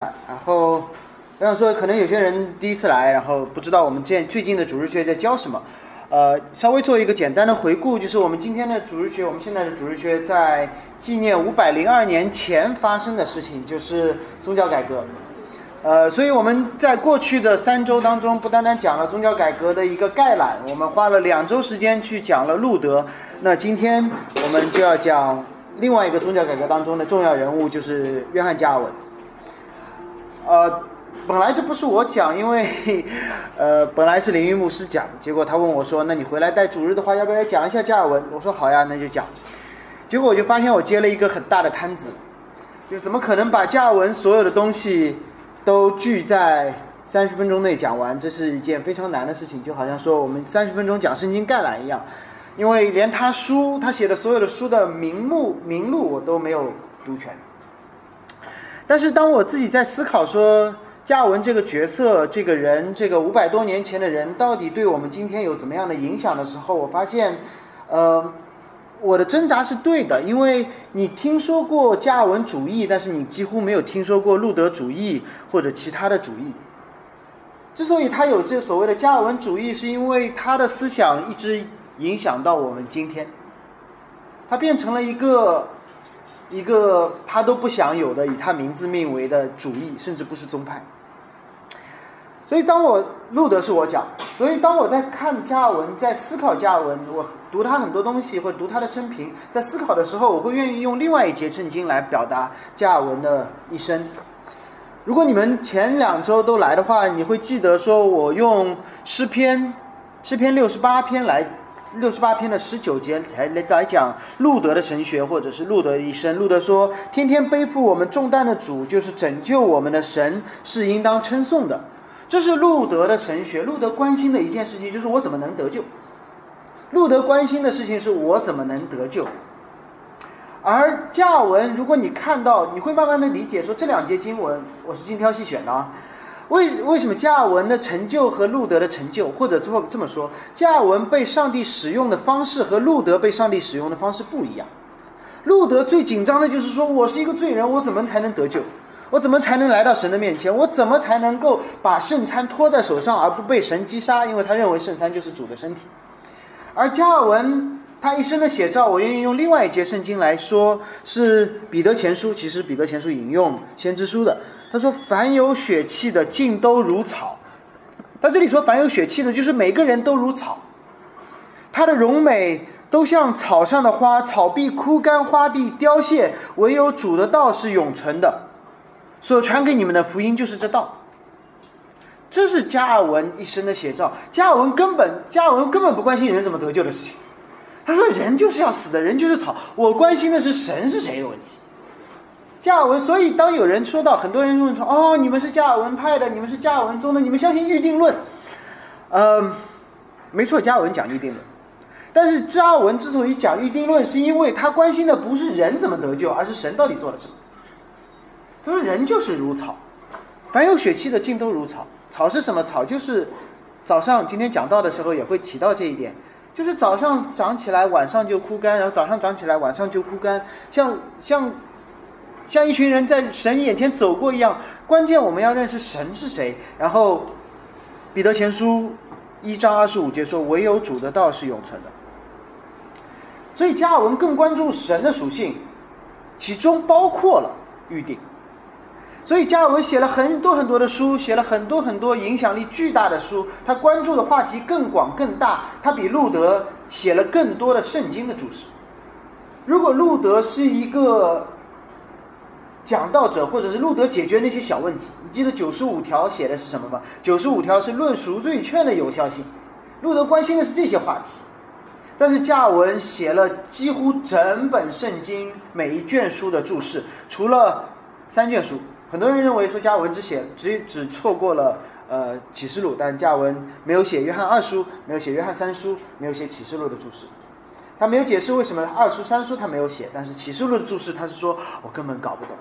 然后我想说，可能有些人第一次来，然后不知道我们现最近的主日学在教什么。呃，稍微做一个简单的回顾，就是我们今天的主日学，我们现在的主日学在纪念五百零二年前发生的事情，就是宗教改革。呃，所以我们在过去的三周当中，不单单讲了宗教改革的一个概览，我们花了两周时间去讲了路德。那今天我们就要讲另外一个宗教改革当中的重要人物，就是约翰加尔文。呃，本来这不是我讲，因为 呃，本来是林玉牧师讲，结果他问我说：“那你回来带主日的话，要不要讲一下加尔文？”我说：“好呀，那就讲。”结果我就发现我接了一个很大的摊子，就怎么可能把加尔文所有的东西都聚在三十分钟内讲完？这是一件非常难的事情，就好像说我们三十分钟讲圣经概览一样，因为连他书他写的所有的书的名目名录我都没有读全。但是当我自己在思考说加尔文这个角色、这个人、这个五百多年前的人到底对我们今天有怎么样的影响的时候，我发现，呃，我的挣扎是对的，因为你听说过加尔文主义，但是你几乎没有听说过路德主义或者其他的主义。之所以他有这所谓的加尔文主义，是因为他的思想一直影响到我们今天，他变成了一个。一个他都不想有的以他名字命为的主义，甚至不是宗派。所以当我录的是我讲，所以当我在看加尔文，在思考加尔文，我读他很多东西或读他的生平，在思考的时候，我会愿意用另外一节圣经来表达加尔文的一生。如果你们前两周都来的话，你会记得说我用诗篇，诗篇六十八篇来。六十八篇的十九节来来讲路德的神学，或者是路德一生。路德说：“天天背负我们重担的主，就是拯救我们的神，是应当称颂的。”这是路德的神学。路德关心的一件事情就是我怎么能得救。路德关心的事情是我怎么能得救。而加尔文，如果你看到，你会慢慢的理解说这两节经文，我是精挑细选的啊。为为什么加尔文的成就和路德的成就，或者这么这么说，加尔文被上帝使用的方式和路德被上帝使用的方式不一样。路德最紧张的就是说，我是一个罪人，我怎么才能得救？我怎么才能来到神的面前？我怎么才能够把圣餐托在手上而不被神击杀？因为他认为圣餐就是主的身体。而加尔文他一生的写照，我愿意用另外一节圣经来说，是彼得前书。其实彼得前书引用先知书的。他说：“凡有血气的，尽都如草。”他这里说“凡有血气的”，就是每个人都如草。他的荣美都像草上的花，草必枯干，花必凋谢，唯有主的道是永存的。所传给你们的福音就是这道。这是加尔文一生的写照。加尔文根本，加尔文根本不关心人怎么得救的事情。他说：“人就是要死的，人就是草。我关心的是神是谁的问题。”加尔文，所以当有人说到，很多人问说：“哦，你们是加尔文派的，你们是加尔文宗的，你们相信预定论？”嗯，没错，加尔文讲预定论。但是加尔文之所以讲预定论，是因为他关心的不是人怎么得救，而是神到底做了什么。他说：“人就是如草，凡有血气的尽都如草。草是什么？草就是早上今天讲到的时候也会提到这一点，就是早上长起来，晚上就枯干，然后早上长起来，晚上就枯干，像像。”像一群人在神眼前走过一样，关键我们要认识神是谁。然后，彼得前书一章二十五节说：“唯有主的道是永存的。”所以加尔文更关注神的属性，其中包括了预定。所以加尔文写了很多很多的书，写了很多很多影响力巨大的书。他关注的话题更广更大，他比路德写了更多的圣经的注释。如果路德是一个。讲道者或者是路德解决那些小问题，你记得九十五条写的是什么吗？九十五条是论赎罪券的有效性，路德关心的是这些话题。但是加尔文写了几乎整本圣经每一卷书的注释，除了三卷书，很多人认为说加尔文只写只只错过了呃启示录，但加尔文没有写约翰二书，没有写约翰三书，没有写启示录的注释。他没有解释为什么二书三书他没有写，但是启示录的注释他是说我根本搞不懂。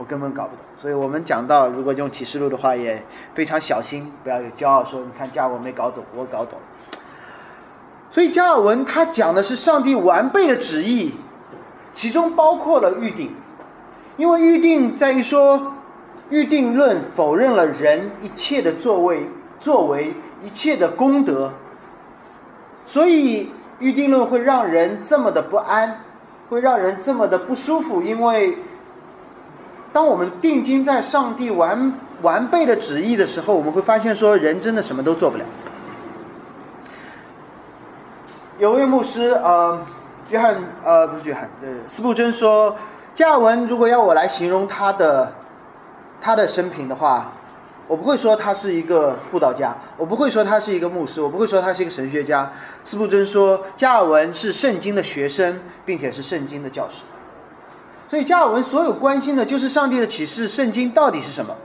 我根本搞不懂，所以我们讲到，如果用启示录的话，也非常小心，不要有骄傲，说你看加尔文没搞懂，我搞懂。所以加尔文他讲的是上帝完备的旨意，其中包括了预定，因为预定在于说，预定论否认了人一切的作为、作为一切的功德，所以预定论会让人这么的不安，会让人这么的不舒服，因为当我们定睛在上帝完完备的旨意的时候，我们会发现说，人真的什么都做不了。有位牧师，呃，约翰，呃，不是约翰，呃，斯布真说，加尔文如果要我来形容他的他的生平的话，我不会说他是一个布道家，我不会说他是一个牧师，我不会说他是一个神学家。斯布真说，加尔文是圣经的学生，并且是圣经的教师。所以加尔文所有关心的就是上帝的启示，圣经到底是什么。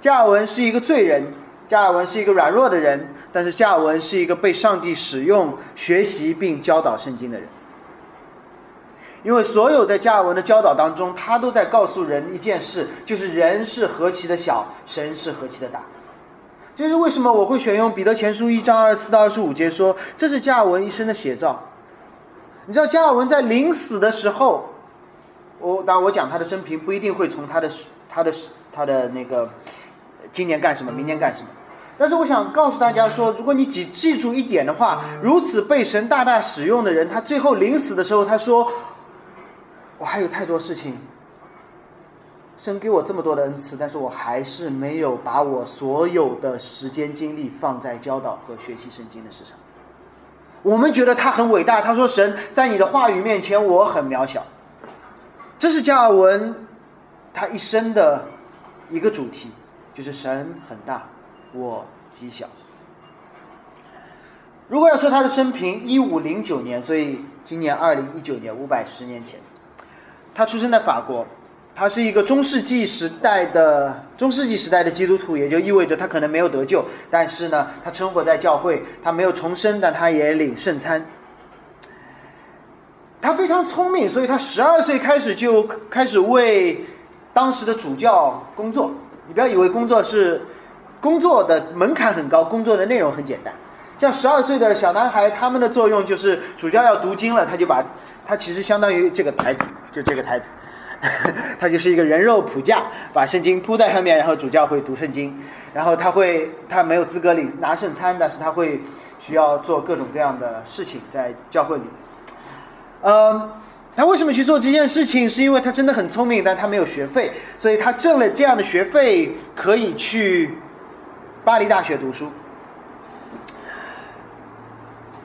加尔文是一个罪人，加尔文是一个软弱的人。但是加尔文是一个被上帝使用、学习并教导圣经的人，因为所有在加尔文的教导当中，他都在告诉人一件事，就是人是何其的小，神是何其的大。这是为什么我会选用彼得前书一章二十四到二十五节说，这是加尔文一生的写照。你知道加尔文在临死的时候，我当我讲他的生平不一定会从他的他的他的那个今年干什么，明年干什么。但是我想告诉大家说，如果你只记住一点的话，如此被神大大使用的人，他最后临死的时候，他说：“我还有太多事情，神给我这么多的恩赐，但是我还是没有把我所有的时间精力放在教导和学习圣经的事上。”我们觉得他很伟大，他说：“神在你的话语面前，我很渺小。”这是加尔文他一生的一个主题，就是神很大。我极小。如果要说他的生平，一五零九年，所以今年二零一九年，五百十年前，他出生在法国，他是一个中世纪时代的中世纪时代的基督徒，也就意味着他可能没有得救，但是呢，他生活在教会，他没有重生，但他也领圣餐。他非常聪明，所以他十二岁开始就开始为当时的主教工作。你不要以为工作是。工作的门槛很高，工作的内容很简单。像十二岁的小男孩，他们的作用就是主教要读经了，他就把，他其实相当于这个台子，就这个台子，他就是一个人肉谱架，把圣经铺在上面，然后主教会读圣经，然后他会，他没有资格领拿圣餐，但是他会需要做各种各样的事情在教会里。嗯，他为什么去做这件事情？是因为他真的很聪明，但他没有学费，所以他挣了这样的学费可以去。巴黎大学读书，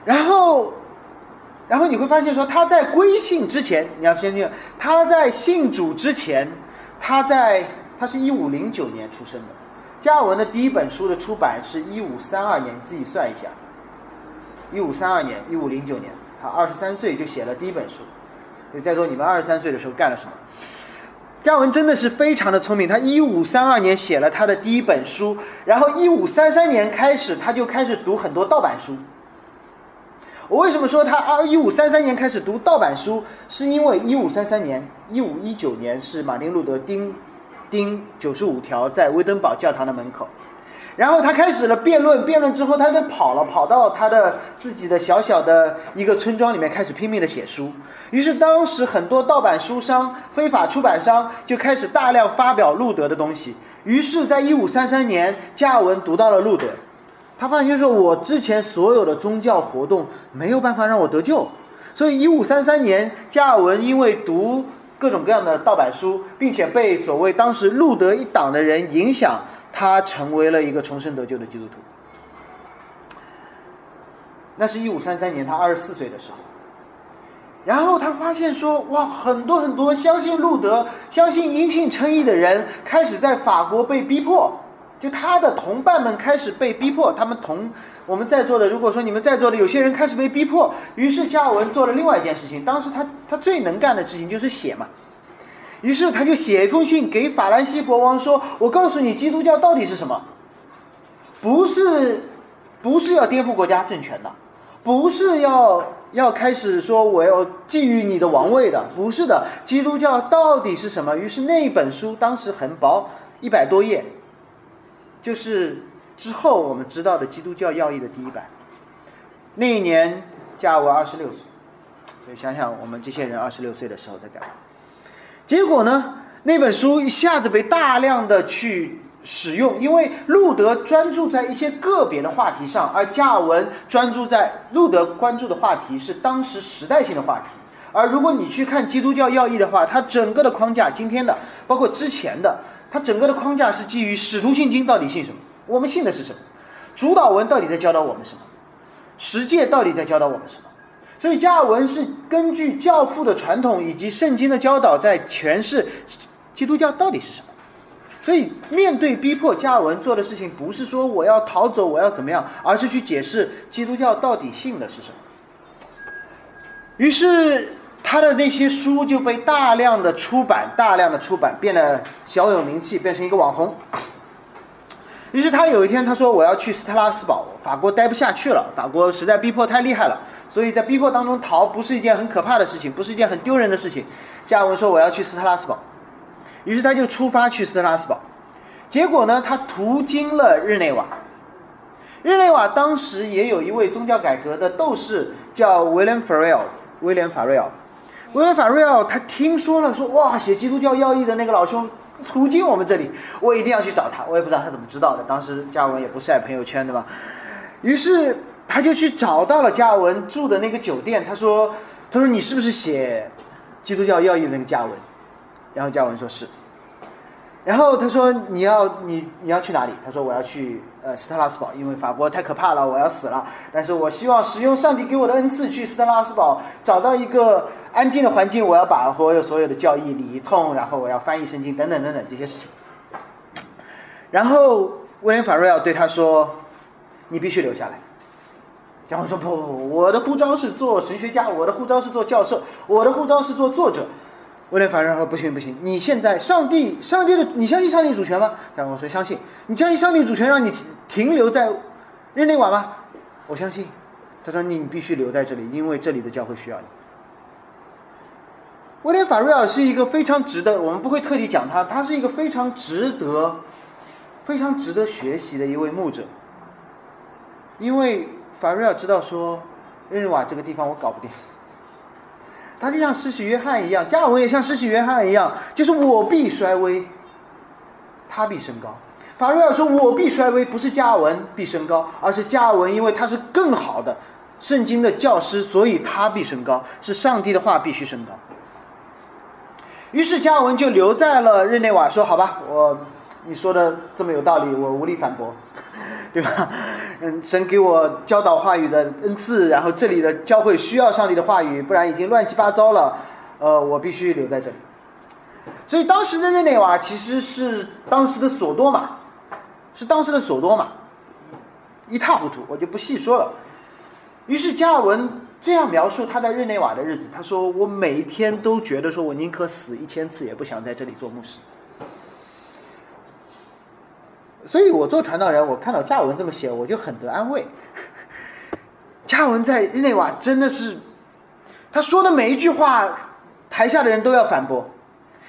然后，然后你会发现说他在归信之前，你要先听，他在信主之前，他在他是一五零九年出生的，加尔文的第一本书的出版是一五三二年，你自己算一下，一五三二年，一五零九年，他二十三岁就写了第一本书，就在座你们二十三岁的时候干了什么？加文真的是非常的聪明，他一五三二年写了他的第一本书，然后一五三三年开始他就开始读很多盗版书。我为什么说他二一五三三年开始读盗版书？是因为一五三三年、一五一九年是马丁路德钉钉九十五条在威登堡教堂的门口。然后他开始了辩论，辩论之后他就跑了，跑到他的自己的小小的一个村庄里面，开始拼命的写书。于是当时很多盗版书商、非法出版商就开始大量发表路德的东西。于是，在一五三三年，加尔文读到了路德，他发现说，我之前所有的宗教活动没有办法让我得救，所以一五三三年，加尔文因为读各种各样的盗版书，并且被所谓当时路德一党的人影响。他成为了一个重生得救的基督徒。那是一五三三年，他二十四岁的时候。然后他发现说：“哇，很多很多相信路德、相信因信称义的人，开始在法国被逼迫。就他的同伴们开始被逼迫。他们同我们在座的，如果说你们在座的有些人开始被逼迫，于是加尔文做了另外一件事情。当时他他最能干的事情就是写嘛。”于是他就写一封信给法兰西国王说：“我告诉你，基督教到底是什么？不是，不是要颠覆国家政权的，不是要要开始说我要觊觎你的王位的，不是的。基督教到底是什么？”于是那本书当时很薄，一百多页，就是之后我们知道的基督教要义的第一版。那一年，加我二十六岁，所以想想我们这些人二十六岁的时候在干嘛？结果呢？那本书一下子被大量的去使用，因为路德专注在一些个别的话题上，而加尔文专注在路德关注的话题是当时时代性的话题。而如果你去看基督教要义的话，它整个的框架，今天的包括之前的，它整个的框架是基于使徒信经到底信什么？我们信的是什么？主导文到底在教导我们什么？实践到底在教导我们什么？所以加尔文是根据教父的传统以及圣经的教导，在诠释基督教到底是什么。所以面对逼迫，加尔文做的事情不是说我要逃走，我要怎么样，而是去解释基督教到底信的是什么。于是他的那些书就被大量的出版，大量的出版，变得小有名气，变成一个网红。于是他有一天他说：“我要去斯特拉斯堡，法国待不下去了，法国实在逼迫太厉害了。”所以在逼迫当中逃不是一件很可怕的事情，不是一件很丢人的事情。加文说：“我要去斯特拉斯堡。”于是他就出发去斯特拉斯堡。结果呢，他途经了日内瓦。日内瓦当时也有一位宗教改革的斗士叫威廉·法瑞尔。威廉·法瑞尔，威廉·法瑞尔，他听说了，说哇，写基督教要义的那个老兄途经我们这里，我一定要去找他。我也不知道他怎么知道的。当时加文也不晒朋友圈，对吧？于是。他就去找到了加文住的那个酒店，他说：“他说你是不是写基督教要义的那个加文？”然后加文说是。然后他说：“你要你你要去哪里？”他说：“我要去呃斯特拉斯堡，因为法国太可怕了，我要死了。但是我希望使用上帝给我的恩赐去斯特拉斯堡找到一个安静的环境，我要把所有所有的教义理一通，然后我要翻译圣经等等等等这些事情。”然后威廉法瑞尔对他说：“你必须留下来。”然后说：“不不不，我的护照是做神学家，我的护照是做教授，我的护照是做作者。”威廉·法瑞尔说：“不行不行，你现在上帝上帝的，你相信上帝主权吗？”然后我说：“相信。”你相信上帝主权让你停停留在日内瓦吗？我相信。他说：“你必须留在这里，因为这里的教会需要你。”威廉·法瑞尔是一个非常值得，我们不会特地讲他，他是一个非常值得、非常值得学习的一位牧者，因为。法瑞尔知道说，日内瓦这个地方我搞不定。他就像施洗约翰一样，加尔文也像施洗约翰一样，就是我必衰微，他必升高。法瑞尔说，我必衰微，不是加尔文必升高，而是加尔文因为他是更好的圣经的教师，所以他必升高，是上帝的话必须升高。于是加尔文就留在了日内瓦，说好吧，我你说的这么有道理，我无力反驳。对吧？嗯，神给我教导话语的恩赐，然后这里的教会需要上帝的话语，不然已经乱七八糟了。呃，我必须留在这里。所以当时的日内瓦其实是当时的索多玛，是当时的索多玛，一塌糊涂，我就不细说了。于是加尔文这样描述他在日内瓦的日子，他说：“我每一天都觉得说我宁可死一千次，也不想在这里做牧师。”所以我做传道人，我看到加文这么写，我就很得安慰。加文在日内瓦真的是，他说的每一句话，台下的人都要反驳。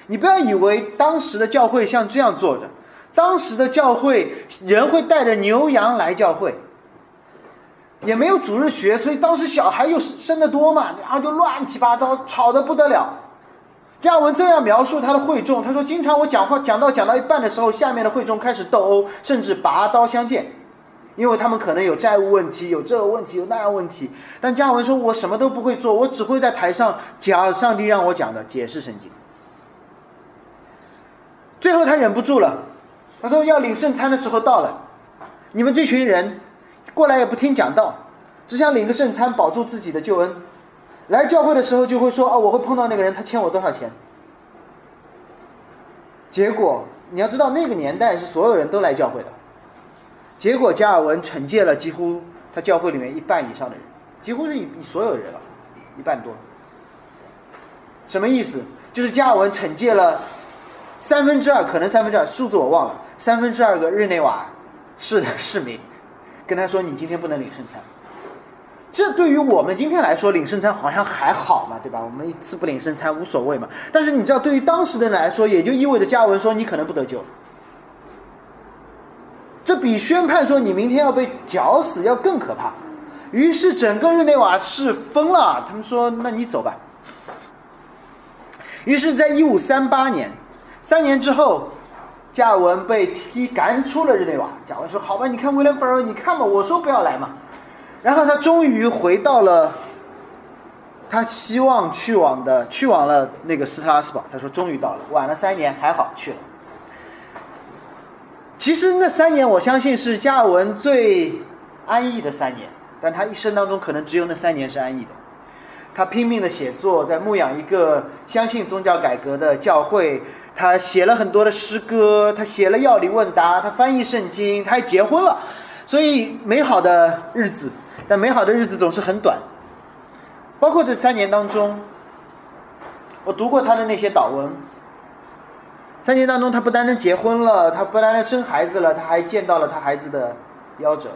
你不要以为当时的教会像这样做的，当时的教会人会带着牛羊来教会，也没有主日学，所以当时小孩又生的多嘛，然后就乱七八糟，吵得不得了。加文这样描述他的会众，他说：“经常我讲话讲到讲到一半的时候，下面的会众开始斗殴，甚至拔刀相见，因为他们可能有债务问题，有这个问题，有那样问题。但加文说：‘我什么都不会做，我只会在台上讲上帝让我讲的，解释圣经。’最后他忍不住了，他说：‘要领圣餐的时候到了，你们这群人过来也不听讲道，只想领个圣餐保住自己的救恩。’”来教会的时候就会说哦，我会碰到那个人，他欠我多少钱？结果你要知道，那个年代是所有人都来教会的。结果加尔文惩戒了几乎他教会里面一半以上的人，几乎是以所有人了，一半多。什么意思？就是加尔文惩戒了三分之二，可能三分之二数字我忘了，三分之二个日内瓦市的市民，跟他说你今天不能领圣餐。这对于我们今天来说，领圣餐好像还好嘛，对吧？我们一次不领圣餐无所谓嘛。但是你知道，对于当时的人来说，也就意味着加文说你可能不得救。这比宣判说你明天要被绞死要更可怕。于是整个日内瓦是疯了，他们说：“那你走吧。”于是，在一五三八年，三年之后，加文被踢赶出了日内瓦。加文说：“好吧，你看威廉·弗尔，你看吧，我说不要来嘛。”然后他终于回到了他希望去往的，去往了那个斯特拉斯堡。他说：“终于到了，晚了三年，还好去了。”其实那三年，我相信是加尔文最安逸的三年，但他一生当中可能只有那三年是安逸的。他拼命的写作，在牧养一个相信宗教改革的教会。他写了很多的诗歌，他写了药理问答，他翻译圣经，他还结婚了。所以美好的日子，但美好的日子总是很短。包括这三年当中，我读过他的那些祷文。三年当中，他不单单结婚了，他不单单生孩子了，他还见到了他孩子的夭折。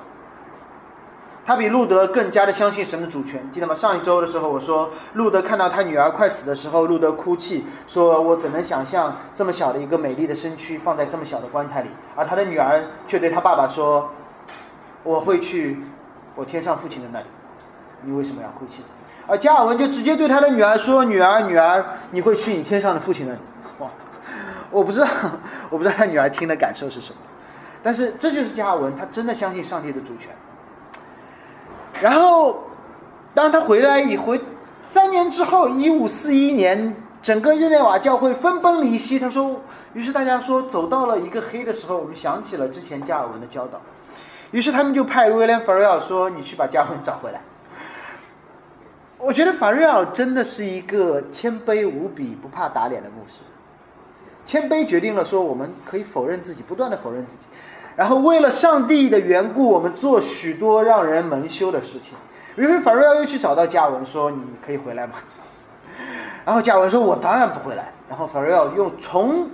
他比路德更加的相信神的主权，记得吗？上一周的时候我说，路德看到他女儿快死的时候，路德哭泣，说我怎能想象这么小的一个美丽的身躯放在这么小的棺材里？而他的女儿却对他爸爸说，我会去我天上父亲的那里，你为什么要哭泣？而加尔文就直接对他的女儿说，女儿，女儿，你会去你天上的父亲那里。哇，我不知道，我不知道他女儿听的感受是什么，但是这就是加尔文，他真的相信上帝的主权。然后，当他回来以回三年之后，一五四一年，整个日内瓦教会分崩离析。他说，于是大家说，走到了一个黑的时候，我们想起了之前加尔文的教导，于是他们就派威廉·法瑞尔说：“你去把加文找回来。”我觉得法瑞尔真的是一个谦卑无比、不怕打脸的牧师。谦卑决定了说，我们可以否认自己，不断的否认自己。然后为了上帝的缘故，我们做许多让人蒙羞的事情。于是法瑞奥又去找到加文说：“你可以回来吗？” 然后加文说：“我当然不回来。”然后法瑞奥又重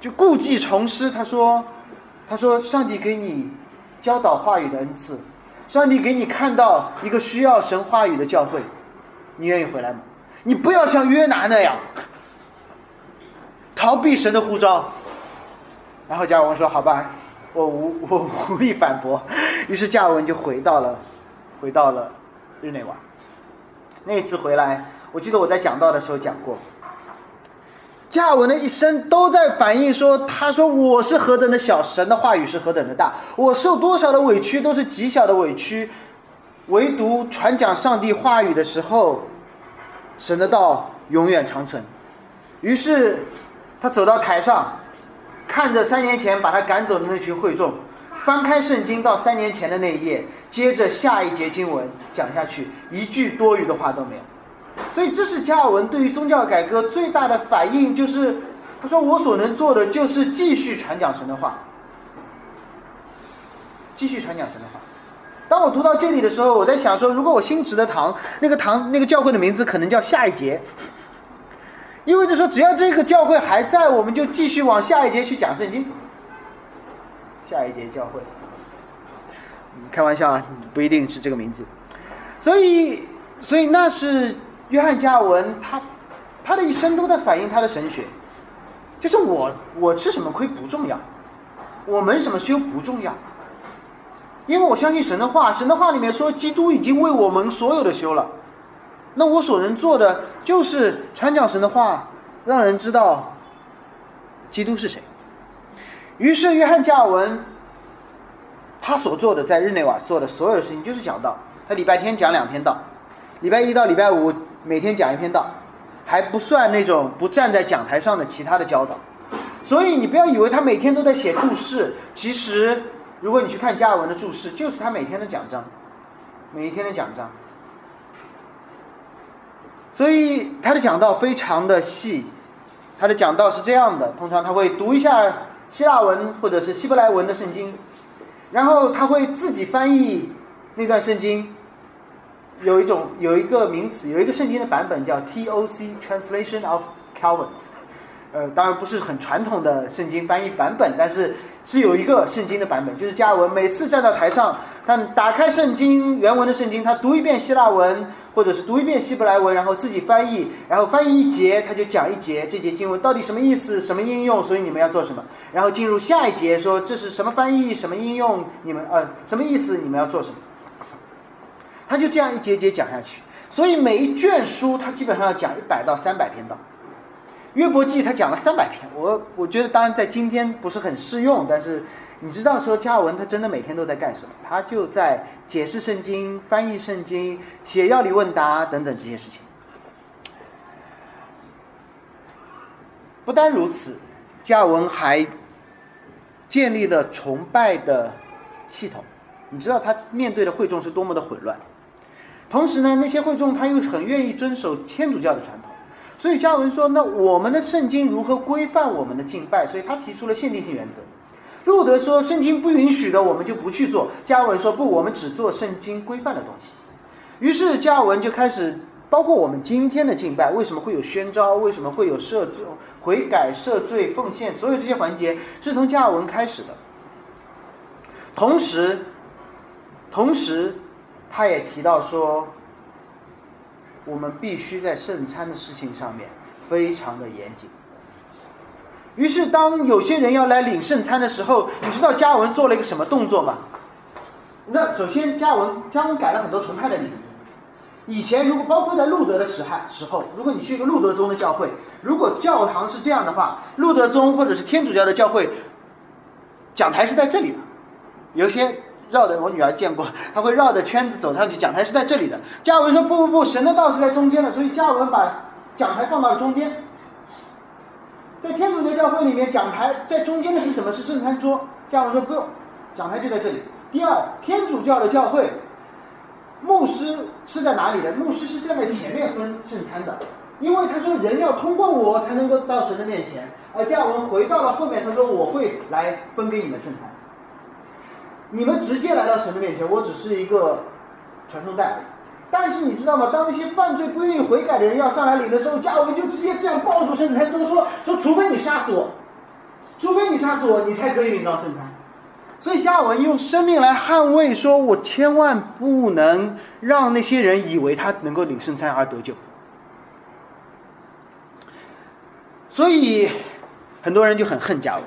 就故技重施，他说：“他说上帝给你教导话语的恩赐，上帝给你看到一个需要神话语的教会，你愿意回来吗？你不要像约拿那样逃避神的呼召。”然后加文说：“好吧。”我无 我无力反驳，于是加尔文就回到了，回到了日内瓦。那次回来，我记得我在讲道的时候讲过，加尔文的一生都在反映说，他说我是何等的小，神的话语是何等的大，我受多少的委屈都是极小的委屈，唯独传讲上帝话语的时候，神的道永远长存。于是他走到台上。看着三年前把他赶走的那群会众，翻开圣经到三年前的那一页，接着下一节经文讲下去，一句多余的话都没有。所以这是加尔文对于宗教改革最大的反应，就是他说我所能做的就是继续传讲神的话，继续传讲神的话。当我读到这里的时候，我在想说，如果我新植的堂，那个堂那个教会的名字可能叫下一节。意味着说，只要这个教会还在，我们就继续往下一节去讲圣经。下一节教会，开玩笑啊，不一定是这个名字。所以，所以那是约翰加尔文，他他的一生都在反映他的神学。就是我我吃什么亏不重要，我们什么修不重要，因为我相信神的话，神的话里面说，基督已经为我们所有的修了。那我所能做的就是传讲神的话，让人知道基督是谁。于是约翰加尔文他所做的在日内瓦做的所有的事情就是讲道，他礼拜天讲两天道，礼拜一到礼拜五每天讲一篇道，还不算那种不站在讲台上的其他的教导。所以你不要以为他每天都在写注释，其实如果你去看加尔文的注释，就是他每天的讲章，每一天的讲章。所以他的讲道非常的细，他的讲道是这样的：通常他会读一下希腊文或者是希伯来文的圣经，然后他会自己翻译那段圣经。有一种有一个名词，有一个圣经的版本叫 T.O.C.（Translation of Calvin）。呃，当然不是很传统的圣经翻译版本，但是是有一个圣经的版本，就是加文每次站到台上，他打开圣经原文的圣经，他读一遍希腊文。或者是读一遍希伯来文，然后自己翻译，然后翻译一节，他就讲一节这节经文到底什么意思，什么应用，所以你们要做什么，然后进入下一节，说这是什么翻译，什么应用，你们呃什么意思，你们要做什么，他就这样一节节讲下去，所以每一卷书他基本上要讲一百到三百篇道，约伯记他讲了三百篇，我我觉得当然在今天不是很适用，但是你知道说加文他真的每天都在干什么？他就在解释圣经、翻译圣经、写要理问答等等这些事情。不单如此，加文还建立了崇拜的系统。你知道他面对的会众是多么的混乱，同时呢，那些会众他又很愿意遵守天主教的传统。所以加尔文说：“那我们的圣经如何规范我们的敬拜？”所以他提出了限定性原则。路德说：“圣经不允许的，我们就不去做。”加尔文说：“不，我们只做圣经规范的东西。”于是加尔文就开始，包括我们今天的敬拜，为什么会有宣召？为什么会有赦罪、悔改、赦罪、奉献？所有这些环节是从加尔文开始的。同时，同时，他也提到说。我们必须在圣餐的事情上面非常的严谨。于是，当有些人要来领圣餐的时候，你知道嘉文做了一个什么动作吗？那首先，嘉文嘉文改了很多崇拜的礼仪。以前，如果包括在路德的时汉时候，如果你去一个路德宗的教会，如果教堂是这样的话，路德宗或者是天主教的教会，讲台是在这里的，有些。绕着我女儿见过，他会绕着圈子走上去。讲台是在这里的。加文说：“不不不，神的道是在中间的。”所以加文把讲台放到了中间。在天主教教会里面，讲台在中间的是什么？是圣餐桌。加文说：“不用，讲台就在这里。”第二，天主教的教会，牧师是在哪里的？牧师是站在前面分圣餐的，因为他说人要通过我才能够到神的面前。而加文回到了后面，他说：“我会来分给你们圣餐。”你们直接来到神的面前，我只是一个传送带。但是你知道吗？当那些犯罪不愿意悔改的人要上来领的时候，加文就直接这样抱住圣餐，就说：“说除非你杀死我，除非你杀死我，你才可以领到圣餐。”所以加文用生命来捍卫，说我千万不能让那些人以为他能够领圣餐而得救。所以很多人就很恨加文。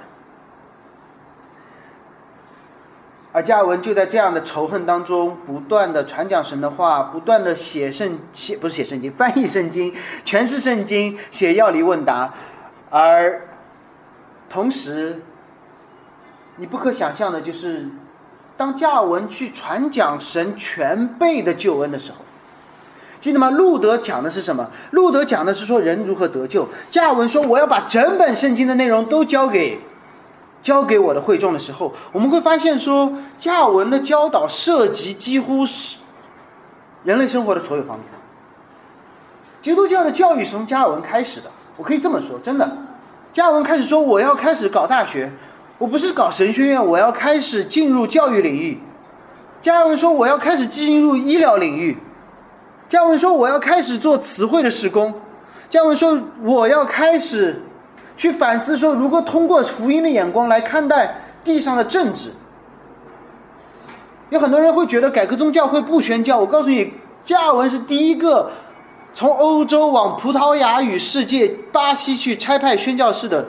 而加尔文就在这样的仇恨当中，不断的传讲神的话，不断的写圣写不是写圣经，翻译圣经，诠释圣经，写要理问答，而同时，你不可想象的就是，当加尔文去传讲神全备的救恩的时候，记得吗？路德讲的是什么？路德讲的是说人如何得救。加尔文说我要把整本圣经的内容都交给。交给我的会众的时候，我们会发现说，加尔文的教导涉及几乎是人类生活的所有方面。基督教的教育是从加尔文开始的，我可以这么说，真的。加尔文开始说，我要开始搞大学，我不是搞神学院，我要开始进入教育领域。加尔文说，我要开始进入医疗领域。加尔文说，我要开始做词汇的施工。加尔文说，我要开始。去反思说，如何通过福音的眼光来看待地上的政治，有很多人会觉得改革宗教会不宣教。我告诉你，加尔文是第一个从欧洲往葡萄牙与世界巴西去差派宣教士的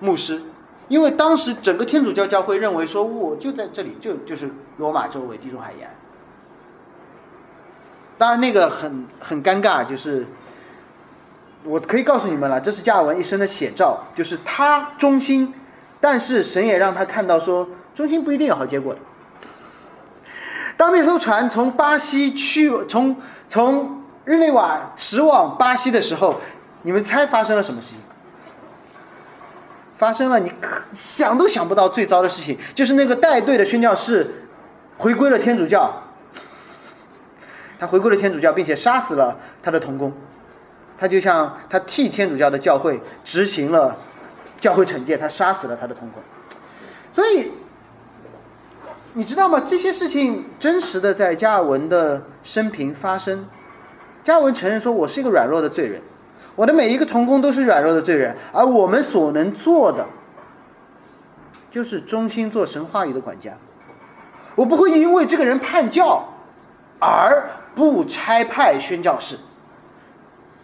牧师，因为当时整个天主教教会认为说，我就在这里，就就是罗马周围地中海沿。当然，那个很很尴尬，就是。我可以告诉你们了，这是加尔文一生的写照，就是他忠心，但是神也让他看到说，忠心不一定有好结果。当那艘船从巴西去，从从日内瓦驶往巴西的时候，你们猜发生了什么事情？发生了你可想都想不到最糟的事情，就是那个带队的宣教士回归了天主教，他回归了天主教，并且杀死了他的同工。他就像他替天主教的教会执行了教会惩戒，他杀死了他的同工。所以你知道吗？这些事情真实的在加尔文的生平发生。加尔文承认说：“我是一个软弱的罪人，我的每一个同工都是软弱的罪人，而我们所能做的，就是忠心做神话语的管家。我不会因为这个人叛教而不差派宣教士。”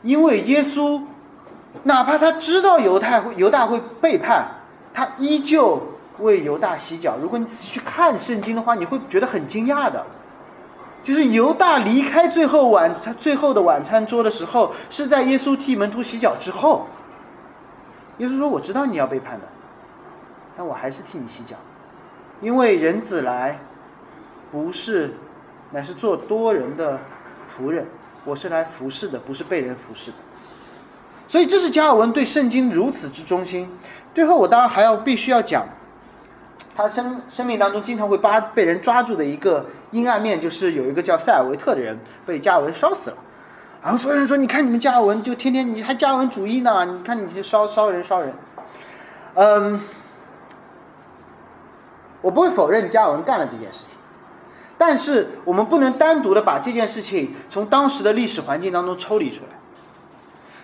因为耶稣，哪怕他知道犹太会犹大会背叛，他依旧为犹大洗脚。如果你仔细去看圣经的话，你会觉得很惊讶的，就是犹大离开最后晚餐最后的晚餐桌的时候，是在耶稣替门徒洗脚之后。耶稣说：“我知道你要背叛的，但我还是替你洗脚，因为人子来，不是，乃是做多人的仆人。我是来服侍的，不是被人服侍的。所以这是加尔文对圣经如此之忠心。最后，我当然还要必须要讲，他生生命当中经常会把被人抓住的一个阴暗面，就是有一个叫塞尔维特的人被加尔文烧死了。”然后所有人说：“你看你们加尔文就天天你还加尔文主义呢？你看你去烧烧人烧人。”嗯，我不会否认加尔文干了这件事情，但是我们不能单独的把这件事情从当时的历史环境当中抽离出来。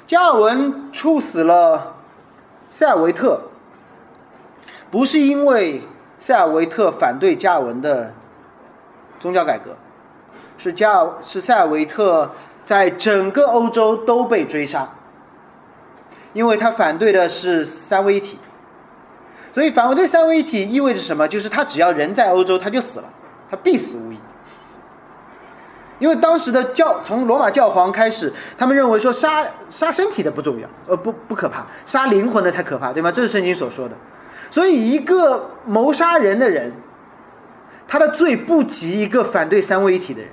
加尔文处死了塞尔维特，不是因为塞尔维特反对加尔文的宗教改革，是加尔是塞尔维特。在整个欧洲都被追杀，因为他反对的是三位一体，所以反对三位一体意味着什么？就是他只要人在欧洲，他就死了，他必死无疑。因为当时的教从罗马教皇开始，他们认为说杀杀身体的不重要，呃不不可怕，杀灵魂的才可怕，对吗？这是圣经所说的。所以一个谋杀人的人，他的罪不及一个反对三位一体的人。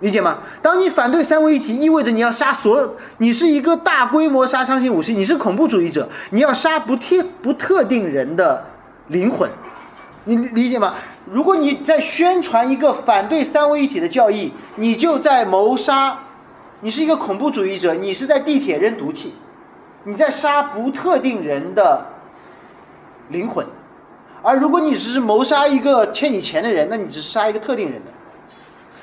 理解吗？当你反对三位一体，意味着你要杀所有，你是一个大规模杀伤性武器，你是恐怖主义者，你要杀不特不特定人的灵魂，你理解吗？如果你在宣传一个反对三位一体的教义，你就在谋杀，你是一个恐怖主义者，你是在地铁扔毒气，你在杀不特定人的灵魂，而如果你只是谋杀一个欠你钱的人，那你只是杀一个特定人的。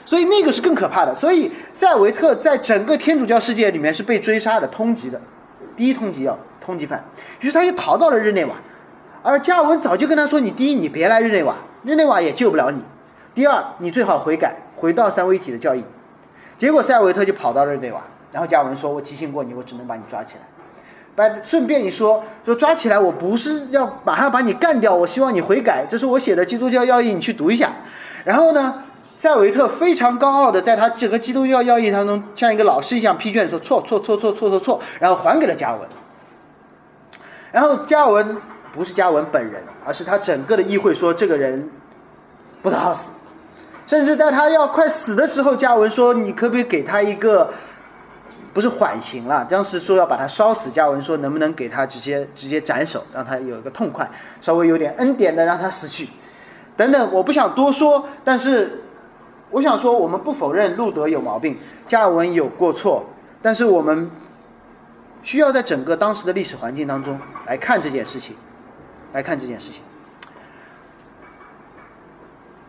所以那个是更可怕的。所以塞维特在整个天主教世界里面是被追杀的，通缉的，第一通缉要通缉犯。于是他就逃到了日内瓦，而加尔文早就跟他说：“你第一，你别来日内瓦，日内瓦也救不了你；第二，你最好悔改，回到三位一体的教义。”结果塞尔维特就跑到日内瓦，然后加尔文说：“我提醒过你，我只能把你抓起来。把顺便一说，说抓起来，我不是要马上把你干掉，我希望你悔改，这是我写的基督教要义，你去读一下。然后呢？”塞维特非常高傲的在他整个基督教要义当中，像一个老师一样批卷说错错错错错错错，然后还给了加尔文。然后加尔文不是加尔文本人，而是他整个的议会说这个人不得好死。甚至在他要快死的时候，加尔文说你可不可以给他一个不是缓刑了？当时说要把他烧死，加尔文说能不能给他直接直接斩首，让他有一个痛快，稍微有点恩典的让他死去，等等。我不想多说，但是。我想说，我们不否认路德有毛病，加文有过错，但是我们需要在整个当时的历史环境当中来看这件事情，来看这件事情。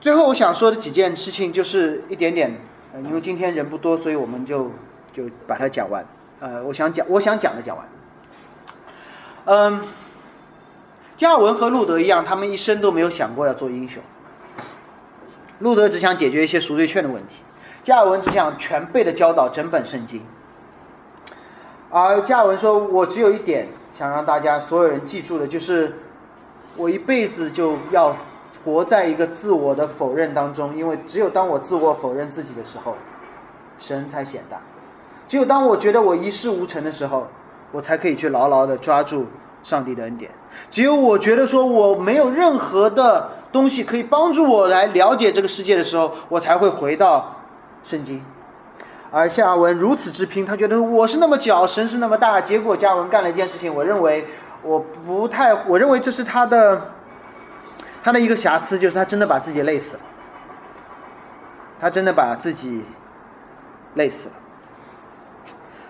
最后我想说的几件事情就是一点点，因为今天人不多，所以我们就就把它讲完。呃，我想讲，我想讲的讲完。嗯，加尔文和路德一样，他们一生都没有想过要做英雄。路德只想解决一些赎罪券的问题，加尔文只想全背的教导整本圣经。而加尔文说：“我只有一点想让大家所有人记住的，就是我一辈子就要活在一个自我的否认当中，因为只有当我自我否认自己的时候，神才显大；只有当我觉得我一事无成的时候，我才可以去牢牢的抓住上帝的恩典；只有我觉得说我没有任何的。”东西可以帮助我来了解这个世界的时候，我才会回到圣经。而夏文如此之拼，他觉得我是那么小，神是那么大。结果嘉文干了一件事情，我认为我不太，我认为这是他的他的一个瑕疵，就是他真的把自己累死了。他真的把自己累死了。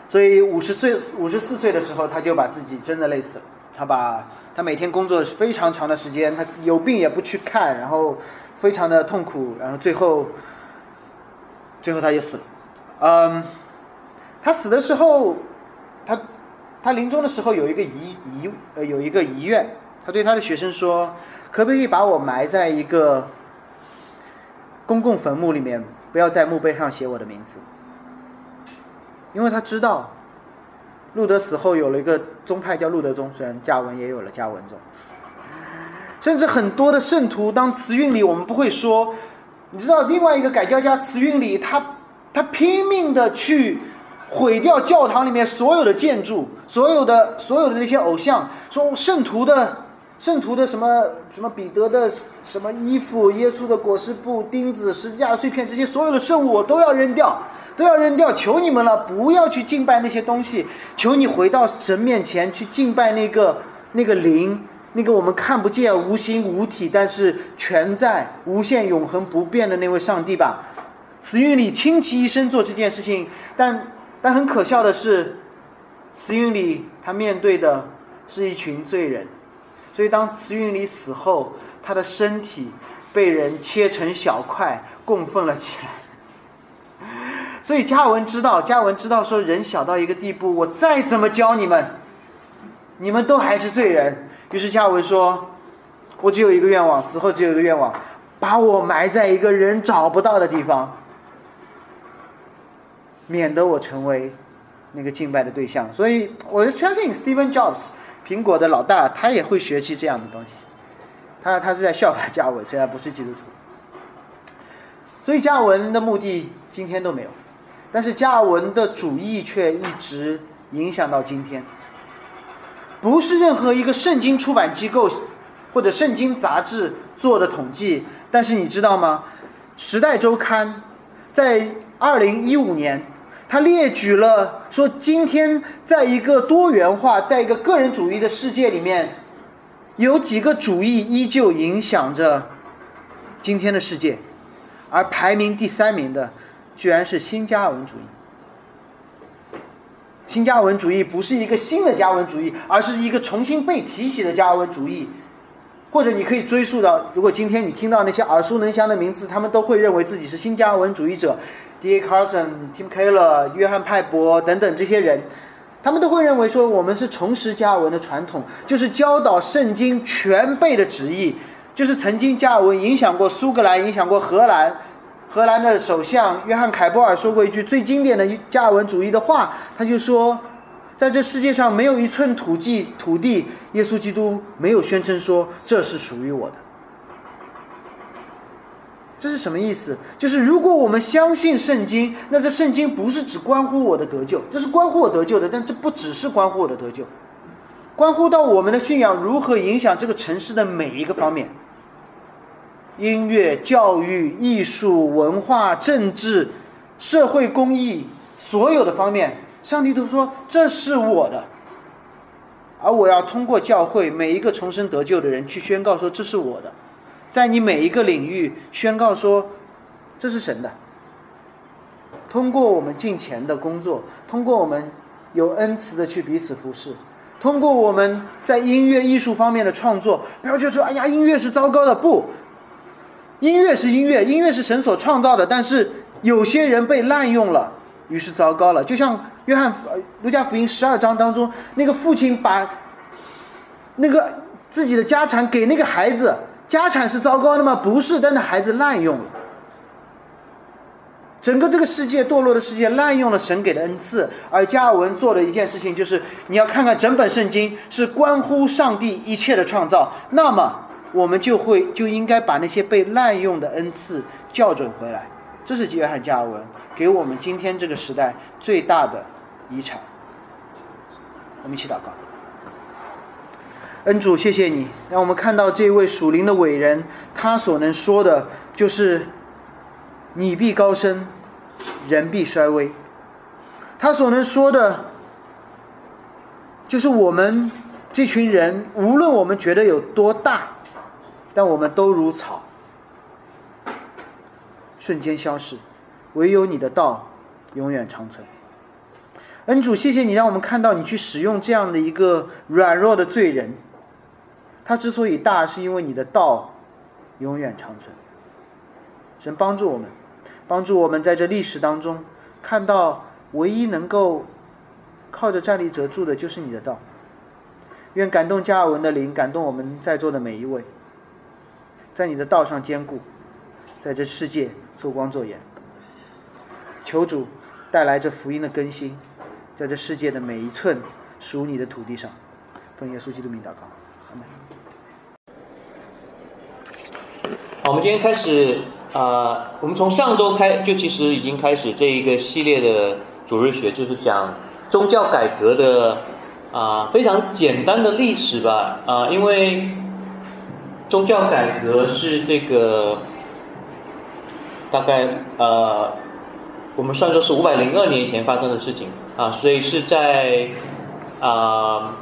所以五十岁、五十四岁的时候，他就把自己真的累死了。他把。他每天工作非常长的时间，他有病也不去看，然后非常的痛苦，然后最后，最后他也死了。嗯，他死的时候，他他临终的时候有一个遗遗呃有一个遗愿，他对他的学生说：“可不可以把我埋在一个公共坟墓里面，不要在墓碑上写我的名字？”因为他知道。路德死后有了一个宗派叫路德宗，虽然加文也有了加文宗，甚至很多的圣徒当慈运里，我们不会说，你知道另外一个改教家慈运里，他他拼命的去毁掉教堂里面所有的建筑，所有的所有的那些偶像，说圣徒的圣徒的什么什么彼得的什么衣服、耶稣的裹尸布、钉子、十字架碎片，这些所有的圣物我都要扔掉，都要扔掉，求你们了，不要去敬拜那些东西，求你回到神面前去敬拜那个那个灵。那个我们看不见、无形无体，但是全在、无限、永恒不变的那位上帝吧。慈运里倾其一生做这件事情，但但很可笑的是，慈云里他面对的是一群罪人，所以当慈云里死后，他的身体被人切成小块供奉了起来。所以嘉文知道，嘉文知道说人小到一个地步，我再怎么教你们，你们都还是罪人。于是嘉文说：“我只有一个愿望，死后只有一个愿望，把我埋在一个人找不到的地方，免得我成为那个敬拜的对象。”所以，我相信 Steven Jobs，苹果的老大，他也会学习这样的东西。他他是在效法加文，虽然不是基督徒。所以，加文的目的今天都没有，但是加文的主义却一直影响到今天。不是任何一个圣经出版机构或者圣经杂志做的统计，但是你知道吗？《时代周刊》在二零一五年，他列举了说，今天在一个多元化、在一个个人主义的世界里面，有几个主义依旧影响着今天的世界，而排名第三名的，居然是新加文主义。新加文主义不是一个新的加文主义，而是一个重新被提起的加文主义。或者你可以追溯到，如果今天你听到那些耳熟能详的名字，他们都会认为自己是新加文主义者，D. A. Carson、Tim Keller、约翰派伯等等这些人，他们都会认为说，我们是重拾加尔文的传统，就是教导圣经全背的旨意，就是曾经加尔文影响过苏格兰，影响过荷兰。荷兰的首相约翰凯波尔说过一句最经典的加尔文主义的话，他就说，在这世界上没有一寸土地，土地，耶稣基督没有宣称说这是属于我的。这是什么意思？就是如果我们相信圣经，那这圣经不是只关乎我的得救，这是关乎我得救的，但这不只是关乎我的得救，关乎到我们的信仰如何影响这个城市的每一个方面。音乐、教育、艺术、文化、政治、社会公益，所有的方面，上帝都说这是我的，而我要通过教会每一个重生得救的人去宣告说这是我的，在你每一个领域宣告说这是神的。通过我们敬虔的工作，通过我们有恩慈的去彼此服侍，通过我们在音乐艺术方面的创作，不要觉得说哎呀音乐是糟糕的，不。音乐是音乐，音乐是神所创造的，但是有些人被滥用了，于是糟糕了。就像约翰路加福音十二章当中，那个父亲把那个自己的家产给那个孩子，家产是糟糕的吗？不是，但是孩子滥用了。整个这个世界堕落的世界滥用了神给的恩赐，而加尔文做的一件事情就是，你要看看整本圣经是关乎上帝一切的创造，那么。我们就会就应该把那些被滥用的恩赐校准回来，这是约翰加尔文给我们今天这个时代最大的遗产。我们一起祷告，恩主，谢谢你让我们看到这位属灵的伟人，他所能说的就是“你必高升，人必衰微”。他所能说的，就是我们这群人，无论我们觉得有多大。但我们都如草，瞬间消逝，唯有你的道永远长存。恩主，谢谢你让我们看到你去使用这样的一个软弱的罪人，他之所以大，是因为你的道永远长存。神帮助我们，帮助我们在这历史当中看到唯一能够靠着站立得住的，就是你的道。愿感动加尔文的灵，感动我们在座的每一位。在你的道上坚固，在这世界做光做盐。求主带来这福音的更新，在这世界的每一寸属你的土地上。奉耶稣基督名祷告，好，我们今天开始啊，我们从上周开就其实已经开始这一个系列的主日学，就是讲宗教改革的啊非常简单的历史吧。啊，因为宗教改革是这个大概呃我们算作是五百零二年以前发生的事情啊，所以是在啊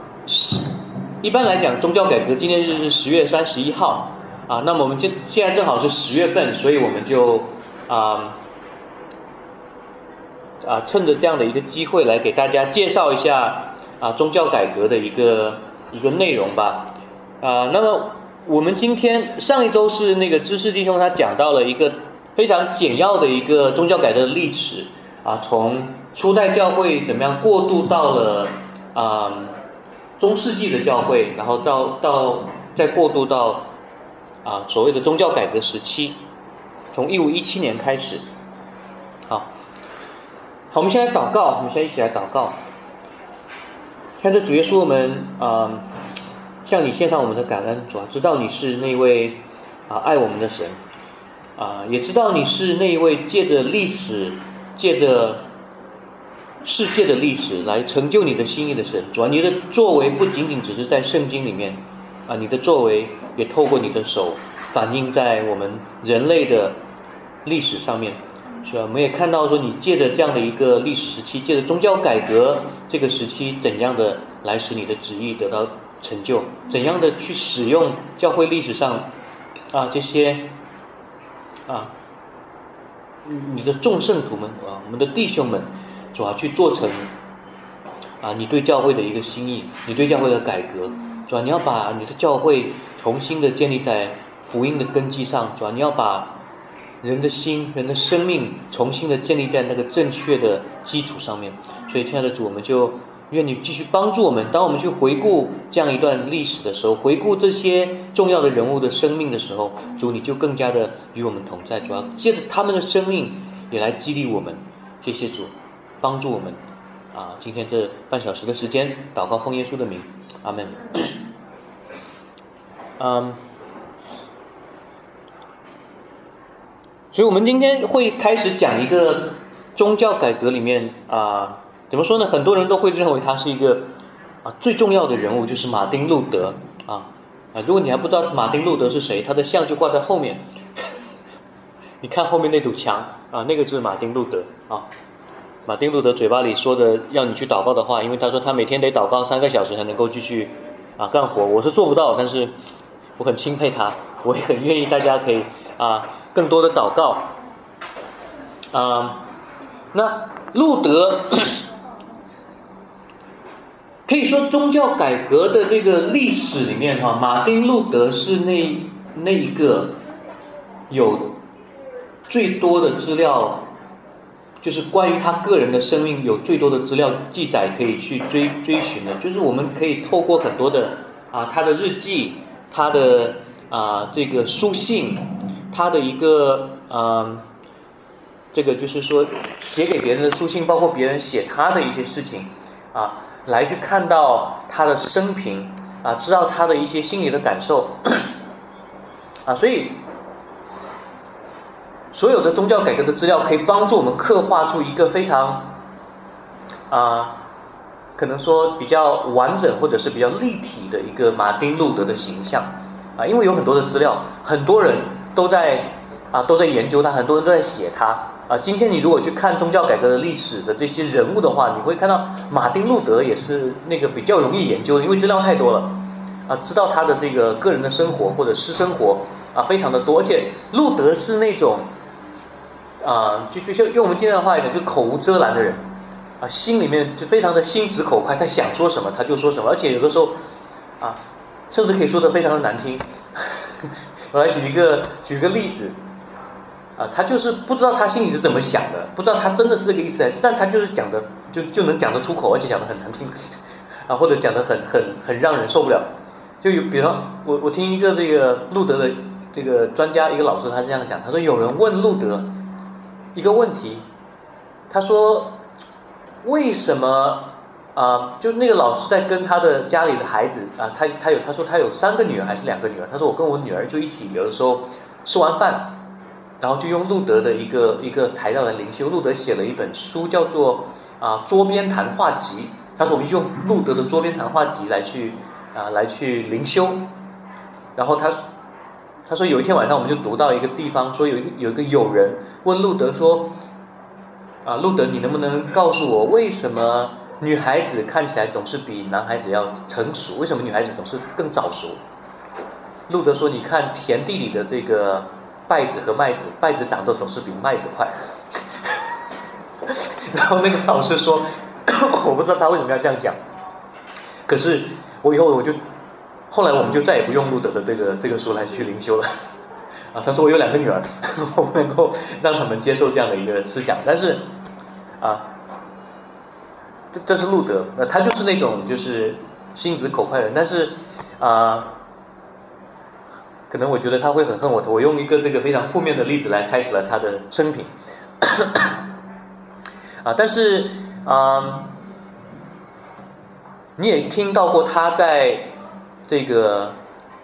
一般来讲宗教改革纪念日是十月三十一号啊，那么我们现现在正好是十月份，所以我们就啊。啊，趁着这样的一个机会来给大家介绍一下啊宗教改革的一个一个内容吧。啊，那么我们今天上一周是那个知识弟兄他讲到了一个非常简要的一个宗教改革的历史啊，从初代教会怎么样过渡到了啊中世纪的教会，然后到到再过渡到啊所谓的宗教改革时期，从一五一七年开始。好，我们先来祷告。我们先一起来祷告。看这主耶稣，我们啊，向你献上我们的感恩。主啊，知道你是那位啊爱我们的神啊，也知道你是那一位借着历史、借着世界的历史来成就你的心意的神。主啊，你的作为不仅仅只是在圣经里面啊，你的作为也透过你的手反映在我们人类的历史上面。是吧？我们也看到说，你借着这样的一个历史时期，借着宗教改革这个时期，怎样的来使你的旨意得到成就？怎样的去使用教会历史上啊这些啊你的众圣徒们啊，我们的弟兄们，主要去做成啊你对教会的一个心意，你对教会的改革，主要你要把你的教会重新的建立在福音的根基上，主要你要把。人的心、人的生命，重新的建立在那个正确的基础上面。所以，亲爱的主，我们就愿你继续帮助我们。当我们去回顾这样一段历史的时候，回顾这些重要的人物的生命的时候，主你就更加的与我们同在。主要借着他们的生命也来激励我们。谢谢主，帮助我们。啊，今天这半小时的时间，祷告奉耶稣的名，阿门。嗯。所以，我们今天会开始讲一个宗教改革里面啊，怎么说呢？很多人都会认为他是一个啊最重要的人物，就是马丁路德啊啊！如果你还不知道马丁路德是谁，他的像就挂在后面。你看后面那堵墙啊，那个就是马丁路德啊。马丁路德嘴巴里说的要你去祷告的话，因为他说他每天得祷告三个小时才能够继续啊干活。我是做不到，但是我很钦佩他，我也很愿意大家可以啊。更多的祷告，啊，那路德 可以说宗教改革的这个历史里面哈，马丁路德是那那一个有最多的资料，就是关于他个人的生命有最多的资料记载可以去追追寻的，就是我们可以透过很多的啊他的日记，他的啊这个书信。他的一个嗯，这个就是说写给别人的书信，包括别人写他的一些事情啊，来去看到他的生平啊，知道他的一些心理的感受啊，所以所有的宗教改革的资料可以帮助我们刻画出一个非常啊，可能说比较完整或者是比较立体的一个马丁路德的形象啊，因为有很多的资料，很多人。都在啊，都在研究他，很多人都在写他啊。今天你如果去看宗教改革的历史的这些人物的话，你会看到马丁路德也是那个比较容易研究的，因为资料太多了啊，知道他的这个个人的生活或者私生活啊，非常的多。而且路德是那种啊，就就像用我们今天的话来讲，就口无遮拦的人啊，心里面就非常的心直口快，他想说什么他就说什么，而且有的时候啊，甚至可以说的非常的难听。我来举一个举个例子，啊，他就是不知道他心里是怎么想的，不知道他真的是这个意思，但他就是讲的就就能讲得出口，而且讲得很难听，啊，或者讲得很很很让人受不了。就有，比方我我听一个这个路德的这个专家一个老师他这样讲，他说有人问路德一个问题，他说为什么？啊，就那个老师在跟他的家里的孩子啊，他他有他说他有三个女儿还是两个女儿？他说我跟我女儿就一起，有的时候吃完饭，然后就用路德的一个一个材料来灵修。路德写了一本书，叫做啊《桌边谈话集》他说我们用路德的桌边谈话集来去啊来去灵修，然后他他说有一天晚上我们就读到一个地方，说有一有一个友人问路德说啊路德你能不能告诉我为什么女孩子看起来总是比男孩子要成熟？为什么女孩子总是更早熟？路德说你看田地里的这个稗子和麦子，稗子长得总是比麦子快。然后那个老师说。我不知道他为什么要这样讲，可是我以后我就，后来我们就再也不用路德的这个这个书来去灵修了，啊，他说我有两个女儿，我不能够让他们接受这样的一个思想，但是，啊，这这是路德，呃，他就是那种就是心直口快的人，但是啊，可能我觉得他会很恨我，我用一个这个非常负面的例子来开始了他的生平，啊，但是。啊，你也听到过他在这个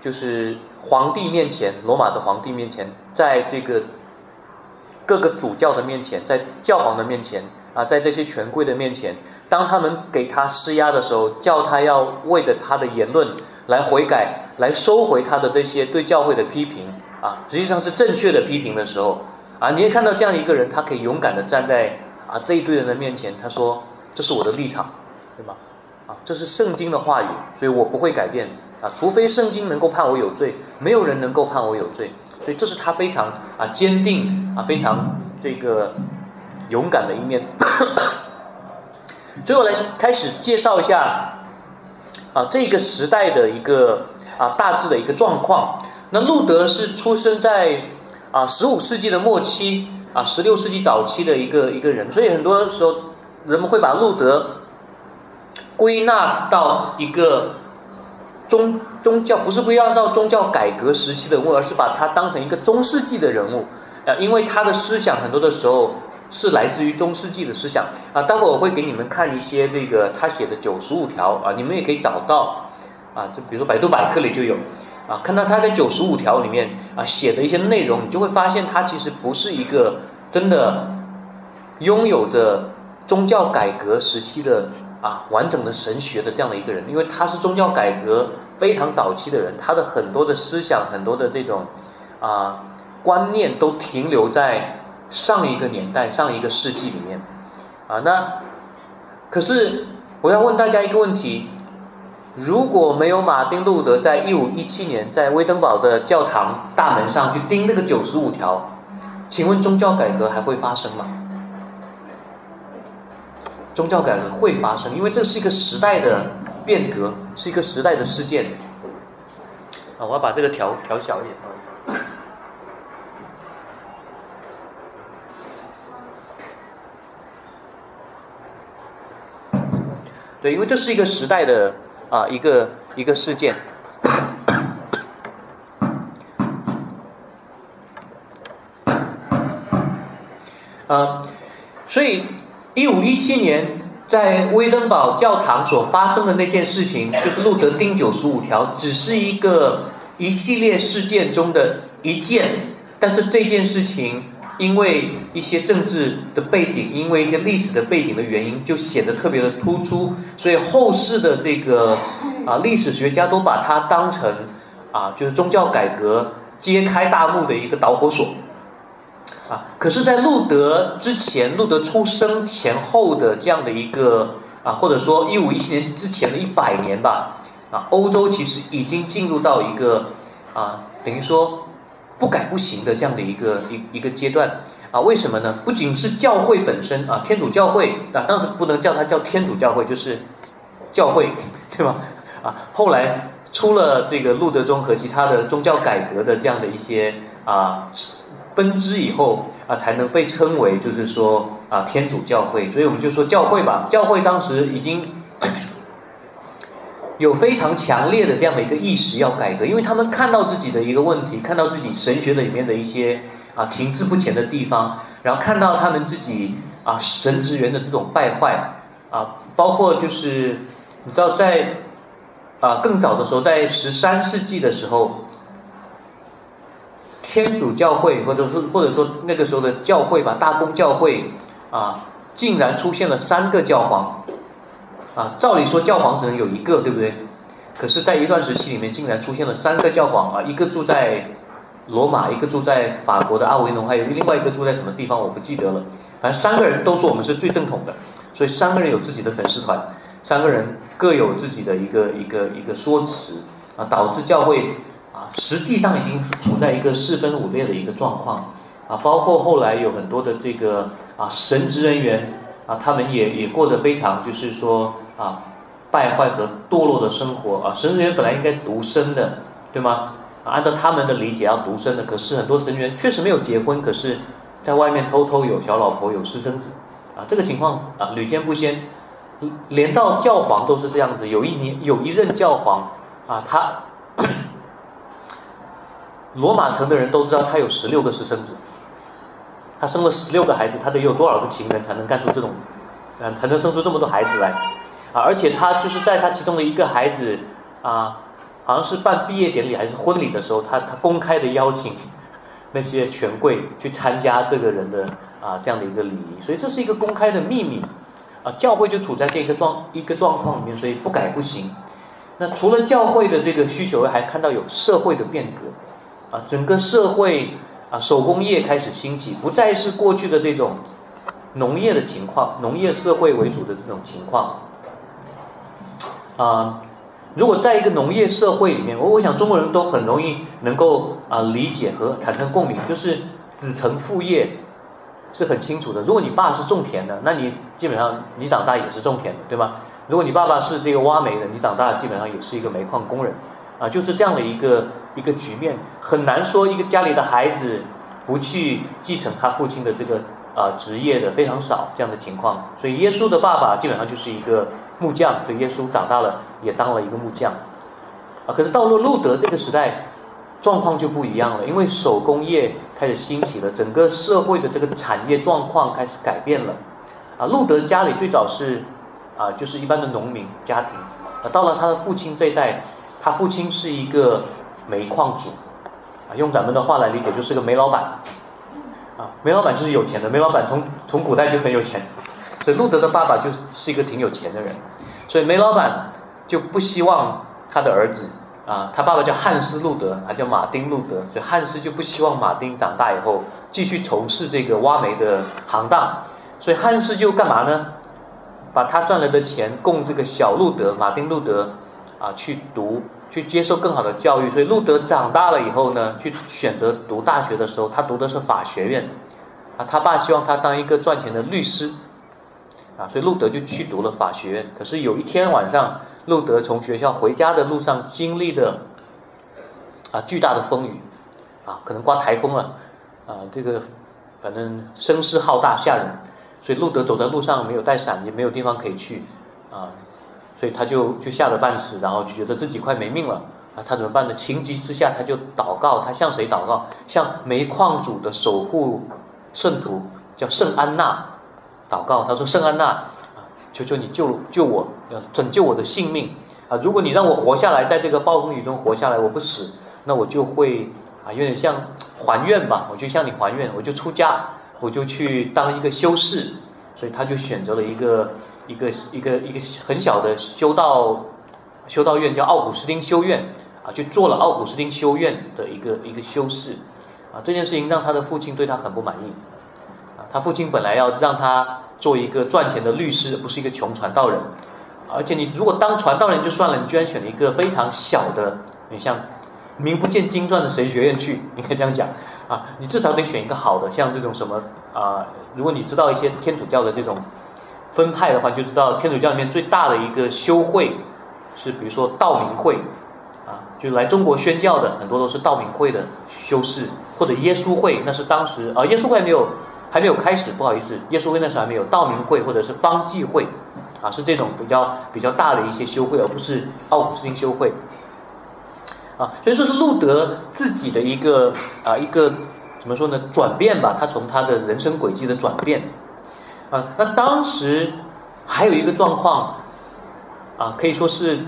就是皇帝面前，罗马的皇帝面前，在这个各个主教的面前，在教皇的面前啊，在这些权贵的面前，当他们给他施压的时候，叫他要为着他的言论来悔改，来收回他的这些对教会的批评啊，实际上是正确的批评的时候啊，你也看到这样一个人，他可以勇敢的站在。啊，这一堆人的面前，他说：“这是我的立场，对吗？啊，这是圣经的话语，所以我不会改变啊，除非圣经能够判我有罪，没有人能够判我有罪。所以这是他非常啊坚定啊非常这个勇敢的一面。最后来开始介绍一下啊这个时代的一个啊大致的一个状况。那路德是出生在啊十五世纪的末期。”啊，十六世纪早期的一个一个人，所以很多时候人们会把路德归纳到一个宗宗教，不是归要到宗教改革时期的人物，而是把他当成一个中世纪的人物啊，因为他的思想很多的时候是来自于中世纪的思想啊。待会我会给你们看一些这个他写的九十五条啊，你们也可以找到啊，就比如说百度百科里就有。啊，看到他在九十五条里面啊写的一些内容，你就会发现他其实不是一个真的拥有着宗教改革时期的啊完整的神学的这样的一个人，因为他是宗教改革非常早期的人，他的很多的思想、很多的这种啊观念都停留在上一个年代、上一个世纪里面啊。那可是我要问大家一个问题。如果没有马丁路德在一五一七年在威登堡的教堂大门上去钉那个九十五条，请问宗教改革还会发生吗？宗教改革会发生，因为这是一个时代的变革，是一个时代的事件。啊，我要把这个调调小一点。对，因为这是一个时代的。啊，一个一个事件，啊，所以一五一七年在威登堡教堂所发生的那件事情，就是路德钉九十五条，只是一个一系列事件中的一件，但是这件事情。因为一些政治的背景，因为一些历史的背景的原因，就显得特别的突出，所以后世的这个啊历史学家都把它当成啊就是宗教改革揭开大幕的一个导火索啊。可是，在路德之前，路德出生前后的这样的一个啊，或者说一五一七年之前的一百年吧啊，欧洲其实已经进入到一个啊等于说。不改不行的这样的一个一一个阶段啊？为什么呢？不仅是教会本身啊，天主教会啊，当时不能叫它叫天主教会，就是教会，对吧？啊，后来出了这个路德宗和其他的宗教改革的这样的一些啊分支以后啊，才能被称为就是说啊天主教会。所以我们就说教会吧，教会当时已经。有非常强烈的这样的一个意识要改革，因为他们看到自己的一个问题，看到自己神学的里面的一些啊停滞不前的地方，然后看到他们自己啊神职员的这种败坏啊，包括就是你知道在啊更早的时候，在十三世纪的时候，天主教会或者是或者说那个时候的教会吧，大公教会啊，竟然出现了三个教皇。啊，照理说教皇只能有一个，对不对？可是，在一段时期里面，竟然出现了三个教皇啊，一个住在罗马，一个住在法国的阿维农，还有另外一个住在什么地方，我不记得了。反正三个人都说我们是最正统的，所以三个人有自己的粉丝团，三个人各有自己的一个一个一个说辞啊，导致教会实际上已经处在一个四分五裂的一个状况啊。包括后来有很多的这个啊神职人员啊，他们也也过得非常就是说啊。败坏和堕落的生活啊，神职人员本来应该独身的，对吗？按照他们的理解要独身的，可是很多神职人员确实没有结婚，可是在外面偷偷有小老婆有私生子，啊，这个情况啊屡见不鲜，连到教皇都是这样子。有一年有一任教皇啊，他罗马城的人都知道他有十六个私生子，他生了十六个孩子，他得有多少个情人才能干出这种，嗯，才能生出这么多孩子来？啊，而且他就是在他其中的一个孩子啊，好像是办毕业典礼还是婚礼的时候，他他公开的邀请 那些权贵去参加这个人的啊这样的一个礼仪，所以这是一个公开的秘密啊。教会就处在这个状一个状况里面，所以不改不行。那除了教会的这个需求，还看到有社会的变革啊，整个社会啊手工业开始兴起，不再是过去的这种农业的情况，农业社会为主的这种情况。啊，如果在一个农业社会里面，我我想中国人都很容易能够啊理解和产生共鸣，就是子承父业是很清楚的。如果你爸是种田的，那你基本上你长大也是种田的，对吗？如果你爸爸是这个挖煤的，你长大基本上也是一个煤矿工人，啊，就是这样的一个一个局面，很难说一个家里的孩子不去继承他父亲的这个啊职业的非常少这样的情况。所以耶稣的爸爸基本上就是一个。木匠，所以耶稣长大了也当了一个木匠，啊，可是到了路德这个时代，状况就不一样了，因为手工业开始兴起了，整个社会的这个产业状况开始改变了，啊，路德家里最早是啊，就是一般的农民家庭，啊，到了他的父亲这一代，他父亲是一个煤矿主，啊，用咱们的话来理解就是个煤老板，啊，煤老板就是有钱的，煤老板从从古代就很有钱。所以路德的爸爸就是一个挺有钱的人，所以煤老板就不希望他的儿子啊，他爸爸叫汉斯路德，还叫马丁路德，所以汉斯就不希望马丁长大以后继续从事这个挖煤的行当，所以汉斯就干嘛呢？把他赚来的钱供这个小路德马丁路德啊去读，去接受更好的教育。所以路德长大了以后呢，去选择读大学的时候，他读的是法学院啊，他爸希望他当一个赚钱的律师。啊，所以路德就去读了法学院。可是有一天晚上，路德从学校回家的路上经历的啊巨大的风雨，啊，可能刮台风了，啊，这个反正声势浩大吓人。所以路德走在路上没有带伞，也没有地方可以去，啊，所以他就就吓得半死，然后就觉得自己快没命了。啊，他怎么办呢？情急之下，他就祷告。他向谁祷告？向煤矿主的守护圣徒，叫圣安娜。祷告，他说：“圣安娜，求求你救救我，要拯救我的性命啊！如果你让我活下来，在这个暴风雨中活下来，我不死，那我就会啊，有点像还愿吧，我就向你还愿，我就出家，我就去当一个修士。所以他就选择了一个一个一个一个很小的修道修道院，叫奥古斯丁修院啊，就做了奥古斯丁修院的一个一个修士啊。这件事情让他的父亲对他很不满意。”啊他父亲本来要让他做一个赚钱的律师，不是一个穷传道人。而且你如果当传道人就算了，你居然选了一个非常小的，你像名不见经传的神学院去，你可以这样讲啊。你至少得选一个好的，像这种什么啊，如果你知道一些天主教的这种分派的话，就知道天主教里面最大的一个修会是，比如说道明会啊，就来中国宣教的很多都是道明会的修士，或者耶稣会，那是当时啊，耶稣会没有。还没有开始，不好意思，耶稣会那时候还没有道明会或者是方济会，啊，是这种比较比较大的一些修会，而不是奥古斯丁修会，啊，所以说是路德自己的一个啊一个怎么说呢转变吧，他从他的人生轨迹的转变，啊，那当时还有一个状况，啊，可以说是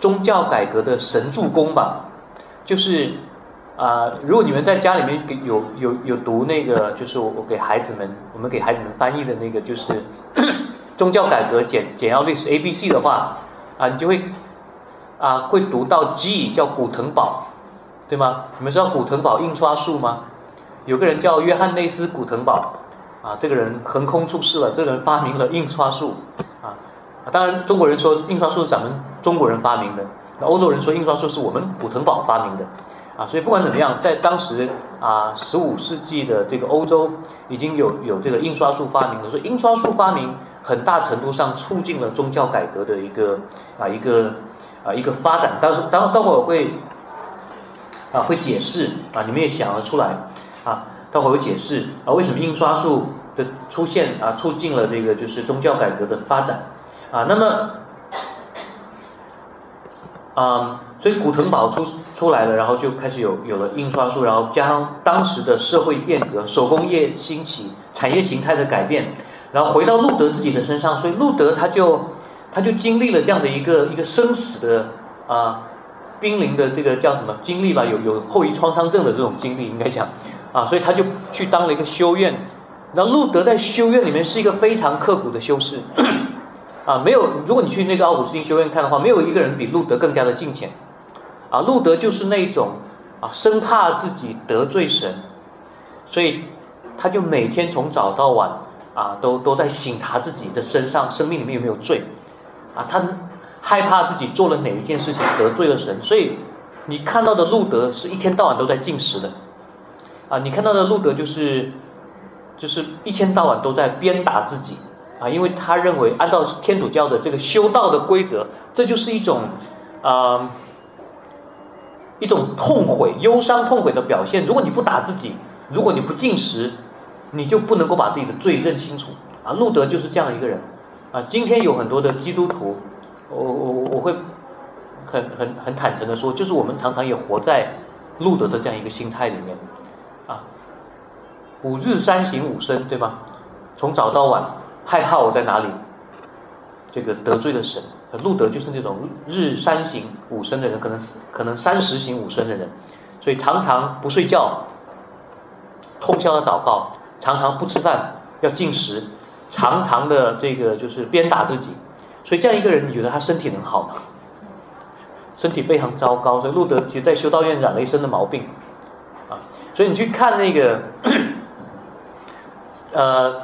宗教改革的神助攻吧，就是。啊，如果你们在家里面给有有有读那个，就是我我给孩子们，我们给孩子们翻译的那个，就是 宗教改革简简要历史 A B C 的话，啊，你就会啊会读到 G 叫古腾堡，对吗？你们知道古腾堡印刷术吗？有个人叫约翰内斯古腾堡，啊，这个人横空出世了，这个人发明了印刷术，啊，当然中国人说印刷术是咱们中国人发明的，那欧洲人说印刷术是我们古腾堡发明的。啊，所以不管怎么样，在当时啊，十五世纪的这个欧洲已经有有这个印刷术发明了。所以印刷术发明很大程度上促进了宗教改革的一个啊一个啊一个发展。当时当待会儿会啊会解释啊，你们也想得出来啊，待会儿会解释啊为什么印刷术的出现啊促进了这个就是宗教改革的发展啊。那么啊。所以古腾堡出出来了，然后就开始有有了印刷术，然后加上当时的社会变革，手工业兴起，产业形态的改变，然后回到路德自己的身上，所以路德他就他就经历了这样的一个一个生死的啊濒临的这个叫什么经历吧，有有后遗创伤症的这种经历应该讲啊，所以他就去当了一个修院，然后路德在修院里面是一个非常刻苦的修士。啊，没有如果你去那个奥古斯丁修院看的话，没有一个人比路德更加的敬虔。啊，路德就是那种啊，生怕自己得罪神，所以他就每天从早到晚啊，都都在省察自己的身上，生命里面有没有罪。啊？他害怕自己做了哪一件事情得罪了神，所以你看到的路德是一天到晚都在进食的。啊，你看到的路德就是就是一天到晚都在鞭打自己啊，因为他认为按照天主教的这个修道的规则，这就是一种啊。一种痛悔、忧伤、痛悔的表现。如果你不打自己，如果你不进食，你就不能够把自己的罪认清楚啊。路德就是这样一个人啊。今天有很多的基督徒，我我我会很很很坦诚的说，就是我们常常也活在路德的这样一个心态里面。五日三省吾身，对吧？从早到晚，害怕我在哪里，这个得罪了神。路德就是那种日三省吾身的人，可能可能三十省吾身的人，所以常常不睡觉，通宵的祷告，常常不吃饭要进食，常常的这个就是鞭打自己，所以这样一个人，你觉得他身体能好吗？身体非常糟糕，所以路德其实在修道院染了一身的毛病，啊，所以你去看那个，呃，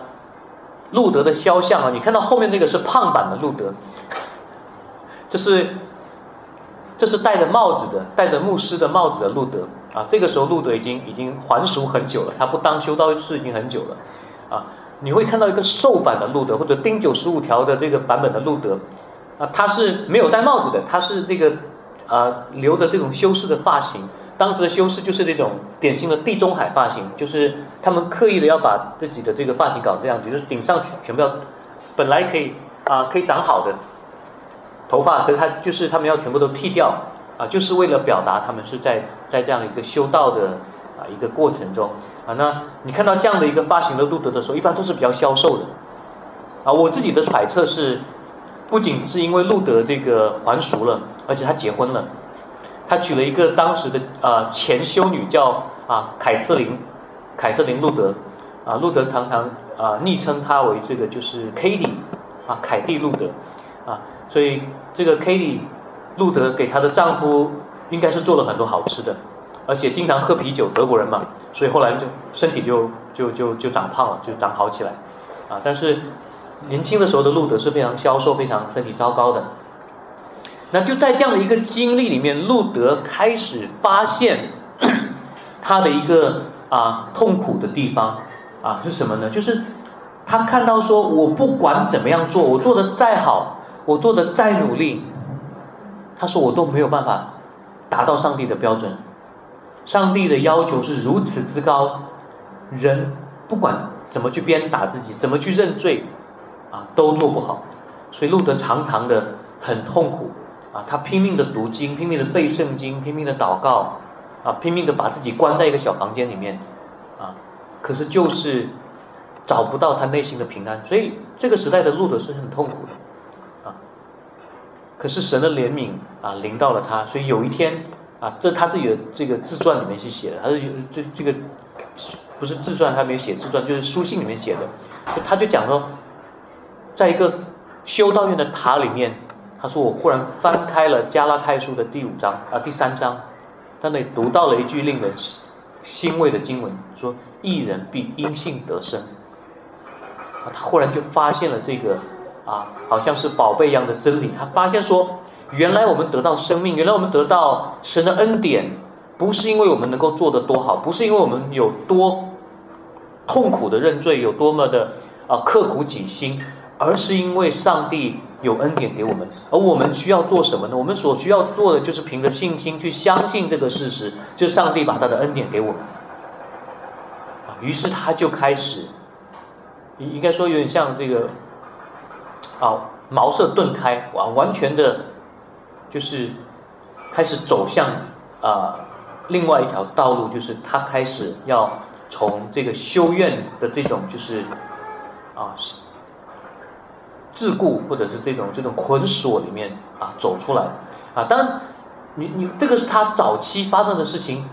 路德的肖像啊，你看到后面那个是胖版的路德。这是，这是戴着帽子的，戴着牧师的帽子的路德啊。这个时候路德已经已经还俗很久了，他不当修道士已经很久了啊。你会看到一个瘦版的路德，或者丁九十五条的这个版本的路德啊，他是没有戴帽子的，他是这个啊留的这种修饰的发型。当时的修饰就是那种典型的地中海发型，就是他们刻意的要把自己的这个发型搞这样，就是顶上去全部要本来可以啊可以长好的。头发，可是他就是他们要全部都剃掉啊，就是为了表达他们是在在这样一个修道的啊一个过程中啊。那你看到这样的一个发型的路德的时候，一般都是比较消瘦的啊。我自己的揣测是，不仅是因为路德这个还俗了，而且他结婚了，他娶了一个当时的啊前修女叫啊凯瑟琳，凯瑟琳路德啊，路德常常啊昵称她为这个就是 Katie 啊凯蒂路德啊。所以这个 Katie 路德给她的丈夫应该是做了很多好吃的，而且经常喝啤酒，德国人嘛，所以后来就身体就就就就长胖了，就长好起来，啊！但是年轻的时候的路德是非常消瘦、非常身体糟糕的。那就在这样的一个经历里面，路德开始发现 他的一个啊痛苦的地方啊是什么呢？就是他看到说，我不管怎么样做，我做的再好。我做的再努力，他说我都没有办法达到上帝的标准。上帝的要求是如此之高，人不管怎么去鞭打自己，怎么去认罪，啊，都做不好。所以路德常常的很痛苦，啊，他拼命的读经，拼命的背圣经，拼命的祷告，啊，拼命的把自己关在一个小房间里面，啊，可是就是找不到他内心的平安。所以这个时代的路德是很痛苦的。啊可是神的怜悯啊，临到了他，所以有一天啊，这他自己的这个自传里面去写的，他是这这个不是自传，他没有写自传，就是书信里面写的，他就讲说，在一个修道院的塔里面，他说我忽然翻开了加拉太书的第五章啊第三章，在那里读到了一句令人欣慰的经文，说一人必因信得生。啊，他忽然就发现了这个啊，好像是宝贝一样的真理。他发现说，原来我们得到生命，原来我们得到神的恩典，不是因为我们能够做得多好，不是因为我们有多痛苦的认罪，有多么的啊刻苦己心。而是因为上帝有恩典给我们，而我们需要做什么呢？我们所需要做的就是凭着信心去相信这个事实，就是上帝把他的恩典给我们。啊，于是他就开始，应应该说有点像这个，啊，茅塞顿开，完完全的，就是开始走向啊另外一条道路，就是他开始要从这个修院的这种就是啊。桎梏或者是这种这种捆锁里面啊走出来啊，当你你这个是他早期发生的事情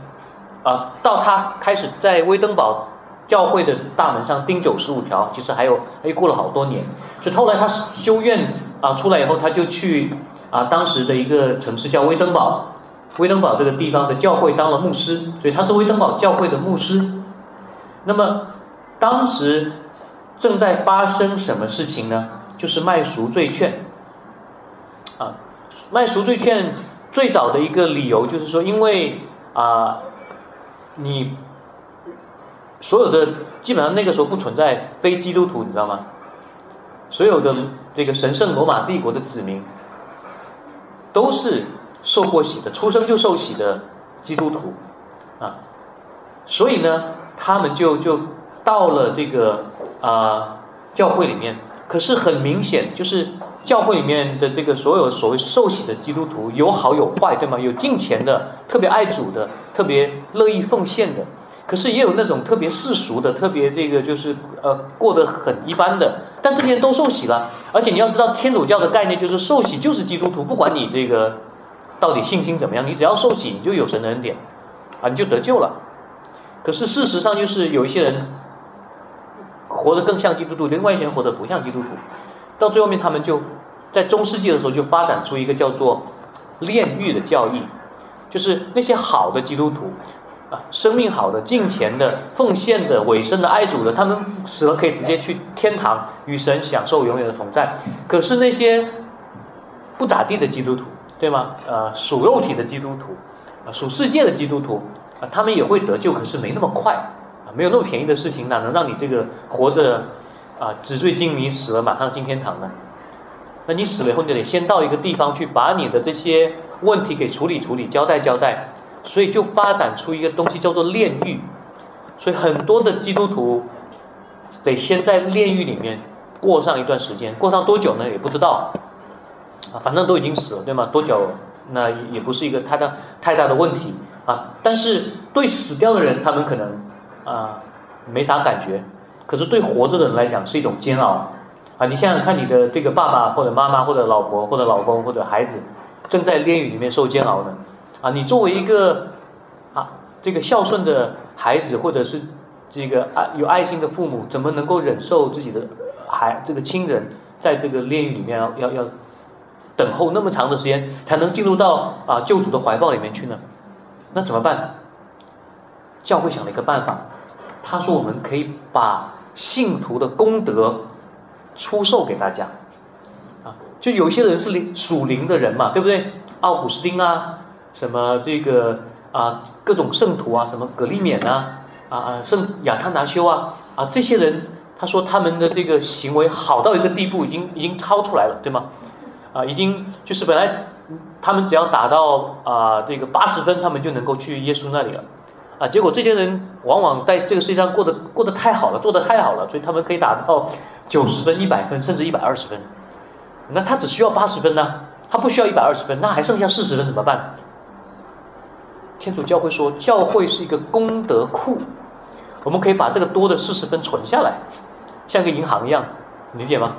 啊，到他开始在威登堡教会的大门上钉九十五条，其实还有哎过了好多年，所以后来他修院啊出来以后，他就去啊当时的一个城市叫威登堡，威登堡这个地方的教会当了牧师，所以他是威登堡教会的牧师。那么当时正在发生什么事情呢？就是卖赎罪券，啊，卖赎罪券最早的一个理由就是说，因为啊，你所有的基本上那个时候不存在非基督徒，你知道吗？所有的这个神圣罗马帝国的子民都是受过洗的，出生就受洗的基督徒，啊，所以呢，他们就就到了这个啊教会里面。可是很明显，就是教会里面的这个所有所谓受洗的基督徒，有好有坏，对吗？有敬虔的，特别爱主的，特别乐意奉献的。可是也有那种特别世俗的，特别这个就是呃过得很一般的。但这些人都受洗了，而且你要知道，天主教的概念就是受洗就是基督徒，不管你这个到底信心怎么样，你只要受洗，你就有神恩典啊，你就得救了。可是事实上就是有一些人。活得更像基督徒，另外一些人活得不像基督徒，到最后面他们就在中世纪的时候就发展出一个叫做炼狱的教义，就是那些好的基督徒啊，生命好的、敬虔的、奉献的、委身的、爱主的，他们死了可以直接去天堂与神享受永远的同在。可是那些不咋地的基督徒，对吗？呃，属肉体的基督徒啊，属世界的基督徒啊，他们也会得救，可是没那么快。没有那么便宜的事情，哪能让你这个活着啊纸醉金迷，死了马上进天堂呢？那你死了以后，你得先到一个地方去，把你的这些问题给处理处理，交代交代。所以就发展出一个东西叫做炼狱。所以很多的基督徒得先在炼狱里面过上一段时间，过上多久呢？也不知道啊，反正都已经死了，对吗？多久那也不是一个太大太大的问题啊。但是对死掉的人，他们可能。啊，没啥感觉，可是对活着的人来讲是一种煎熬啊！你想想看，你的这个爸爸或者妈妈或者老婆或者老公或者孩子正在炼狱里面受煎熬呢，啊，你作为一个啊这个孝顺的孩子或者是这个爱有爱心的父母，怎么能够忍受自己的孩这个亲人在这个炼狱里面要要要等候那么长的时间才能进入到啊救主的怀抱里面去呢？那怎么办？教会想了一个办法。他说：“我们可以把信徒的功德出售给大家，啊，就有一些人是灵属灵的人嘛，对不对？奥古斯丁啊，什么这个啊，各种圣徒啊，什么格利勉啊，啊啊，圣亚他拿修啊，啊，这些人，他说他们的这个行为好到一个地步，已经已经超出来了，对吗？啊，已经就是本来他们只要达到啊这个八十分，他们就能够去耶稣那里了。”啊，结果这些人往往在这个世界上过得过得太好了，做得太好了，所以他们可以达到九十分、一百分，甚至一百二十分。那他只需要八十分呢？他不需要一百二十分，那还剩下四十分怎么办？天主教会说，教会是一个功德库，我们可以把这个多的四十分存下来，像个银行一样，理解吗？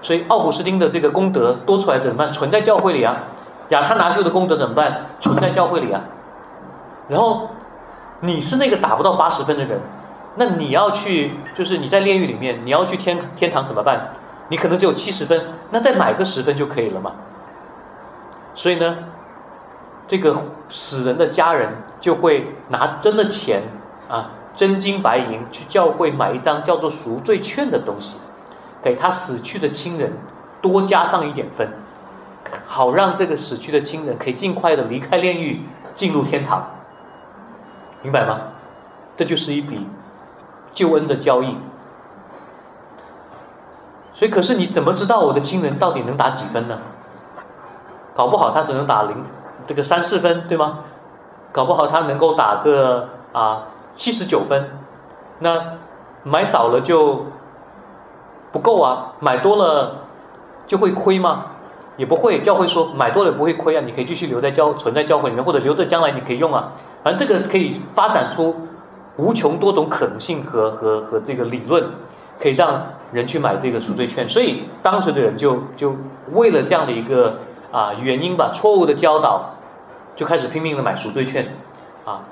所以奥古斯丁的这个功德多出来怎么办？存在教会里啊。亚他拿修的功德怎么办？存在教会里啊。然后。你是那个达不到八十分的人，那你要去，就是你在炼狱里面，你要去天天堂怎么办？你可能只有七十分，那再买个十分就可以了嘛。所以呢，这个死人的家人就会拿真的钱啊，真金白银去教会买一张叫做赎罪券的东西，给他死去的亲人多加上一点分，好让这个死去的亲人可以尽快的离开炼狱，进入天堂。明白吗？这就是一笔救恩的交易。所以，可是你怎么知道我的亲人到底能打几分呢？搞不好他只能打零，这个三四分，对吗？搞不好他能够打个啊七十九分，那买少了就不够啊，买多了就会亏吗？也不会，教会说买多了不会亏啊，你可以继续留在教存在教会里面，或者留着将来你可以用啊。反正这个可以发展出无穷多种可能性和和和这个理论，可以让人去买这个赎罪券。所以当时的人就就为了这样的一个。啊，原因吧，错误的教导，就开始拼命的买赎罪券，啊，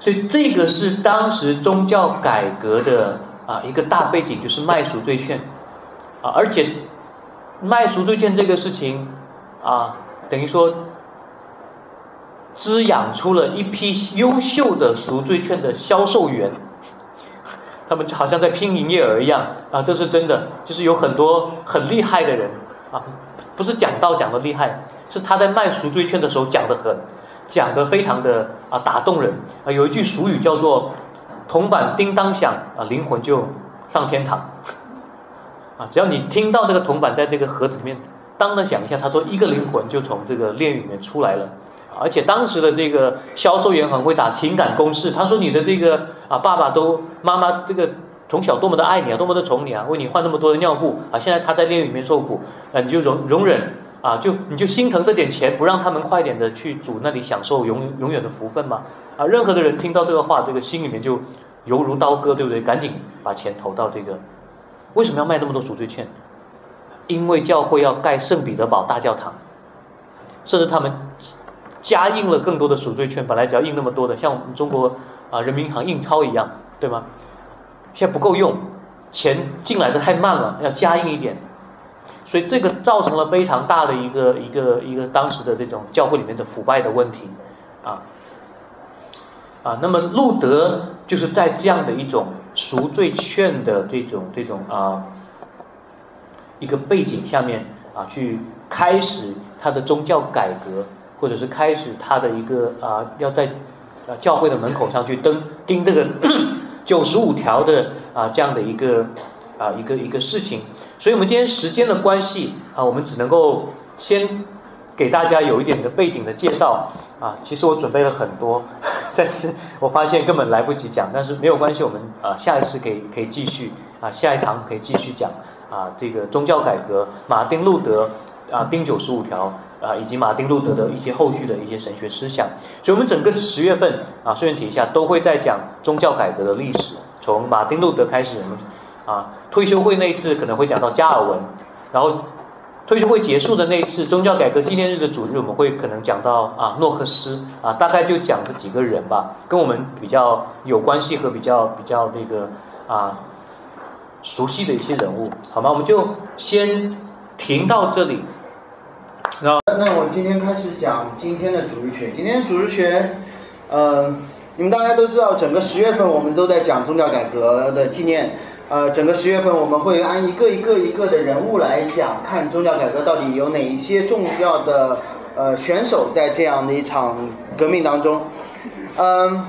所以这个是当时宗教改革的啊一个大背景，就是卖赎罪券，啊，而且卖赎罪券这个事情，啊，等于说滋养出了一批优秀的赎罪券的销售员。他们就好像在拼营业额一样啊，这是真的，就是有很多很厉害的人啊，不是讲道讲的厉害，是他在卖赎罪券的时候讲的很，讲的非常的啊打动人啊。有一句俗语叫做“铜板叮当响啊，灵魂就上天堂”，只要你听到这个铜板在这个盒子里面当的响一下，他说一个灵魂就从这个炼狱里面出来了。而且当时的这个销售员很会打情感攻势，他说你的这个啊爸爸都妈妈这个从小多么的爱你啊，多么的宠你啊，为你换那么多的尿布啊，现在他在炼狱里面受苦，啊你就容容忍啊，就你就心疼这点钱，不让他们快点的去主那里享受永永远的福分吗？啊，任何的人听到这个话，这个心里面就犹如刀割，对不对？赶紧把钱投到这个，为什么要卖那么多赎罪券？因为教会要盖圣彼得堡大教堂，甚至他们。加印了更多的赎罪券，本来只要印那么多的，像我们中国啊人民银行印钞一样，对吗？现在不够用，钱进来的太慢了，要加印一点，所以这个造成了非常大的一个一个一个当时的这种教会里面的腐败的问题，啊啊，那么路德就是在这样的一种赎罪券的这种这种啊一个背景下面啊去开始他的宗教改革。或者是开始他的一个啊，要在啊教会的门口上去登钉这个 九十五条的啊这样的一个啊一个一个事情，所以我们今天时间的关系啊，我们只能够先给大家有一点的背景的介绍啊。其实我准备了很多，但是我发现根本来不及讲，但是没有关系，我们啊下一次可以可以继续啊下一堂可以继续讲啊这个宗教改革，马丁路德啊钉九十五条。啊，以及马丁路德的一些后续的一些神学思想，所以我们整个十月份啊，顺便提一下，都会在讲宗教改革的历史，从马丁路德开始，我们啊，退休会那一次可能会讲到加尔文，然后退休会结束的那一次宗教改革纪念日的主日，我们会可能讲到啊诺克斯啊，大概就讲这几个人吧，跟我们比较有关系和比较比较那个啊熟悉的一些人物，好吗？我们就先停到这里。那那我们今天开始讲今天的主日学。今天的主日学，呃，你们大家都知道，整个十月份我们都在讲宗教改革的纪念。呃，整个十月份我们会按一个一个一个的人物来讲，看宗教改革到底有哪一些重要的呃选手在这样的一场革命当中。嗯，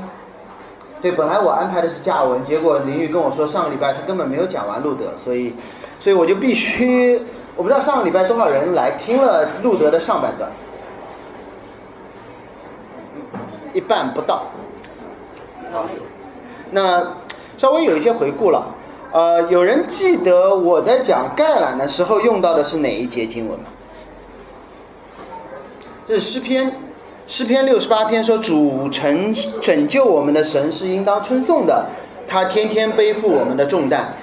对，本来我安排的是加尔文，结果林玉跟我说上个礼拜他根本没有讲完路德，所以，所以我就必须。我不知道上个礼拜多少人来听了路德的上半段，一半不到。那稍微有一些回顾了。呃，有人记得我在讲概览的时候用到的是哪一节经文吗？这是诗篇，诗篇六十八篇说：“主成拯救我们的神是应当称颂的，他天天背负我们的重担。”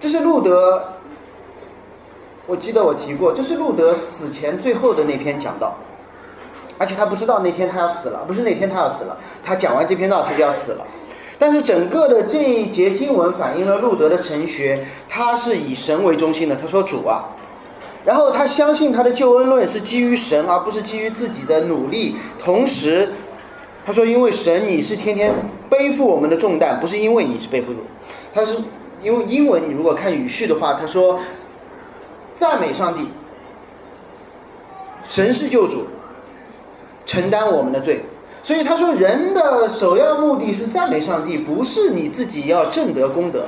这是路德。我记得我提过，这是路德死前最后的那篇讲道，而且他不知道那天他要死了，不是那天他要死了，他讲完这篇道他就要死了。但是整个的这一节经文反映了路德的神学，他是以神为中心的。他说主啊，然后他相信他的救恩论是基于神，而不是基于自己的努力。同时，他说因为神你是天天背负我们的重担，不是因为你是背负的。他是因为英文你如果看语序的话，他说赞美上帝，神是救主，承担我们的罪。所以他说，人的首要目的是赞美上帝，不是你自己要正得功德。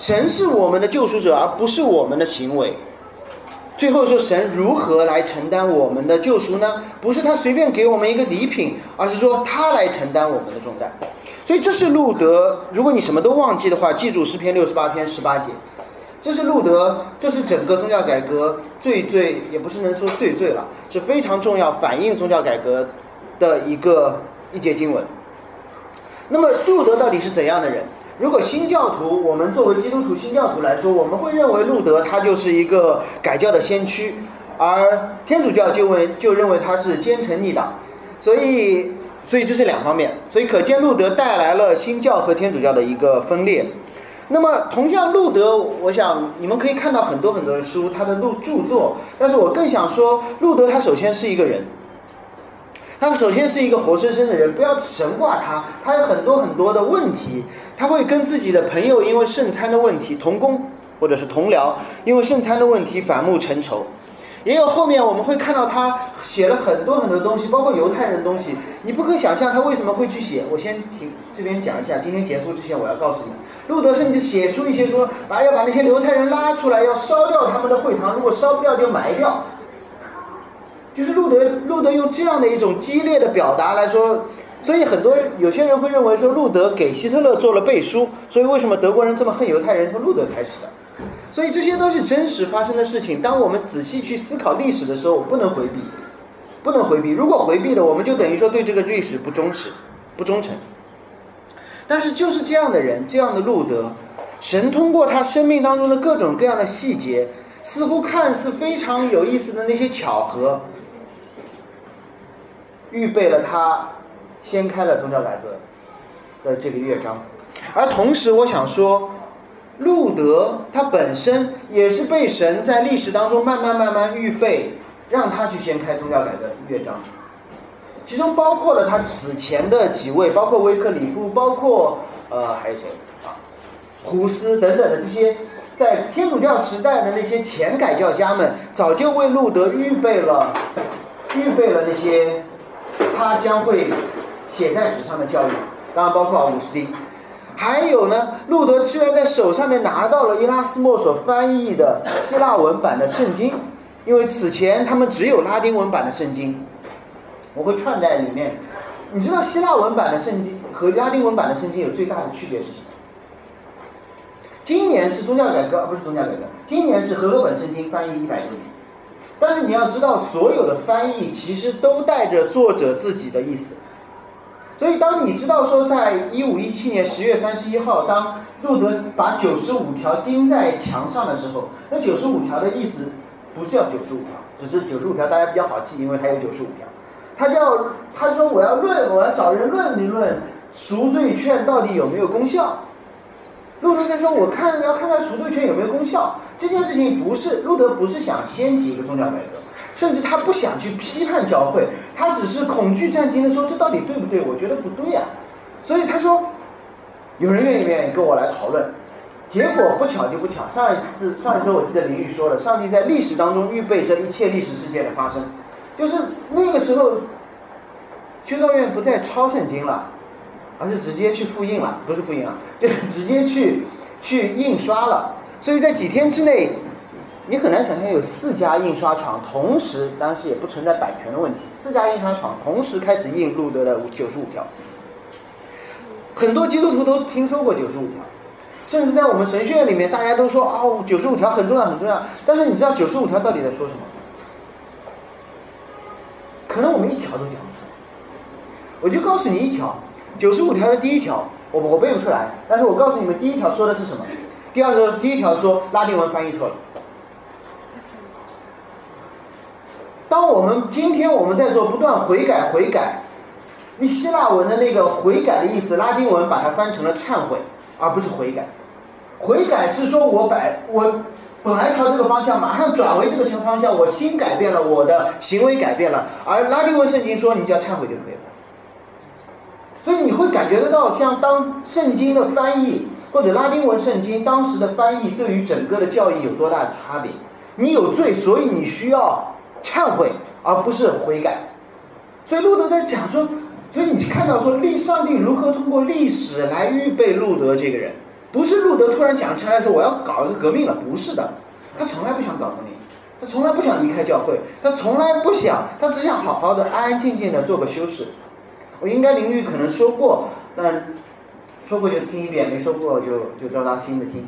神是我们的救赎者，而不是我们的行为。最后说，神如何来承担我们的救赎呢？不是他随便给我们一个礼品，而是说他来承担我们的重担。所以这是路德。如果你什么都忘记的话，记住诗篇六十八篇十八节，这是路德，这是整个宗教改革最最，也不是能说最最了，是非常重要，反映宗教改革。的一个一节经文。那么路德到底是怎样的人？如果新教徒，我们作为基督徒新教徒来说，我们会认为路德他就是一个改教的先驱，而天主教就为就认为他是奸臣逆党，所以所以这是两方面。所以可见路德带来了新教和天主教的一个分裂。那么同样路德，我想你们可以看到很多很多的书，他的路著作，但是我更想说，路德他首先是一个人。他首先是一个活生生的人，不要神化他。他有很多很多的问题，他会跟自己的朋友因为圣餐的问题，同工或者是同僚，因为圣餐的问题反目成仇。也有后面我们会看到他写了很多很多东西，包括犹太人的东西。你不可想象他为什么会去写。我先停这边讲一下，今天结束之前我要告诉你们，路德甚至写出一些说，啊要把那些犹太人拉出来，要烧掉他们的会堂，如果烧不掉就埋掉。就是路德，路德用这样的一种激烈的表达来说，所以很多有些人会认为说路德给希特勒做了背书，所以为什么德国人这么恨犹太人，从路德开始的？所以这些都是真实发生的事情。当我们仔细去思考历史的时候，我不能回避，不能回避。如果回避了，我们就等于说对这个历史不忠实、不忠诚。但是就是这样的人，这样的路德，神通过他生命当中的各种各样的细节，似乎看似非常有意思的那些巧合。预备了他，掀开了宗教改革的这个乐章，而同时我想说，路德他本身也是被神在历史当中慢慢慢慢预备，让他去掀开宗教改革乐章，其中包括了他此前的几位，包括威克里夫，包括呃还有谁啊，胡斯等等的这些，在天主教时代的那些前改教家们，早就为路德预备了，预备了那些。他将会写在纸上的教育，当然包括奥古斯丁，还有呢，路德居然在手上面拿到了伊拉斯莫所翻译的希腊文版的圣经，因为此前他们只有拉丁文版的圣经，我会串在里面。你知道希腊文版的圣经和拉丁文版的圣经有最大的区别是什么？今年是宗教改革，而不是宗教改革，今年是和合本圣经翻译一百多年。但是你要知道，所有的翻译其实都带着作者自己的意思。所以，当你知道说，在一五一七年十月三十一号，当路德把九十五条钉在墙上的时候，那九十五条的意思不是要九十五条，只是九十五条大家比较好记，因为它有九十五条。他叫他说我要论，我要找人论一论赎罪券到底有没有功效。路德在说：“我看要看看赎罪券有没有功效。这件事情不是路德不是想掀起一个宗教改革，甚至他不想去批判教会，他只是恐惧战惊的说这到底对不对？我觉得不对呀。所以他说，有人愿意愿意跟我来讨论。结果不巧就不巧，上一次上一周我记得林玉说了，上帝在历史当中预备着一切历史事件的发生，就是那个时候，修道院不再抄圣经了。”而是直接去复印了，不是复印啊，就是直接去去印刷了。所以在几天之内，你很难想象有四家印刷厂同时，当时也不存在版权的问题，四家印刷厂同时开始印路德的九十五条。很多基督徒都听说过九十五条，甚至在我们神学院里面，大家都说哦，九十五条很重要很重要。但是你知道九十五条到底在说什么？可能我们一条都讲不出来。我就告诉你一条。九十五条的第一条，我我背不出来，但是我告诉你们，第一条说的是什么？第二个，第一条说拉丁文翻译错了。当我们今天我们在做不断悔改悔改，你希腊文的那个悔改的意思，拉丁文把它翻成了忏悔，而不是悔改。悔改是说我把我本来朝这个方向，马上转为这个方向，我心改变了，我的行为改变了。而拉丁文圣经说，你就要忏悔就可以了。所以你会感觉得到，像当圣经的翻译或者拉丁文圣经当时的翻译，对于整个的教义有多大的差别？你有罪，所以你需要忏悔，而不是悔改。所以路德在讲说，所以你看到说，历上帝如何通过历史来预备路德这个人，不是路德突然想起来说我要搞一个革命了，不是的，他从来不想搞革命，他从来不想离开教会，他从来不想，他只想好好的安安静静的做个修士。我应该淋浴可能说过，但说过就听一遍，没说过就就照当新的听。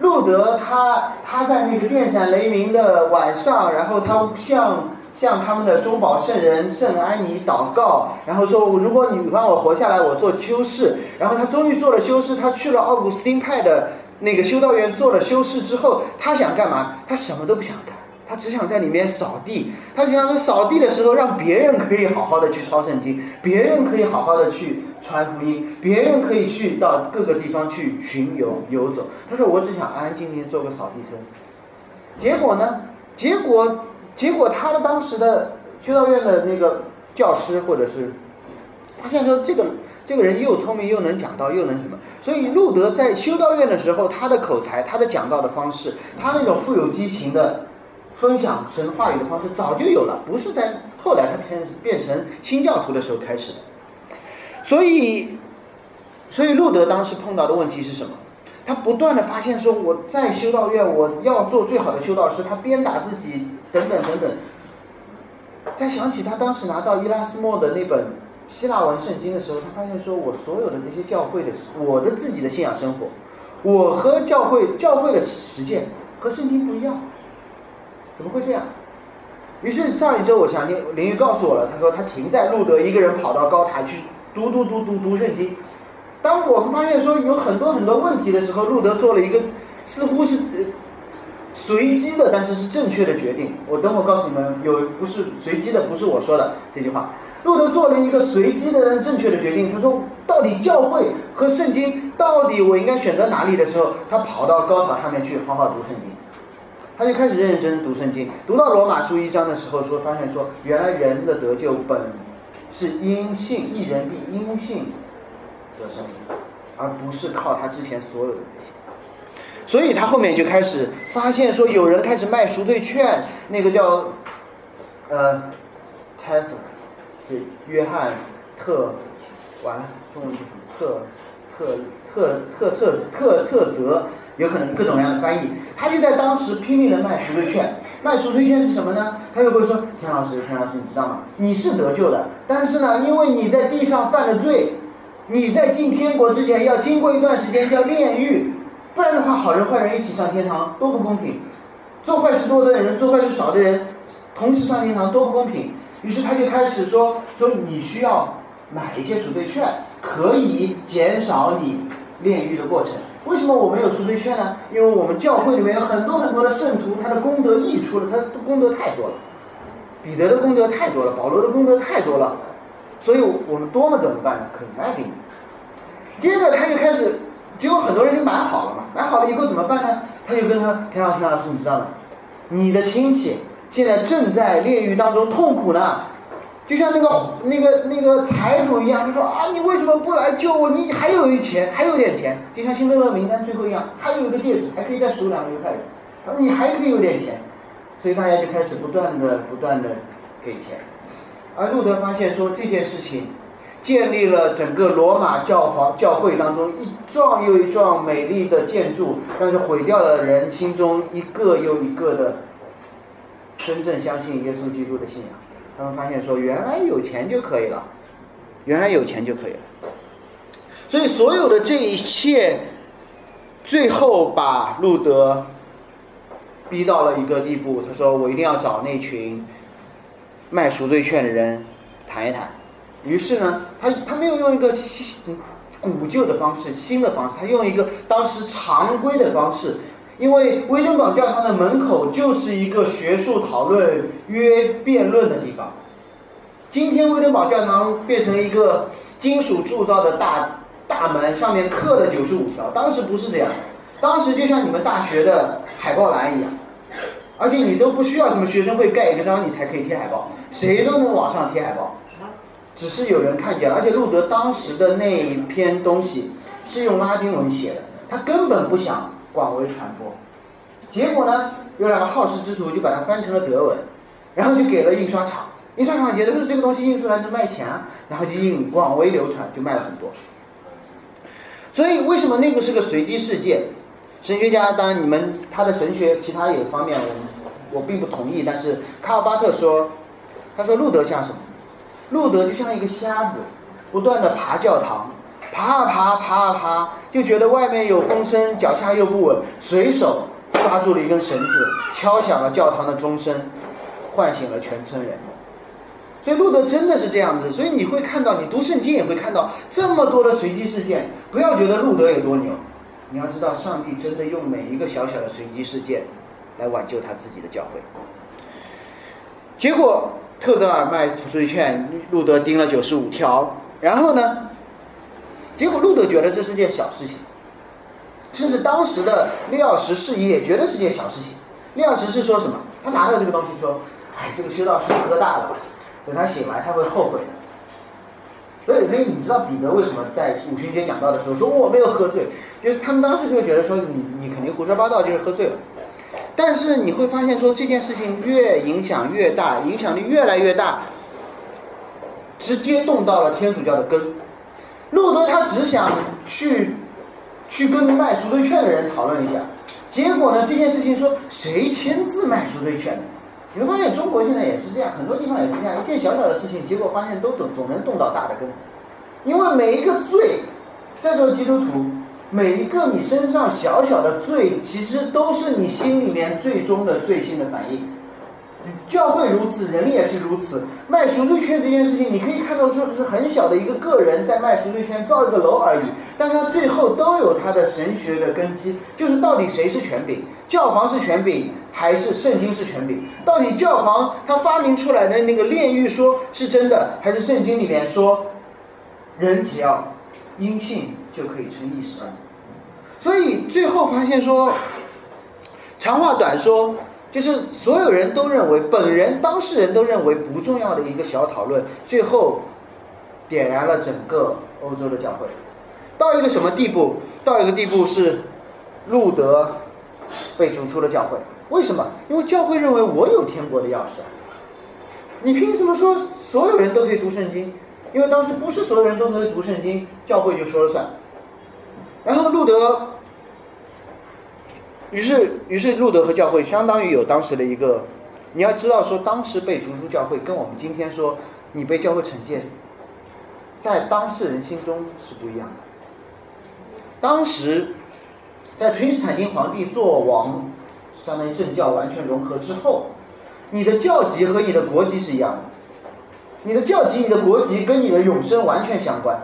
路德他他在那个电闪雷鸣的晚上，然后他向向他们的中保圣人圣安妮祷告，然后说如果你让我活下来，我做修士。然后他终于做了修士，他去了奥古斯丁派的那个修道院做了修士之后，他想干嘛？他什么都不想干。他只想在里面扫地，他想在扫地的时候让别人可以好好的去抄圣经，别人可以好好的去传福音，别人可以去到各个地方去巡游游走。他说：“我只想安安静静做个扫地僧。”结果呢？结果结果他的当时的修道院的那个教师或者是发现说，这个这个人又聪明又能讲道又能什么，所以路德在修道院的时候，他的口才、他的讲道的方式、他那种富有激情的。分享神话语的方式早就有了，不是在后来他变变成新教徒的时候开始的。所以，所以路德当时碰到的问题是什么？他不断的发现说，我在修道院我要做最好的修道士，他鞭打自己等等等等。他想起他当时拿到伊拉斯莫的那本希腊文圣经的时候，他发现说我所有的这些教会的我的自己的信仰生活，我和教会教会的实践和圣经不一样。怎么会这样？于是上一周我相信林玉告诉我了，他说他停在路德一个人跑到高台去读读读读读圣经。当我们发现说有很多很多问题的时候，路德做了一个似乎是随机的，但是是正确的决定。我等会告诉你们，有不是随机的，不是我说的这句话。路德做了一个随机的但正确的决定。他说，到底教会和圣经，到底我应该选择哪里的时候，他跑到高塔上面去好好读圣经。他就开始认认真读圣经，读到罗马书一章的时候，说发现说，原来人的得救本是因信，一人必因信得生命，而不是靠他之前所有的。所以他后面就开始发现说，有人开始卖赎罪券，那个叫呃 t e s l 就约翰特，完了，中文是什么？特特特特特特特泽。有可能各种各样的翻译，他就在当时拼命的卖赎罪券。卖赎罪券是什么呢？他就会说：“田老师，田老师，你知道吗？你是得救的，但是呢，因为你在地上犯了罪，你在进天国之前要经过一段时间叫炼狱，不然的话，好人坏人一起上天堂多不公平。做坏事多的人，做坏事少的人，同时上天堂多不公平。于是他就开始说：说你需要买一些赎罪券，可以减少你炼狱的过程。”为什么我们有赎罪券呢？因为我们教会里面有很多很多的圣徒，他的功德溢出了，他的功德太多了。彼得的功德太多了，保罗的功德太多了，所以我们多了怎么办呢？可以卖给你。接着他就开始，结果很多人就买好了嘛，买好了以后怎么办呢？他就跟他田老师，田老师，你知道吗？你的亲戚现在正在炼狱当中痛苦呢。就像那个那个那个财主一样，就说啊，你为什么不来救我？你还有一钱，还有点钱，就像新德勒名单最后一样，还有一个戒指，还可以再赎两个犹太人，你还可以有点钱，所以大家就开始不断的不断的给钱。而路德发现说这件事情，建立了整个罗马教皇教会当中一幢又一幢美丽的建筑，但是毁掉了人心中一个又一个的真正相信耶稣基督的信仰。他们发现说，原来有钱就可以了，原来有钱就可以了。所以所有的这一切，最后把路德逼到了一个地步。他说：“我一定要找那群卖赎罪券的人谈一谈。”于是呢，他他没有用一个古旧的方式、新的方式，他用一个当时常规的方式。因为威登堡教堂的门口就是一个学术讨论、约辩论的地方，今天威登堡教堂变成一个金属铸造的大大门，上面刻了九十五条，当时不是这样，当时就像你们大学的海报栏一样，而且你都不需要什么学生会盖一个章，你才可以贴海报，谁都能往上贴海报，只是有人看见，而且路德当时的那一篇东西是用拉丁文写的，他根本不想广为传播，结果呢，有两个好事之徒就把它翻成了德文，然后就给了印刷厂。印刷厂觉得是这个东西印出来能卖钱啊，然后就印广为流传，就卖了很多。所以为什么那个是个随机事件？神学家当然你们他的神学其他有方面我我并不同意，但是卡尔巴特说，他说路德像什么？路德就像一个瞎子，不断的爬教堂，爬啊爬，爬啊爬，就觉得外面有风声，脚下又不稳，随手抓住了一根绳子，敲响了教堂的钟声，唤醒了全村人。所以路德真的是这样子，所以你会看到，你读圣经也会看到这么多的随机事件。不要觉得路德有多牛，你要知道，上帝真的用每一个小小的随机事件来挽救他自己的教会。结果特泽尔卖赎罪券，路德钉了九十五条，然后呢，结果路德觉得这是件小事情，甚至当时的利奥十世也觉得是件小事情。利奥十世说什么？他拿到这个东西说：“哎，这个修道士喝大了。”等他醒来，他会后悔的。所以，所以你知道彼得为什么在五旬节讲到的时候说我没有喝醉？就是他们当时就觉得说你你肯定胡说八道，就是喝醉了。但是你会发现说这件事情越影响越大，影响力越来越大，直接动到了天主教的根。路德他只想去去跟卖赎罪券的人讨论一下，结果呢这件事情说谁签字卖赎罪券的？你会发现中国现在也是这样，很多地方也是这样，一件小小的事情，结果发现都总总能动到大的根。因为每一个罪，在座基督徒，每一个你身上小小的罪，其实都是你心里面最终的罪性的反应。教会如此，人也是如此。卖赎罪券这件事情，你可以看到说是很小的一个个人在卖赎罪券，造一个楼而已，但他最后都有他的神学的根基，就是到底谁是权柄？教皇是权柄，还是圣经是权柄？到底教皇他发明出来的那个炼狱说是真的，还是圣经里面说人只要因信就可以称义是真的？所以最后发现说，长话短说。就是所有人都认为，本人当事人都认为不重要的一个小讨论，最后点燃了整个欧洲的教会，到一个什么地步？到一个地步是路德被逐出了教会。为什么？因为教会认为我有天国的钥匙，你凭什么说所有人都可以读圣经？因为当时不是所有人都可以读圣经，教会就说了算。然后路德。于是，于是路德和教会相当于有当时的一个，你要知道说，当时被逐出教会，跟我们今天说你被教会惩戒，在当事人心中是不一样的。当时，在君士坦丁皇帝做王，相当于政教完全融合之后，你的教籍和你的国籍是一样的，你的教籍、你的国籍跟你的永生完全相关。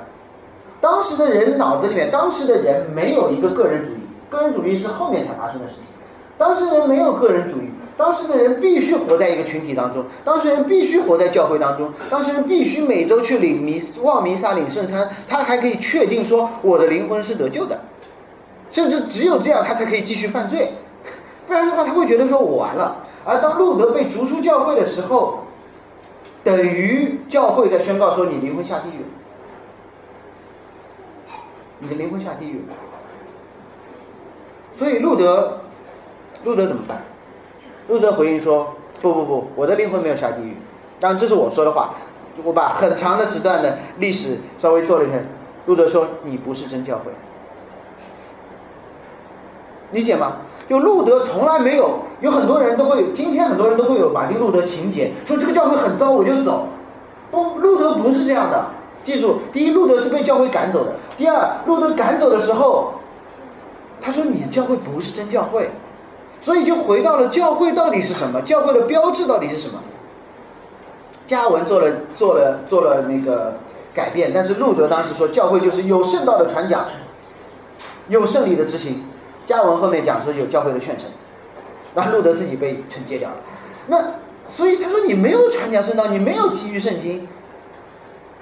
当时的人脑子里面，当时的人没有一个个人主义。个人主义是后面才发生的事情，当事人没有个人主义，当事的人必须活在一个群体当中，当事人必须活在教会当中，当事人必须每周去领弥望弥撒领圣餐，他还可以确定说我的灵魂是得救的，甚至只有这样他才可以继续犯罪，不然的话他会觉得说我完了。而当路德被逐出教会的时候，等于教会在宣告说你灵魂下地狱，你的灵魂下地狱。所以路德，路德怎么办？路德回应说：“不不不，我的灵魂没有下地狱。当然这是我说的话，我把很长的时段的历史稍微做了一下。路德说：你不是真教会，理解吗？就路德从来没有，有很多人都会，今天很多人都会有马丁路德情节，说这个教会很糟，我就走。不，路德不是这样的。记住，第一，路德是被教会赶走的；第二，路德赶走的时候。”他说：“你教会不是真教会，所以就回到了教会到底是什么？教会的标志到底是什么？”加文做了做了做了那个改变，但是路德当时说教会就是有圣道的传讲，有圣礼的执行。加文后面讲说有教会的劝惩，然后路德自己被惩戒掉了。那所以他说你没有传讲圣道，你没有基于圣经，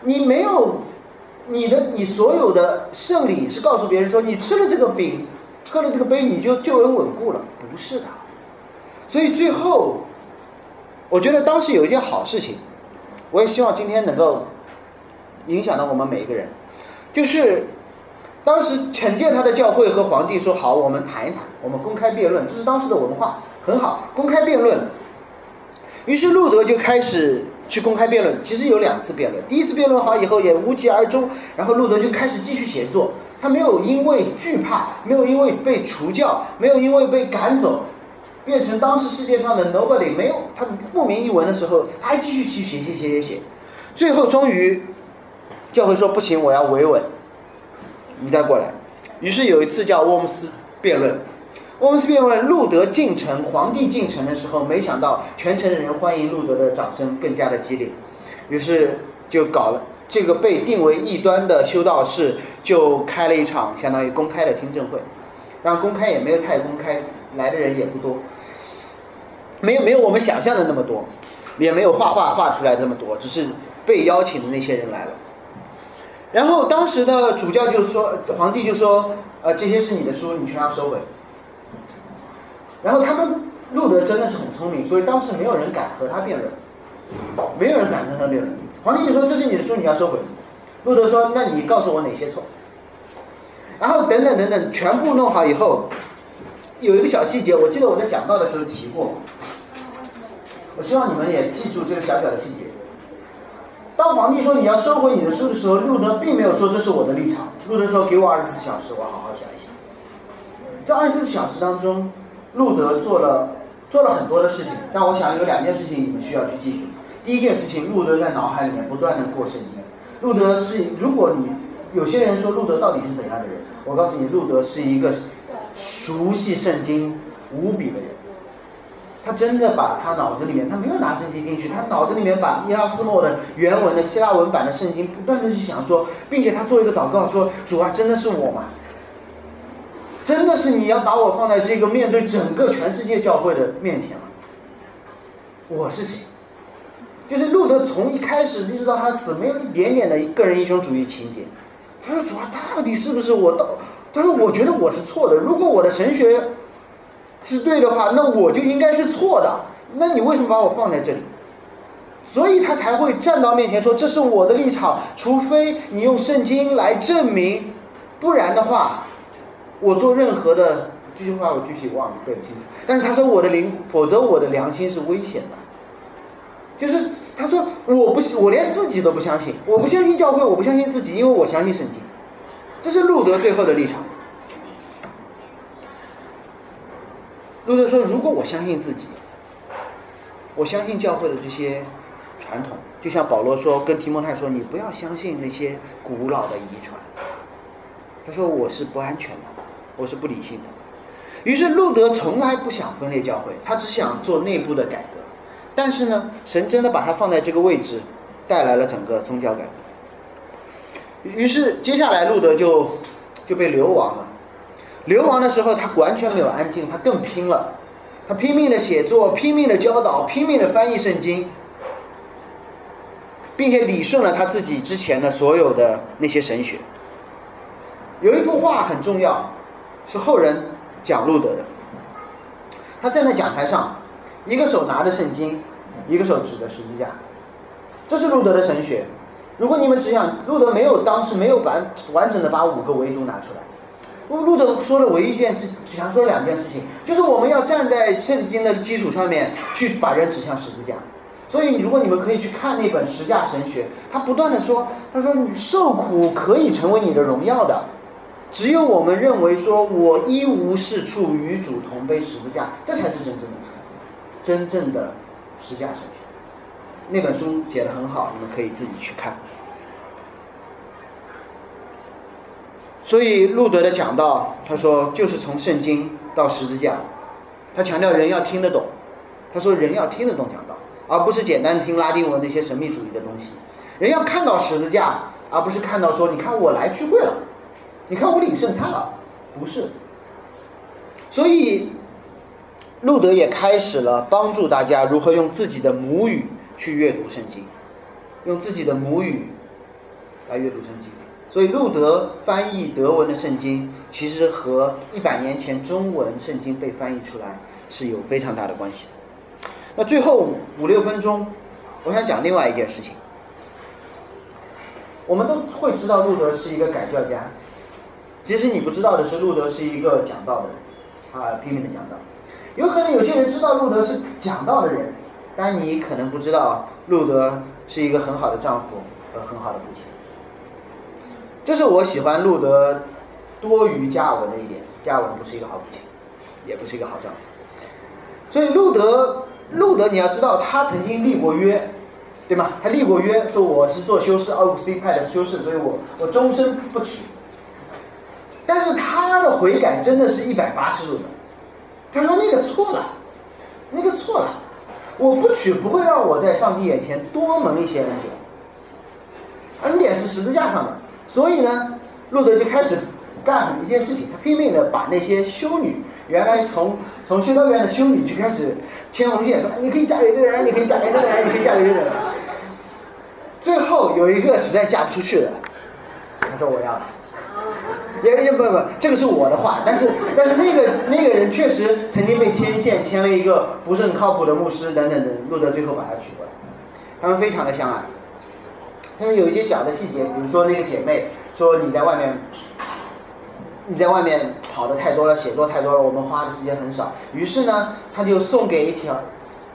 你没有你的你所有的圣礼是告诉别人说你吃了这个饼，喝了这个杯你就救人稳固了，不是的。所以最后，我觉得当时有一件好事情，我也希望今天能够影响到我们每一个人，就是当时惩戒他的教会和皇帝说好，我们谈一谈，我们公开辩论，这是当时的文化，很好，公开辩论。于是路德就开始去公开辩论，其实有两次辩论。第一次辩论好以后也无疾而终，然后路德就开始继续写作。他没有因为惧怕，没有因为被除教，没有因为被赶走，变成当时世界上的 nobody。没有他不明一文的时候，他还继续去写写写写写。最后终于教会说不行，我要维稳，你再过来。于是有一次叫沃姆斯辩论。沃姆斯辩论，路德进城，皇帝进城的时候，没想到全城的人欢迎路德的掌声更加的激烈，于是就搞了这个被定为异端的修道士，就开了一场相当于公开的听证会，然后公开也没有太公开，来的人也不多，没有没有我们想象的那么多，也没有画画画出来这么多，只是被邀请的那些人来了。然后当时的主教就说，皇帝就说，呃，这些是你的书，你全要收回。然后他们路德真的是很聪明，所以当时没有人敢和他辩论，没有人敢跟他辩论。皇帝就说：“这是你的书，你要收回。”路德说：“那你告诉我哪些错？”然后等等等等，全部弄好以后，有一个小细节，我记得我在讲到的时候提过，我希望你们也记住这个小小的细节。当皇帝说你要收回你的书的时候，路德并没有说这是我的立场。路德说：“给我二十四小时，我好好想一想。”这二十四小时当中。路德做了做了很多的事情，但我想有两件事情你们需要去记住。第一件事情，路德在脑海里面不断的过圣经。路德是，如果你有些人说路德到底是怎样的人，我告诉你，路德是一个熟悉圣经无比的人。他真的把他脑子里面，他没有拿圣经进去，他脑子里面把伊拉斯莫的原文的希腊文版的圣经不断的去想说，并且他做一个祷告说：主啊，真的是我吗？真的是你要把我放在这个面对整个全世界教会的面前吗？我是谁？就是路德从一开始一直到他死，没有一点点的个人英雄主义情节。他说：“主啊，到底是不是我？到？”他说：“我觉得我是错的。如果我的神学是对的话，那我就应该是错的。那你为什么把我放在这里？”所以他才会站到面前说：“这是我的立场，除非你用圣经来证明，不然的话。”我做任何的这句话，我具体忘了背不清楚。但是他说我的灵，否则我的良心是危险的。就是他说我不，我连自己都不相信，我不相信教会，我不相信自己，因为我相信圣经。这是路德最后的立场。路德说，如果我相信自己，我相信教会的这些传统，就像保罗说跟提摩太说，你不要相信那些古老的遗传。他说我是不安全的。我是不理性的，于是路德从来不想分裂教会，他只想做内部的改革。但是呢，神真的把他放在这个位置，带来了整个宗教改革。于是接下来路德就就被流亡了。流亡的时候，他完全没有安静，他更拼了，他拼命的写作，拼命的教导，拼命的翻译圣经，并且理顺了他自己之前的所有的那些神学。有一幅画很重要。是后人讲路德的，他站在讲台上，一个手拿着圣经，一个手指着十字架，这是路德的神学。如果你们只想路德没有当时没有完完整的把五个维度拿出来，路德说的唯一一件事，只想说两件事情，就是我们要站在圣经的基础上面去把人指向十字架。所以如果你们可以去看那本十架神学，他不断的说，他说你受苦可以成为你的荣耀的。只有我们认为说，我一无是处，与主同背十字架，这才是真正的真正的十架神学。那本书写的很好，你们可以自己去看。所以路德的讲道，他说就是从圣经到十字架，他强调人要听得懂。他说人要听得懂讲道，而不是简单听拉丁文那些神秘主义的东西。人要看到十字架，而不是看到说，你看我来聚会了。你看我领圣餐了，不是。所以路德也开始了帮助大家如何用自己的母语去阅读圣经，用自己的母语来阅读圣经。所以，路德翻译德文的圣经，其实和一百年前中文圣经被翻译出来是有非常大的关系。那最后五六分钟，我想讲另外一件事情。我们都会知道路德是一个改教家，其实你不知道的是，路德是一个讲道的人，他拼命的讲道。有可能有些人知道路德是讲道的人，但你可能不知道路德是一个很好的丈夫和很好的父亲。这是我喜欢路德多于加尔文的一点。加尔文不是一个好父亲，也不是一个好丈夫。所以路德，路德你要知道，他曾经立过约，对吗？他立过约，说我是做修士，奥古斯丁派的修士，所以我我终身不娶。但是他的悔改真的是一百八十度的。他说那个错了，那个错了，我不娶不会让我在上帝眼前多蒙一些恩典。恩典是十字架上的。所以呢，路德就开始干一件事情，他拼命的把那些修女，原来从从修道院的修女就开始牵红线，说你可以嫁给这个人，你可以嫁给这个人，你可以嫁给这个人。最后有一个实在嫁不出去了，他说我要了，也也不不，这个是我的话，但是但是那个那个人确实曾经被牵线，牵了一个不是很靠谱的牧师等等等，路德最后把他娶过来，他们非常的相爱。但是有一些小的细节，比如说那个姐妹说你在外面，你在外面跑的太多了，写作太多了，我们花的时间很少。于是呢，他就送给一条，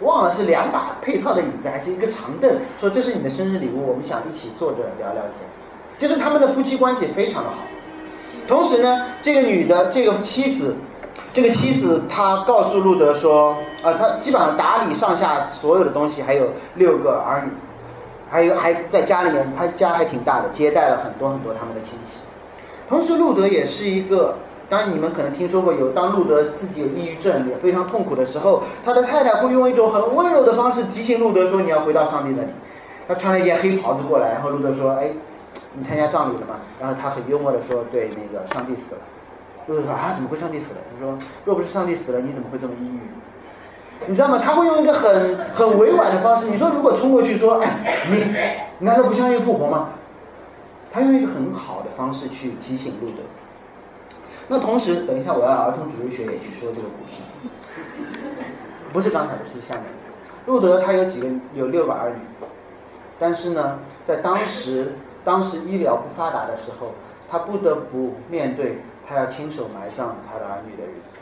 忘了是两把配套的椅子还是一个长凳，说这是你的生日礼物，我们想一起坐着聊聊天。就是他们的夫妻关系非常的好。同时呢，这个女的这个妻子，这个妻子她告诉路德说，啊，她基本上打理上下所有的东西，还有六个儿女。还有还在家里面，他家还挺大的，接待了很多很多他们的亲戚。同时，路德也是一个，当然你们可能听说过，有当路德自己有抑郁症也非常痛苦的时候，他的太太会用一种很温柔的方式提醒路德说：“你要回到上帝那里。”他穿了一件黑袍子过来，然后路德说：“哎，你参加葬礼了吗？”然后他很幽默的说：“对，那个上帝死了。”路德说：“啊，怎么会上帝死了？”他说：“若不是上帝死了，你怎么会这么抑郁？”你知道吗？他会用一个很很委婉的方式。你说如果冲过去说，哎，你难道不相信复活吗？他用一个很好的方式去提醒路德。那同时，等一下我要儿童主日学也去说这个故事，不是刚才的，是下面。路德他有几个有六个儿女，但是呢，在当时当时医疗不发达的时候，他不得不面对他要亲手埋葬他的儿女的日子。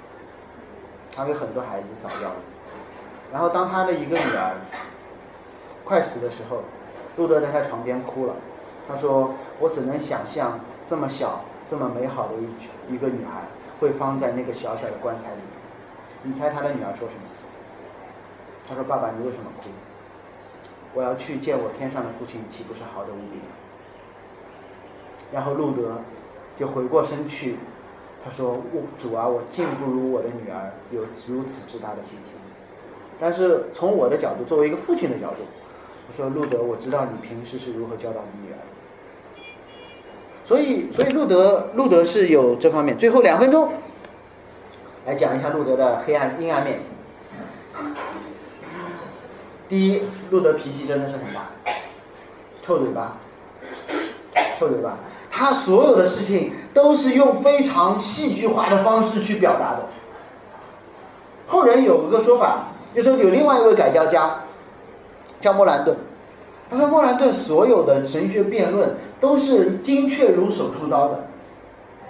他有很多孩子早夭了。然后，当他的一个女儿快死的时候，路德在他床边哭了。他说：“我只能想象这么小、这么美好的一一个女孩会放在那个小小的棺材里面。”你猜他的女儿说什么？他说：“爸爸，你为什么哭？我要去见我天上的父亲，岂不是好的无比吗？”然后路德就回过身去，他说：“我主啊，我竟不如我的女儿有如此之大的信心。”但是从我的角度，作为一个父亲的角度，我说路德，我知道你平时是如何教导你女儿。所以，所以路德，路德是有这方面。最后两分钟，来讲一下路德的黑暗、阴暗面。第一，路德脾气真的是很大，臭嘴巴，臭嘴巴。他所有的事情都是用非常戏剧化的方式去表达的。后人有一个说法。就说有另外一位改教家，叫莫兰顿。他说莫兰顿所有的神学辩论都是精确如手术刀的，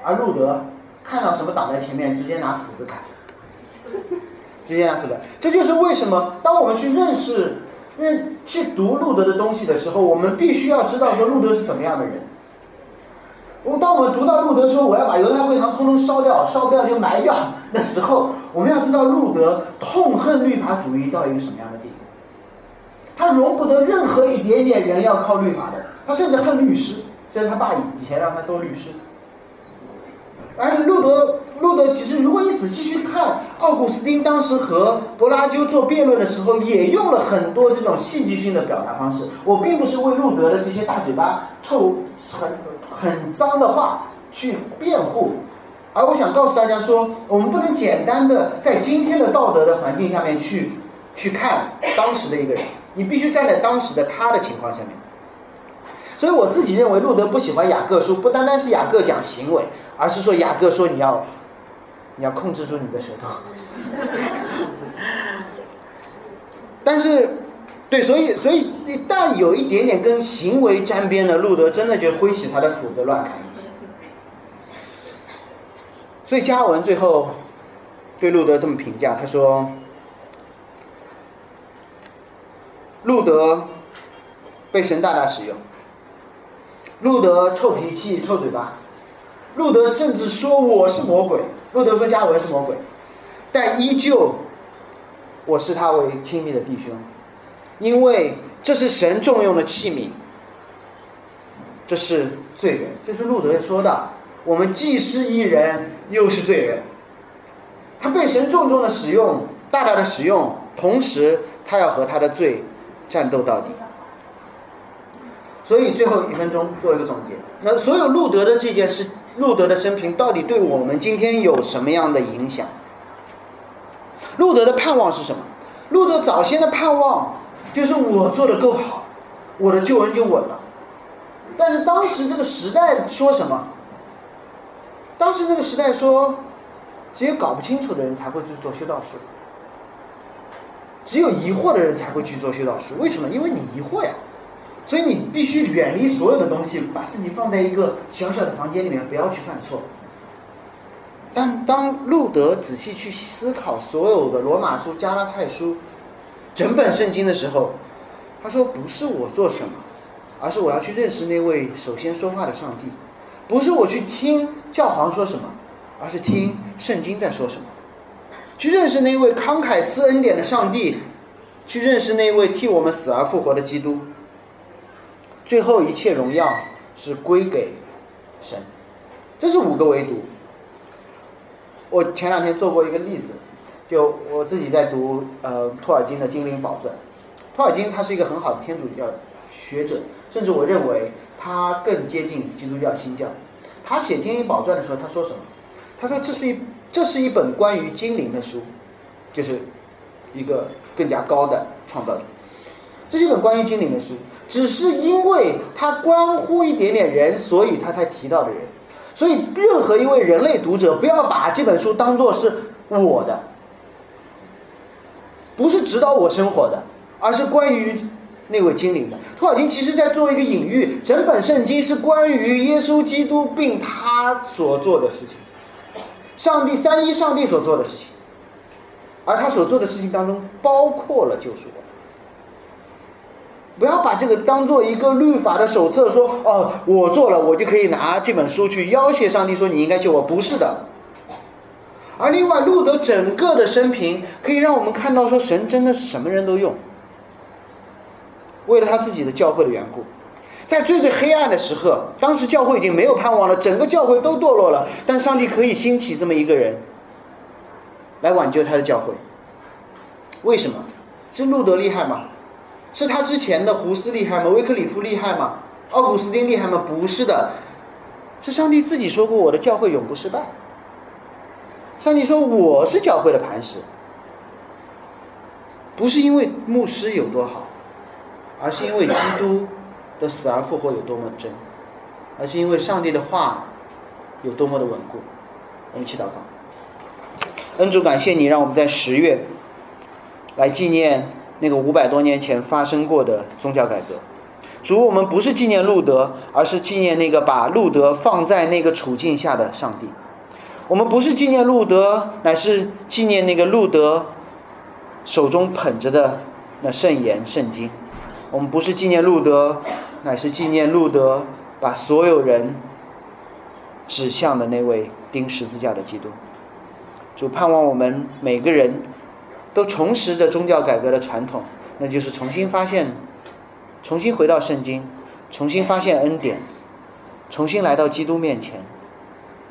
而路德看到什么挡在前面，直接拿斧子砍，直接拿斧子。这就是为什么当我们去认识、认去读路德的东西的时候，我们必须要知道说路德是怎么样的人。我当我们读到路德说我要把犹太会堂通通烧掉，烧不掉就埋掉的时候，我们要知道路德痛恨律法主义到一个什么样的地步。他容不得任何一点点人要靠律法的，他甚至恨律师，虽然他爸以前让他做律师。而路德，路德其实如果你仔细去看，奥古斯丁当时和柏拉修做辩论的时候，也用了很多这种戏剧性的表达方式。我并不是为路德的这些大嘴巴臭很。很脏的话去辩护，而我想告诉大家说，我们不能简单的在今天的道德的环境下面去去看当时的一个人，你必须站在当时的他的情况下面。所以我自己认为，路德不喜欢雅各书，不单单是雅各讲行为，而是说雅各说你要你要控制住你的舌头。但是，对，所以所以一旦有一点点跟行为沾边的，路德真的就挥起他的斧子乱砍一气。所以加尔文最后对路德这么评价，他说：“路德被神大大使用，路德臭脾气、臭嘴巴，路德甚至说我是魔鬼。路德说加尔文是魔鬼，但依旧。”我视他为亲密的弟兄，因为这是神重用的器皿，这是罪人，这是路德说的。我们既是一人，又是罪人。他被神重重的使用，大大的使用，同时他要和他的罪战斗到底。所以最后一分钟做一个总结。那所有路德的这件事，路德的生平到底对我们今天有什么样的影响？路德的盼望是什么？路德早先的盼望就是我做的够好，我的救恩就稳了。但是当时这个时代说什么？当时这个时代说，只有搞不清楚的人才会去做修道士，只有疑惑的人才会去做修道士。为什么？因为你疑惑呀，所以你必须远离所有的东西，把自己放在一个小小的房间里面，不要去犯错。但当路德仔细去思考所有的罗马书、加拉太书、整本圣经的时候，他说：“不是我做什么，而是我要去认识那位首先说话的上帝；不是我去听教皇说什么，而是听圣经在说什么。去认识那位慷慨赐恩典的上帝，去认识那位替我们死而复活的基督。最后一切荣耀是归给神。这是五个维度。”我前两天做过一个例子，就我自己在读呃托尔金的《精灵宝钻》，托尔金他是一个很好的天主教学者，甚至我认为他更接近基督教新教。他写《精灵宝钻》的时候，他说什么？他说这是一这是一本关于精灵的书，就是一个更加高的创造者。这是一本关于精灵的书，只是因为他关乎一点点人，所以他才提到的人。所以，任何一位人类读者不要把这本书当做是我的，不是指导我生活的，而是关于那位精灵的。托尔金其实在做一个隐喻，整本圣经是关于耶稣基督并他所做的事情，上帝三一上帝所做的事情，而他所做的事情当中包括了救赎。不要把这个当做一个律法的手册，说哦，我做了，我就可以拿这本书去要挟上帝，说你应该救我。不是的。而另外，路德整个的生平可以让我们看到，说神真的是什么人都用。为了他自己的教会的缘故，在最最黑暗的时刻，当时教会已经没有盼望了，整个教会都堕落了，但上帝可以兴起这么一个人，来挽救他的教会。为什么？是路德厉害吗？是他之前的胡斯厉害吗？威克里夫厉害吗？奥古斯丁厉害吗？不是的，是上帝自己说过：“我的教会永不失败。”上帝说：“我是教会的磐石。”不是因为牧师有多好，而是因为基督的死而复活有多么真，而是因为上帝的话有多么的稳固。我们一起祷告，恩主，感谢你，让我们在十月来纪念。那个五百多年前发生过的宗教改革，主，我们不是纪念路德，而是纪念那个把路德放在那个处境下的上帝。我们不是纪念路德，乃是纪念那个路德手中捧着的那圣言圣经。我们不是纪念路德，乃是纪念路德把所有人指向的那位钉十字架的基督。主，盼望我们每个人。都重拾着宗教改革的传统，那就是重新发现，重新回到圣经，重新发现恩典，重新来到基督面前，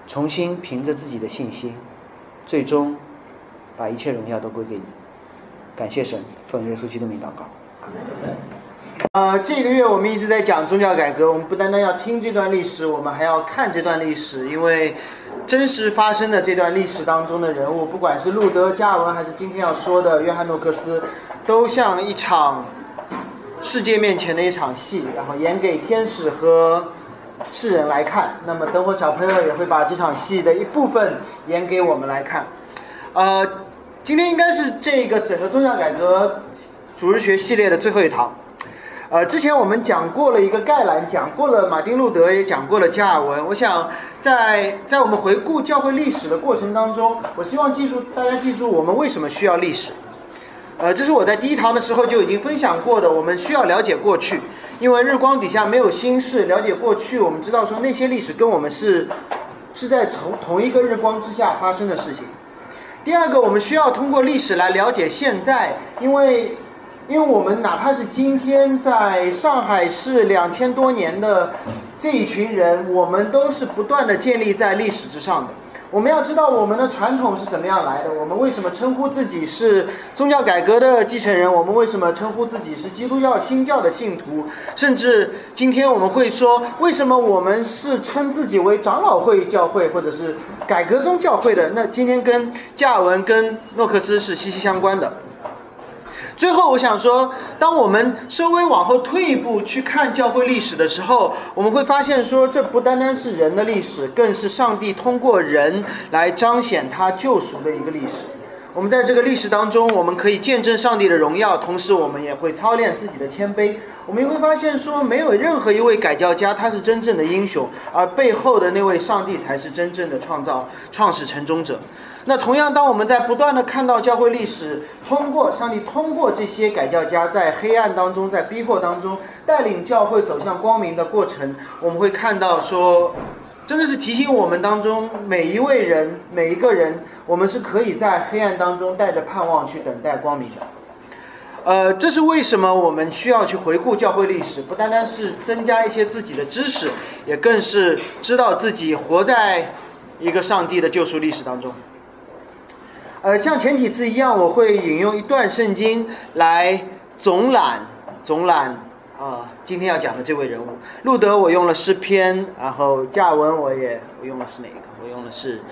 重新凭着自己的信心，最终把一切荣耀都归给你。感谢神，奉耶稣基督名祷告。呃，这个月我们一直在讲宗教改革，我们不单单要听这段历史，我们还要看这段历史，因为真实发生的这段历史当中的人物，不管是路德、加尔文，还是今天要说的约翰诺克斯，都像一场世界面前的一场戏，然后演给天使和世人来看。那么等会小朋友也会把这场戏的一部分演给我们来看。呃，今天应该是这个整个宗教改革主日学系列的最后一堂。呃，之前我们讲过了一个概览，讲过了马丁路德，也讲过了加尔文。我想在在我们回顾教会历史的过程当中，我希望记住大家记住我们为什么需要历史。呃，这是我在第一堂的时候就已经分享过的，我们需要了解过去，因为日光底下没有新事。了解过去，我们知道说那些历史跟我们是是在同同一个日光之下发生的事情。第二个，我们需要通过历史来了解现在，因为。因为我们哪怕是今天在上海市两千多年的这一群人，我们都是不断的建立在历史之上的。我们要知道我们的传统是怎么样来的，我们为什么称呼自己是宗教改革的继承人，我们为什么称呼自己是基督教新教的信徒，甚至今天我们会说，为什么我们是称自己为长老会教会或者是改革宗教会的？那今天跟加尔文跟诺克斯是息息相关的。最后，我想说，当我们稍微往后退一步去看教会历史的时候，我们会发现说，这不单单是人的历史，更是上帝通过人来彰显他救赎的一个历史。我们在这个历史当中，我们可以见证上帝的荣耀，同时我们也会操练自己的谦卑。我们也会发现说，没有任何一位改教家他是真正的英雄，而背后的那位上帝才是真正的创造、创始成终者。那同样，当我们在不断的看到教会历史，通过上帝通过这些改教家在黑暗当中，在逼迫当中带领教会走向光明的过程，我们会看到说，真的是提醒我们当中每一位人、每一个人，我们是可以在黑暗当中带着盼望去等待光明的。呃，这是为什么我们需要去回顾教会历史，不单单是增加一些自己的知识，也更是知道自己活在一个上帝的救赎历史当中。呃，像前几次一样，我会引用一段圣经来总览总览啊，今天要讲的这位人物，路德我用了诗篇，然后加文我也我用的是哪一个？我用的是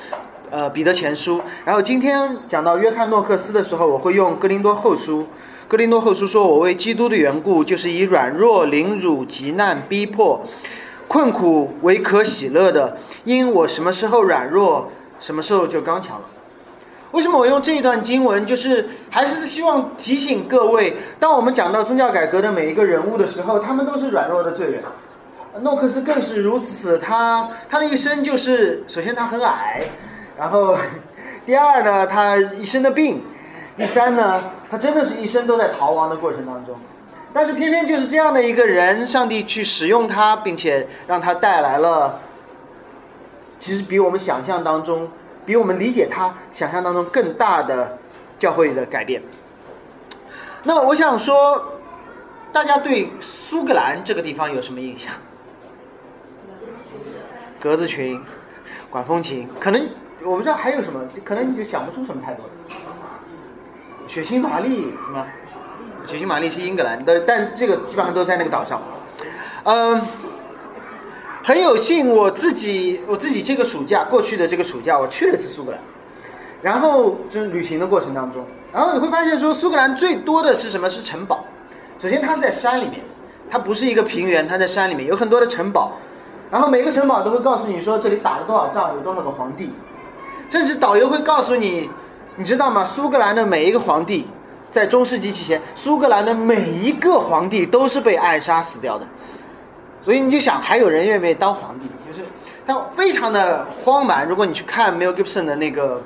呃彼得前书，然后今天讲到约翰诺克斯的时候，我会用哥林多后书。哥林多后书说：“我为基督的缘故，就是以软弱、凌辱、极难、逼迫、困苦为可喜乐的，因我什么时候软弱，什么时候就刚强了。”为什么我用这一段经文？就是还是希望提醒各位，当我们讲到宗教改革的每一个人物的时候，他们都是软弱的罪人。诺克斯更是如此，他他的一生就是，首先他很矮，然后第二呢，他一身的病，第三呢，他真的是一生都在逃亡的过程当中。但是偏偏就是这样的一个人，上帝去使用他，并且让他带来了，其实比我们想象当中。比我们理解他想象当中更大的教会的改变。那我想说，大家对苏格兰这个地方有什么印象？格子裙、管风琴，可能我不知道还有什么，可能你就想不出什么太多的。血腥玛丽是吗？血腥玛丽是英格兰的，但这个基本上都在那个岛上。嗯。很有幸，我自己我自己这个暑假过去的这个暑假，我去了一次苏格兰，然后就旅行的过程当中，然后你会发现说，苏格兰最多的是什么？是城堡。首先，它是在山里面，它不是一个平原，它在山里面有很多的城堡，然后每个城堡都会告诉你说这里打了多少仗，有多少个皇帝，甚至导游会告诉你，你知道吗？苏格兰的每一个皇帝，在中世纪期间，苏格兰的每一个皇帝都是被暗杀死掉的。所以你就想，还有人愿不愿意当皇帝？就是他非常的荒蛮。如果你去看 Mel Gibson 的那个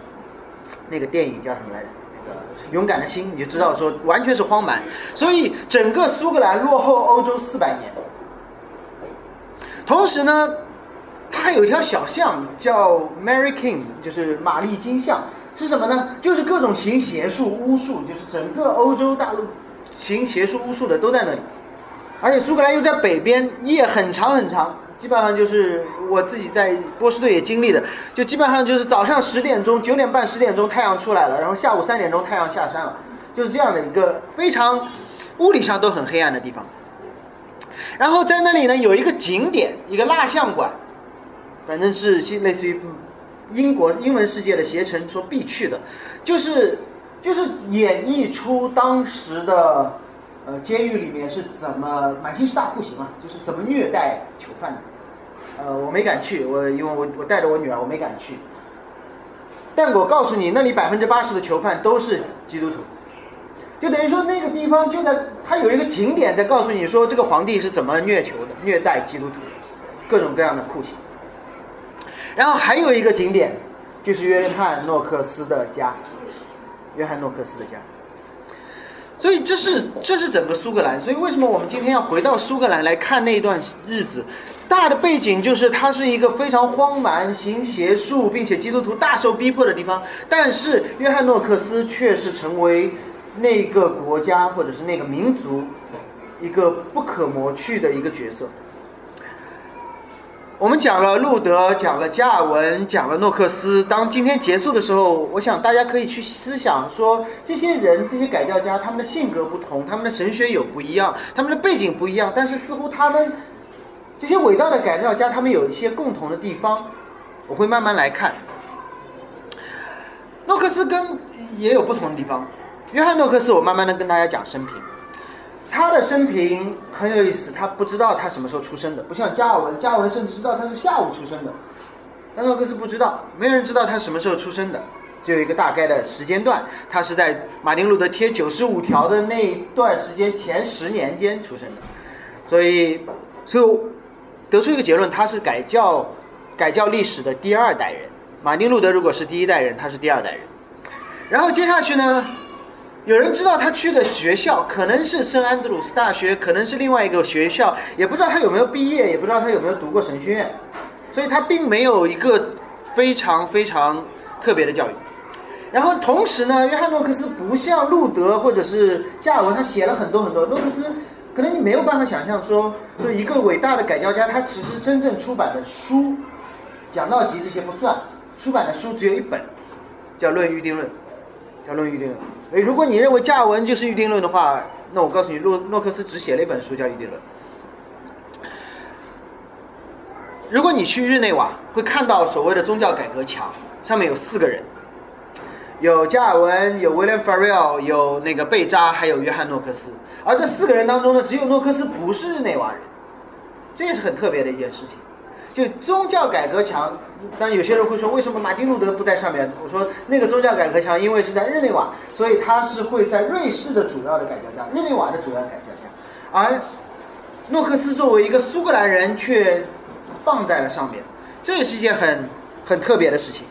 那个电影叫什么来着？那个《勇敢的心》，你就知道说完全是荒蛮。所以整个苏格兰落后欧洲四百年。同时呢，它还有一条小巷叫 Mary King，就是玛丽金巷，是什么呢？就是各种行邪术、巫术，就是整个欧洲大陆行邪术、巫术的都在那里。而且苏格兰又在北边，夜很长很长，基本上就是我自己在波士顿也经历的，就基本上就是早上十点钟、九点半、十点钟太阳出来了，然后下午三点钟太阳下山了，就是这样的一个非常物理上都很黑暗的地方。然后在那里呢有一个景点，一个蜡像馆，反正是类似于英国英文世界的携程说必去的，就是就是演绎出当时的呃监狱里面是怎么满清十大酷刑啊，就是怎么虐待囚犯的。呃，我没敢去，我因为我我带着我女儿，我没敢去。但我告诉你，那里百分之八十的囚犯都是基督徒，就等于说那个地方就在它有一个景点在告诉你说这个皇帝是怎么虐囚的，虐待基督徒，各种各样的酷刑。然后还有一个景点就是约翰诺克斯的家，约翰诺克斯的家。所以这是这是整个苏格兰。所以为什么我们今天要回到苏格兰来看那段日子？大的背景就是它是一个非常荒蛮、行邪术，并且基督徒大受逼迫的地方。但是约翰诺克斯却是成为那个国家或者是那个民族一个不可磨去的一个角色。我们讲了路德，讲了加尔文，讲了诺克斯。当今天结束的时候，我想大家可以去思想说，这些人、这些改教家，他们的性格不同，他们的神学有不一样，他们的背景不一样，但是似乎他们。这些伟大的改造家，他们有一些共同的地方，我会慢慢来看。诺克斯跟也有不同的地方。约翰诺克斯，我慢慢的跟大家讲生平。他的生平很有意思，他不知道他什么时候出生的，不像加尔文，加尔文甚至知道他是下午出生的，但诺克斯不知道，没有人知道他什么时候出生的，只有一个大概的时间段，他是在马丁路德贴九十五条的那段时间前十年间出生的，所以，所以。得出一个结论，他是改教改教历史的第二代人。马丁路德如果是第一代人，他是第二代人。然后接下去呢，有人知道他去的学校可能是圣安德鲁斯大学，可能是另外一个学校，也不知道他有没有毕业，也不知道他有没有读过神学院，所以他并没有一个非常非常特别的教育。然后同时呢，约翰诺克斯不像路德或者是加尔文，他写了很多很多。诺克斯。可能你没有办法想象说，就一个伟大的改教家，他其实真正出版的书，讲道集这些不算，出版的书只有一本，叫《论预定论》，叫《论预定论》。哎，如果你认为加尔文就是预定论的话，那我告诉你，诺诺克斯只写了一本书叫《预定论》。如果你去日内瓦，会看到所谓的宗教改革墙，上面有四个人，有加尔文，有威廉·法瑞尔，有那个贝扎，还有约翰·诺克斯。而这四个人当中呢，只有诺克斯不是日内瓦人，这也是很特别的一件事情。就宗教改革墙，但有些人会说，为什么马丁路德不在上面？我说那个宗教改革墙，因为是在日内瓦，所以他是会在瑞士的主要的改革家，日内瓦的主要改革家。而诺克斯作为一个苏格兰人，却放在了上面，这也是一件很很特别的事情。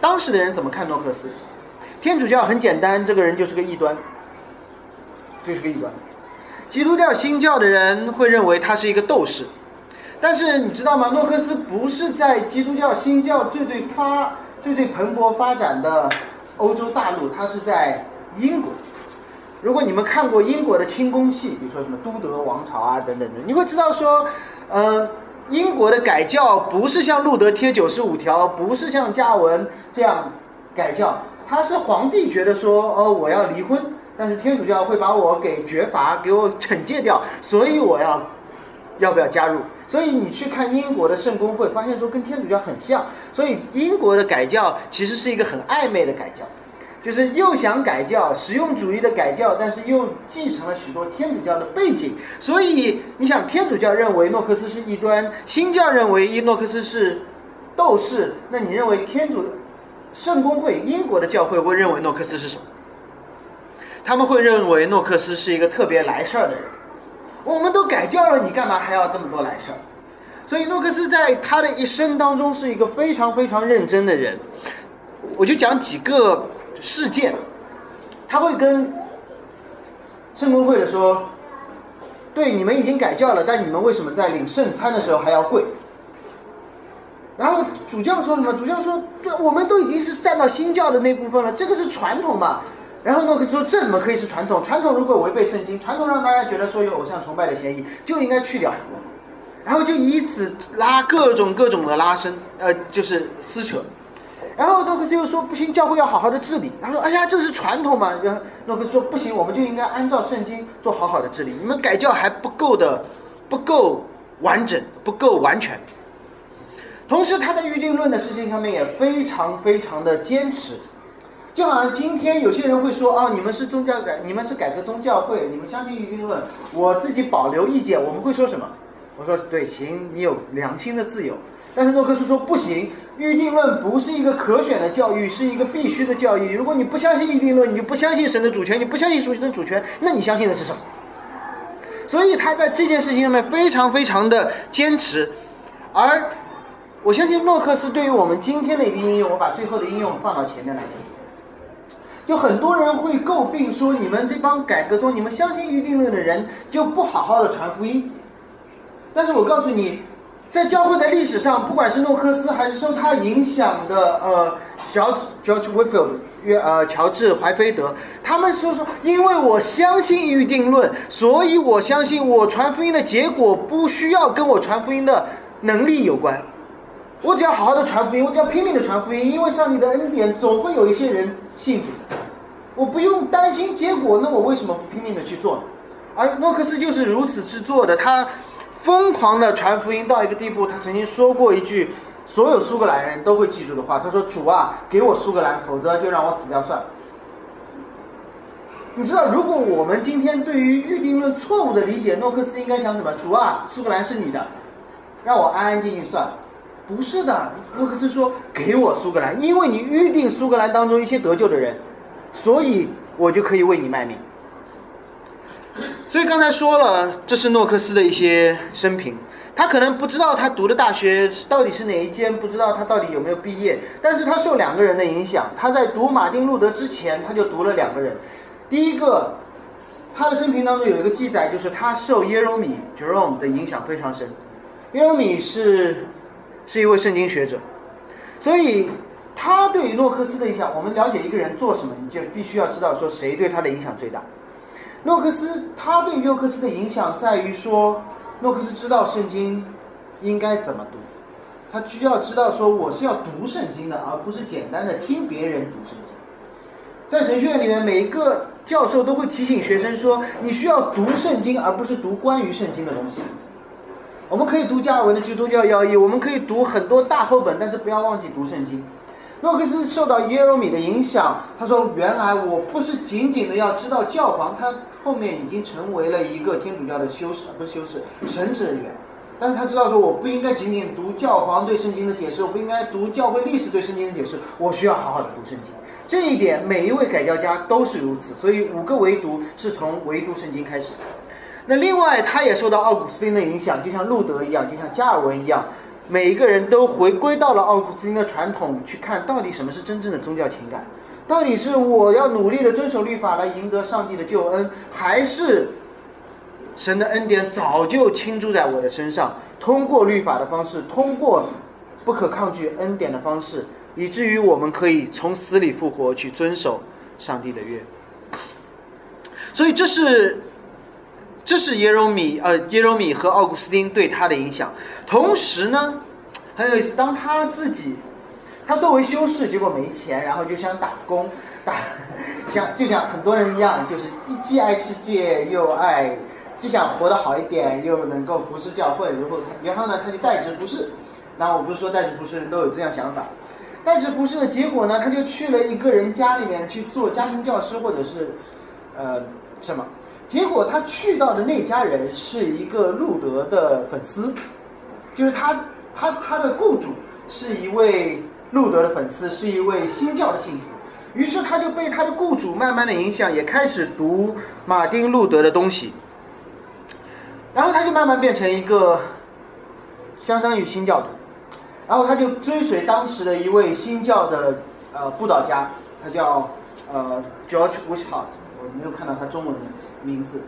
当时的人怎么看诺克斯？天主教很简单，这个人就是个异端。这是个异端，基督教新教的人会认为他是一个斗士，但是你知道吗？诺克斯不是在基督教新教最最发、最最蓬勃发展的欧洲大陆，他是在英国。如果你们看过英国的清宫戏，比如说什么都德王朝啊等等的，你会知道说，呃，英国的改教不是像路德贴九十五条，不是像加文这样改教，他是皇帝觉得说，哦，我要离婚。但是天主教会把我给绝罚，给我惩戒掉，所以我要要不要加入？所以你去看英国的圣公会，发现说跟天主教很像。所以英国的改教其实是一个很暧昧的改教，就是又想改教，实用主义的改教，但是又继承了许多天主教的背景。所以你想，天主教认为诺克斯是异端，新教认为伊诺克斯是斗士，那你认为天主圣公会英国的教会会认为诺克斯是什么？他们会认为诺克斯是一个特别来事儿的人，我们都改教了，你干嘛还要这么多来事儿？所以诺克斯在他的一生当中是一个非常非常认真的人。我就讲几个事件，他会跟圣公会的说：“对，你们已经改教了，但你们为什么在领圣餐的时候还要跪？”然后主教说什么？主教说：“对，我们都已经是站到新教的那部分了，这个是传统嘛。”然后诺克斯说：“这怎么可以是传统？传统如果违背圣经，传统让大家觉得说有偶像崇拜的嫌疑，就应该去掉。然后就以此拉各种各种的拉伸，呃，就是撕扯。然后诺克斯又说不行，教会要好好的治理。他说：“哎呀，这是传统嘛。”然后诺克斯说：“不行，我们就应该按照圣经做好好的治理。你们改教还不够的，不够完整，不够完全。”同时，他在预定论的事情上面也非常非常的坚持。就好像今天有些人会说：“啊，你们是宗教改，你们是改革宗教会，你们相信预定论。”我自己保留意见，我们会说什么？我说：“对，行，你有良心的自由。”但是诺克斯说不行，预定论不是一个可选的教育，是一个必须的教育。如果你不相信预定论，你就不相信神的主权，你不相信属神的主权，那你相信的是什么？所以他在这件事情上面非常非常的坚持。而我相信诺克斯对于我们今天的一个应用，我把最后的应用放到前面来讲。就很多人会诟病说，你们这帮改革中，你们相信预定论的人就不好好的传福音。但是我告诉你。在教会的历史上，不管是诺克斯还是受他影响的呃乔治 George Whitfield 约呃乔治怀菲德，他们说说，因为我相信预定论，所以我相信我传福音的结果不需要跟我传福音的能力有关，我只要好好的传福音，我只要拼命的传福音，因为上帝的恩典总会有一些人信主，我不用担心结果，那我为什么不拼命的去做呢？而诺克斯就是如此去做的，他。疯狂的传福音到一个地步，他曾经说过一句所有苏格兰人都会记住的话：“他说，主啊，给我苏格兰，否则就让我死掉算了。”你知道，如果我们今天对于预定论错误的理解，诺克斯应该想什么？主啊，苏格兰是你的，让我安安静静算了。不是的，诺克斯说：“给我苏格兰，因为你预定苏格兰当中一些得救的人，所以我就可以为你卖命。”所以刚才说了，这是诺克斯的一些生平。他可能不知道他读的大学到底是哪一间，不知道他到底有没有毕业。但是他受两个人的影响。他在读马丁路德之前，他就读了两个人。第一个，他的生平当中有一个记载，就是他受耶柔米 Jerome 的影响非常深。耶柔米是是一位圣经学者，所以他对于诺克斯的影响，我们了解一个人做什么，你就必须要知道说谁对他的影响最大。诺克斯他对诺克斯的影响在于说，诺克斯知道圣经应该怎么读，他需要知道说我是要读圣经的，而不是简单的听别人读圣经。在神学院里面，每一个教授都会提醒学生说，你需要读圣经，而不是读关于圣经的东西。我们可以读加尔文的基督教要义，我们可以读很多大厚本，但是不要忘记读圣经。诺克斯受到耶罗米的影响，他说：“原来我不是仅仅的要知道教皇，他后面已经成为了一个天主教的修士，不是修士，神职人员。但是他知道说，我不应该仅仅读教皇对圣经的解释，我不应该读教会历史对圣经的解释，我需要好好的读圣经。这一点，每一位改教家都是如此。所以五个唯独是从唯独圣经开始。那另外，他也受到奥古斯丁的影响，就像路德一样，就像加尔文一样。”每一个人都回归到了奥古斯丁的传统，去看到底什么是真正的宗教情感，到底是我要努力的遵守律法来赢得上帝的救恩，还是神的恩典早就倾注在我的身上，通过律法的方式，通过不可抗拒恩典的方式，以至于我们可以从死里复活，去遵守上帝的约。所以这是。这是耶柔米，呃，耶柔米和奥古斯丁对他的影响。同时呢，很有意思，当他自己，他作为修士，结果没钱，然后就想打工，打，像就像很多人一样，就是既爱世界又爱，既想活得好一点，又能够服侍教会。然后，然后呢，他就代职服侍。那我不是说代职服侍人都有这样想法，代职服侍的结果呢，他就去了一个人家里面去做家庭教师，或者是，呃，什么。结果他去到的那家人是一个路德的粉丝，就是他他他的雇主是一位路德的粉丝，是一位新教的信徒。于是他就被他的雇主慢慢的影响，也开始读马丁路德的东西。然后他就慢慢变成一个相当于新教徒，然后他就追随当时的一位新教的呃布道家，他叫呃 George Wishart，我没有看到他中文名。名字，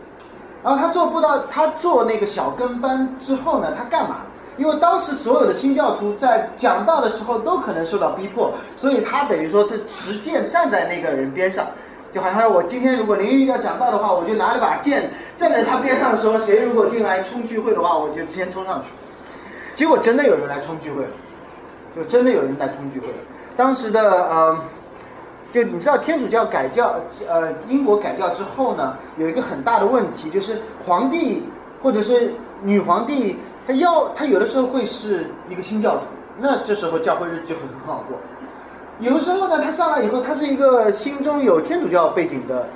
然后他做布道，他做那个小跟班之后呢，他干嘛？因为当时所有的新教徒在讲道的时候都可能受到逼迫，所以他等于说是持剑站在那个人边上，就好像我今天如果林玉要讲道的话，我就拿了把剑站在他边上说，谁如果进来冲聚会的话，我就先冲上去。结果真的有人来冲聚会了，就真的有人来冲聚会了。当时的呃，就你知道天主教改教，呃，英国改教之后呢，有一个很大的问题，就是皇帝或者是女皇帝，她要她有的时候会是一个新教徒，那这时候教会日子就会很好过。有的时候呢，他上来以后，他是一个心中有天主教背景的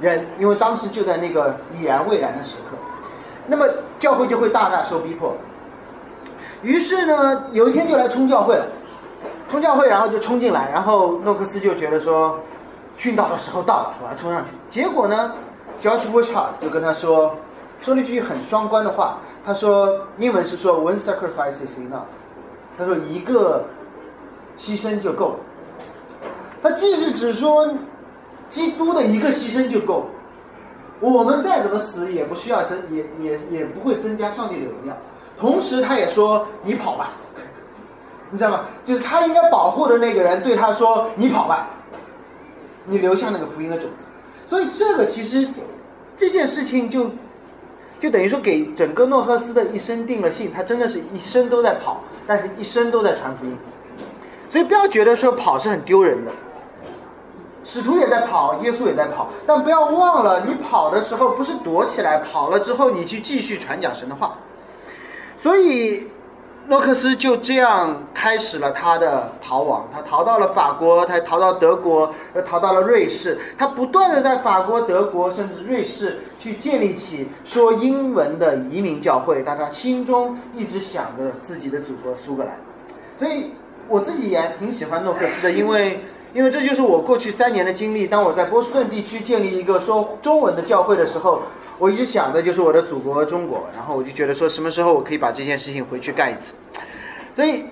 人，因为当时就在那个已然未然的时刻，那么教会就会大大受逼迫。于是呢，有一天就来冲教会了，冲教会，然后就冲进来，然后诺克斯就觉得说，殉道的时候到了，我要冲上去。结果呢，George w i s h a r t 就跟他说，说了一句很双关的话，他说英文是说 “One sacrifice is enough”，他说一个牺牲就够了。他既是指说，基督的一个牺牲就够，我们再怎么死也不需要增，也也也不会增加上帝的荣耀。同时，他也说你跑吧，你知道吗？就是他应该保护的那个人对他说你跑吧，你留下那个福音的种子。所以这个其实这件事情就就等于说给整个诺赫斯的一生定了性，他真的是一生都在跑，但是一生都在传福音。所以不要觉得说跑是很丢人的。使徒也在跑，耶稣也在跑，但不要忘了，你跑的时候不是躲起来，跑了之后你去继续传讲神的话。所以，诺克斯就这样开始了他的逃亡。他逃到了法国，他逃到德国，又逃到了瑞士。他不断的在法国、德国甚至瑞士去建立起说英文的移民教会，但他心中一直想着自己的祖国苏格兰。所以，我自己也挺喜欢诺克斯的，因为。因为这就是我过去三年的经历。当我在波士顿地区建立一个说中文的教会的时候，我一直想的就是我的祖国中国。然后我就觉得说，什么时候我可以把这件事情回去干一次。所以，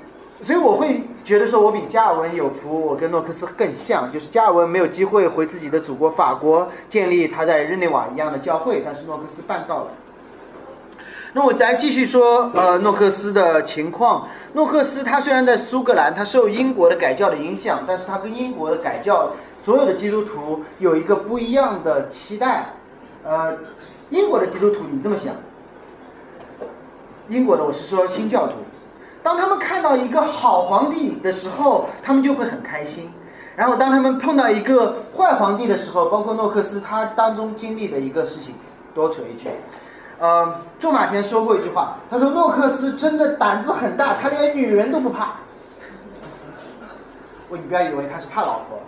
所以我会觉得说我比加尔文有福，我跟诺克斯更像。就是加尔文没有机会回自己的祖国法国建立他在日内瓦一样的教会，但是诺克斯办到了。那我来继续说，呃，诺克斯的情况。诺克斯他虽然在苏格兰，他受英国的改教的影响，但是他跟英国的改教所有的基督徒有一个不一样的期待。呃，英国的基督徒，你这么想？英国的，我是说新教徒，当他们看到一个好皇帝的时候，他们就会很开心。然后当他们碰到一个坏皇帝的时候，包括诺克斯他当中经历的一个事情，多扯一句。呃，仲马田说过一句话，他说诺克斯真的胆子很大，他连女人都不怕。我你不要以为他是怕老婆，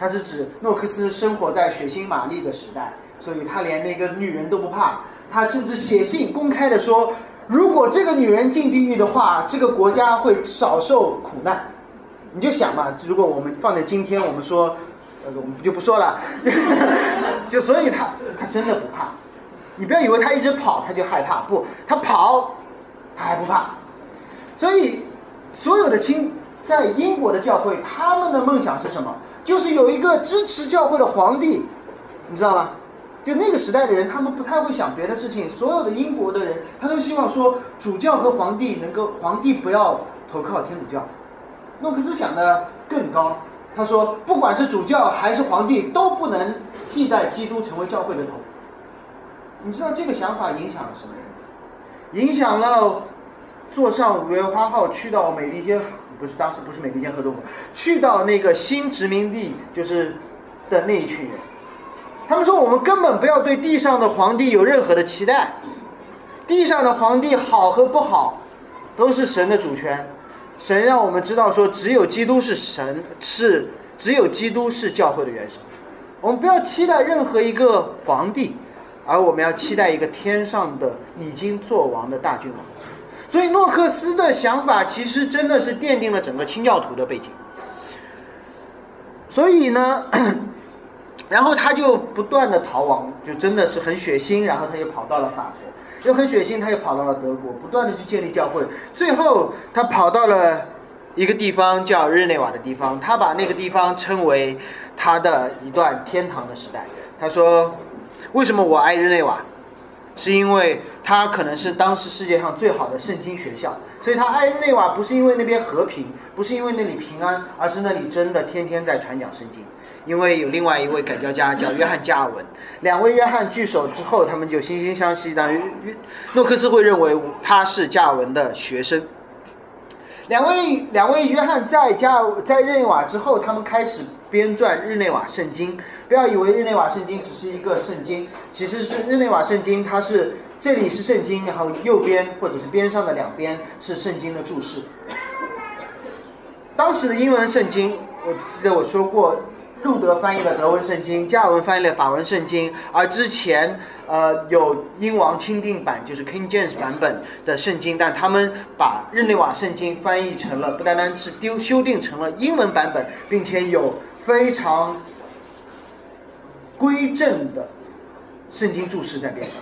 他是指诺克斯生活在血腥玛丽的时代，所以他连那个女人都不怕。他甚至写信公开的说，如果这个女人进地狱的话，这个国家会少受苦难。你就想嘛，如果我们放在今天，我们说，呃，我们就不说了，就所以他他真的不怕。你不要以为他一直跑他就害怕，不，他跑，他还不怕。所以，所有的亲在英国的教会，他们的梦想是什么？就是有一个支持教会的皇帝，你知道吗？就那个时代的人，他们不太会想别的事情。所有的英国的人，他都希望说主教和皇帝能够，皇帝不要投靠天主教。诺克斯想的更高，他说，不管是主教还是皇帝，都不能替代基督成为教会的头。你知道这个想法影响了什么人？影响了坐上五月花号去到美利坚，不是当时不是美利坚合众国，去到那个新殖民地就是的那一群人。他们说我们根本不要对地上的皇帝有任何的期待，地上的皇帝好和不好都是神的主权。神让我们知道说，只有基督是神，是只有基督是教会的元首。我们不要期待任何一个皇帝。而我们要期待一个天上的已经做王的大君王，所以诺克斯的想法其实真的是奠定了整个清教徒的背景。所以呢，然后他就不断的逃亡，就真的是很血腥。然后他又跑到了法国，又很血腥，他又跑到了德国，不断的去建立教会。最后他跑到了一个地方叫日内瓦的地方，他把那个地方称为他的一段天堂的时代。他说。为什么我爱日内瓦？是因为它可能是当时世界上最好的圣经学校，所以他爱日内瓦不是因为那边和平，不是因为那里平安，而是那里真的天天在传讲圣经。因为有另外一位改教家叫约翰加尔文，两位约翰聚首之后，他们就惺惺相惜。等于诺克斯会认为他是加尔文的学生。两位两位约翰在加尔在日内瓦之后，他们开始编撰日内瓦圣经。不要以为日内瓦圣经只是一个圣经，其实是日内瓦圣经，它是这里是圣经，然后右边或者是边上的两边是圣经的注释。当时的英文圣经，我记得我说过，路德翻译了德文圣经，加尔文翻译了法文圣经，而之前呃有英王钦定版，就是 King James 版本的圣经，但他们把日内瓦圣经翻译成了，不单单是丢修订成了英文版本，并且有非常规正的圣经注释在边上，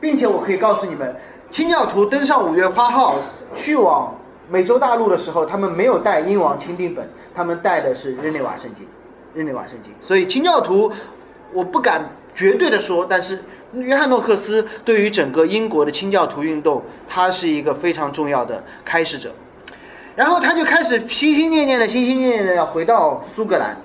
并且我可以告诉你们，清教徒登上五月花号去往。美洲大陆的时候，他们没有带英王钦定本，他们带的是日内瓦圣经，日内瓦圣经。所以清教徒，我不敢绝对的说，但是约翰诺克斯对于整个英国的清教徒运动，他是一个非常重要的开始者。然后他就开始心心念念的、心心念念的要回到苏格兰。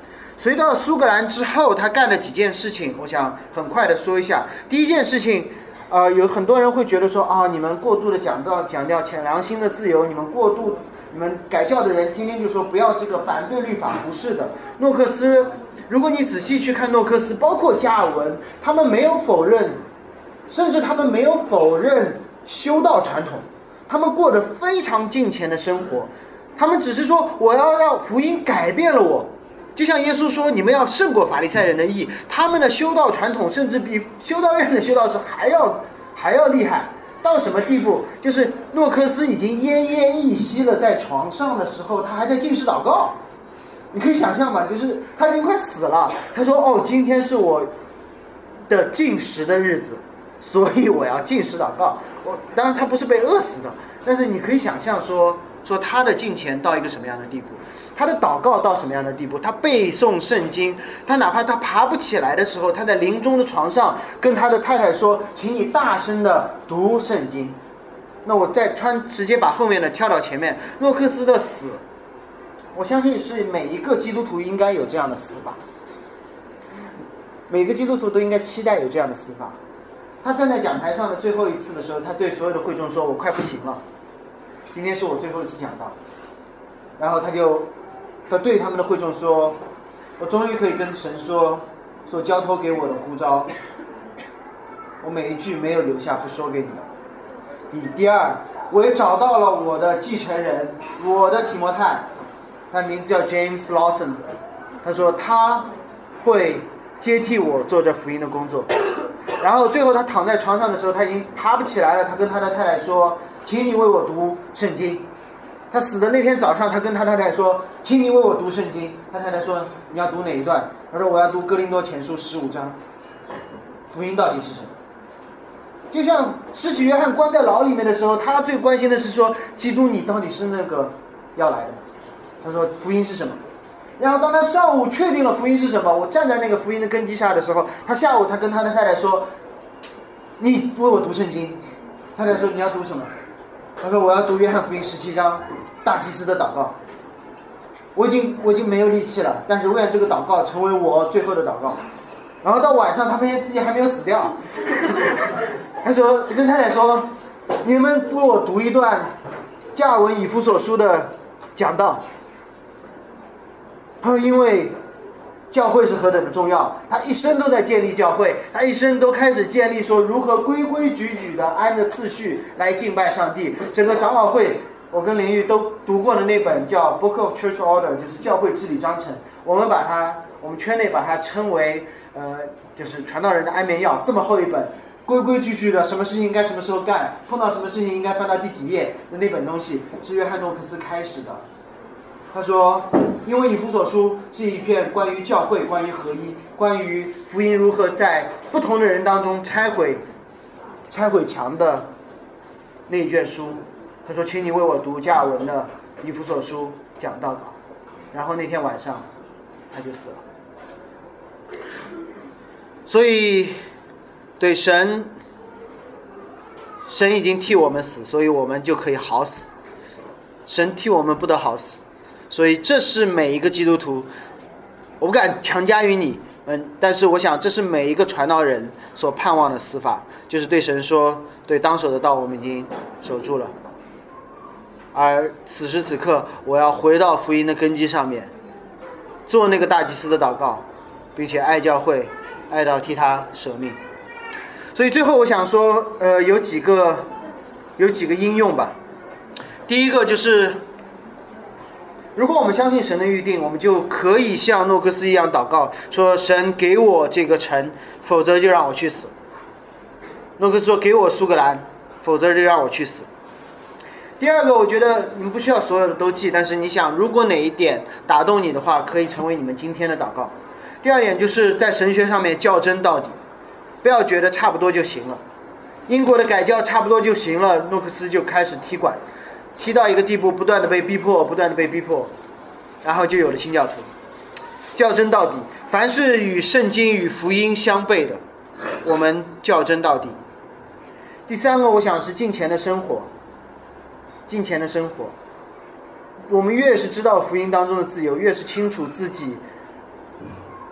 回到苏格兰之后，他干了几件事情，我想很快的说一下。第一件事情。呃，有很多人会觉得说啊，你们过度的讲到讲掉浅良心的自由，你们过度，你们改教的人天天就说不要这个反对律法，不是的。诺克斯，如果你仔细去看诺克斯，包括加尔文，他们没有否认，甚至他们没有否认修道传统，他们过着非常敬虔的生活，他们只是说我要让福音改变了我。就像耶稣说：“你们要胜过法利赛人的义。”他们的修道传统甚至比修道院的修道士还要还要厉害。到什么地步？就是诺克斯已经奄奄一息了，在床上的时候，他还在进食祷告。你可以想象吗？就是他已经快死了。他说：“哦，今天是我的进食的日子，所以我要进食祷告。”我当然他不是被饿死的，但是你可以想象说说他的敬虔到一个什么样的地步。他的祷告到什么样的地步？他背诵圣经，他哪怕他爬不起来的时候，他在临终的床上跟他的太太说：“请你大声的读圣经。”那我再穿直接把后面的跳到前面。诺克斯的死，我相信是每一个基督徒应该有这样的死法，每个基督徒都应该期待有这样的死法。他站在讲台上的最后一次的时候，他对所有的会众说：“我快不行了，今天是我最后一次讲道。”然后他就。他对他们的会众说：“我终于可以跟神说，说交托给我的呼召，我每一句没有留下不说给你的。第第二，我也找到了我的继承人，我的提摩太，他名字叫 James Lawson。他说他会接替我做这福音的工作。然后最后他躺在床上的时候，他已经爬不起来了。他跟他的太太说：请你为我读圣经。”他死的那天早上，他跟他太太说：“请你为我读圣经。”他太太说：“你要读哪一段？”他说：“我要读《哥林多前书》十五章。福音到底是什么？”就像施洗约翰关在牢里面的时候，他最关心的是说：“基督，你到底是那个要来的？”他说：“福音是什么？”然后当他上午确定了福音是什么，我站在那个福音的根基下的时候，他下午他跟他的太太说：“你为我读圣经。”太太说：“你要读什么？”他说：“我要读约翰福音十七章，大祭司的祷告。我已经我已经没有力气了，但是为了这个祷告成为我最后的祷告。然后到晚上，他发现自己还没有死掉。他说：跟太太说，你们为我读一段加尔文以弗所书的讲道。他说：因为。”教会是何等的重要，他一生都在建立教会，他一生都开始建立说如何规规矩矩的按着次序来敬拜上帝。整个长老会，我跟林玉都读过的那本叫《Book of Church Order》，就是教会治理章程。我们把它，我们圈内把它称为呃，就是传道人的安眠药。这么厚一本，规规矩矩的，什么事情应该什么时候干，碰到什么事情应该翻到第几页的那本东西，是约翰诺克斯开始的。他说：“因为以弗所书是一篇关于教会、关于合一、关于福音如何在不同的人当中拆毁、拆毁墙的那一卷书。”他说：“请你为我读加尔文的以弗所书讲道稿。”然后那天晚上他就死了。所以，对神，神已经替我们死，所以我们就可以好死。神替我们不得好死。所以这是每一个基督徒，我不敢强加于你，嗯，但是我想这是每一个传道人所盼望的死法，就是对神说，对当守的道我们已经守住了。而此时此刻，我要回到福音的根基上面，做那个大祭司的祷告，并且爱教会，爱到替他舍命。所以最后我想说，呃，有几个有几个应用吧。第一个就是，如果我们相信神的预定，我们就可以像诺克斯一样祷告，说：“神给我这个城，否则就让我去死。”诺克斯说：“给我苏格兰，否则就让我去死。”第二个，我觉得你们不需要所有的都记，但是你想，如果哪一点打动你的话，可以成为你们今天的祷告。第二点就是在神学上面较真到底，不要觉得差不多就行了。英国的改教差不多就行了，诺克斯就开始踢馆，踢到一个地步，不断的被逼迫，不断的被逼迫，然后就有了新教徒。较真到底，凡是与圣经与福音相悖的，我们较真到底。第三个，我想是金钱的生活。金钱的生活，我们越是知道福音当中的自由，越是清楚自己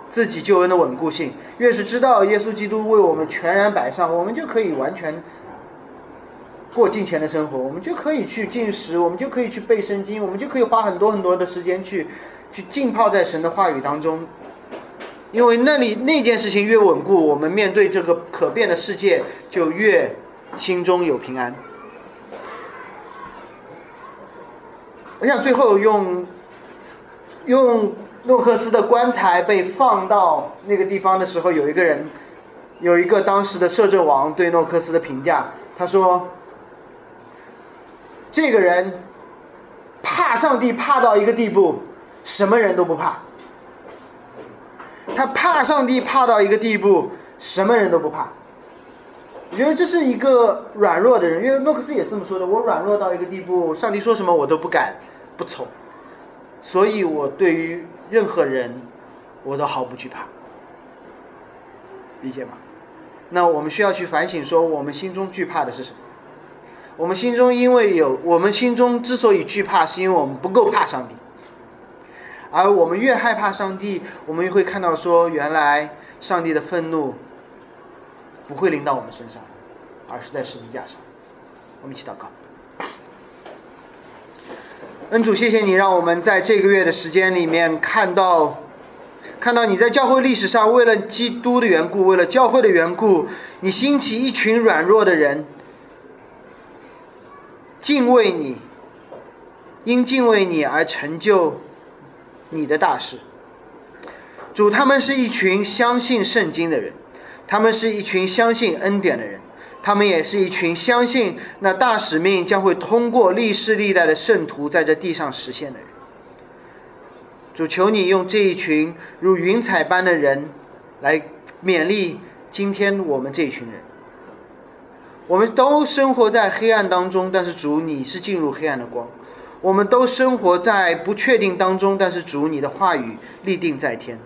自己救恩的稳固性，越是知道耶稣基督为我们全然摆上，我们就可以完全过金钱的生活，我们就可以去进食，我们就可以去背圣经，我们就可以花很多很多的时间去去浸泡在神的话语当中，因为那里那件事情越稳固，我们面对这个可变的世界就越心中有平安。我想最后用用诺克斯的棺材被放到那个地方的时候，有一个人，有一个当时的摄政王对诺克斯的评价，他说：“这个人怕上帝怕到一个地步，什么人都不怕。他怕上帝怕到一个地步，什么人都不怕。”我觉得这是一个软弱的人，因为诺克斯也这么说的。我软弱到一个地步，上帝说什么我都不敢不从，所以我对于任何人我都毫不惧怕，理解吗？那我们需要去反省，说我们心中惧怕的是什么？我们心中因为有，我们心中之所以惧怕，是因为我们不够怕上帝。而我们越害怕上帝，我们越会看到说，原来上帝的愤怒。不会临到我们身上，而是在十字架上。我们一起祷告。恩主，谢谢你让我们在这个月的时间里面看到，看到你在教会历史上为了基督的缘故，为了教会的缘故，你兴起一群软弱的人，敬畏你，因敬畏你而成就你的大事。主，他们是一群相信圣经的人。他们是一群相信恩典的人，他们也是一群相信那大使命将会通过历世历代的圣徒在这地上实现的人。主求你用这一群如云彩般的人，来勉励今天我们这一群人。我们都生活在黑暗当中，但是主你是进入黑暗的光。我们都生活在不确定当中，但是主你的话语立定在天。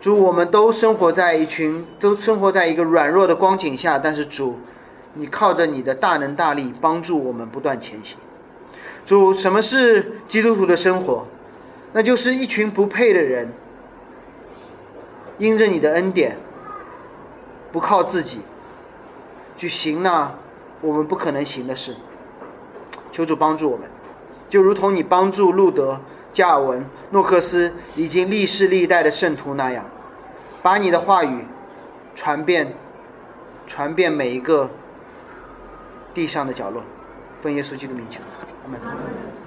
主，我们都生活在一群，都生活在一个软弱的光景下，但是主，你靠着你的大能大力帮助我们不断前行。主，什么是基督徒的生活？那就是一群不配的人，因着你的恩典，不靠自己，去行那我们不可能行的事。求主帮助我们，就如同你帮助路德。加尔文、诺克斯以及历世历代的圣徒那样，把你的话语传遍、传遍每一个地上的角落。奉耶稣基督名求，阿门。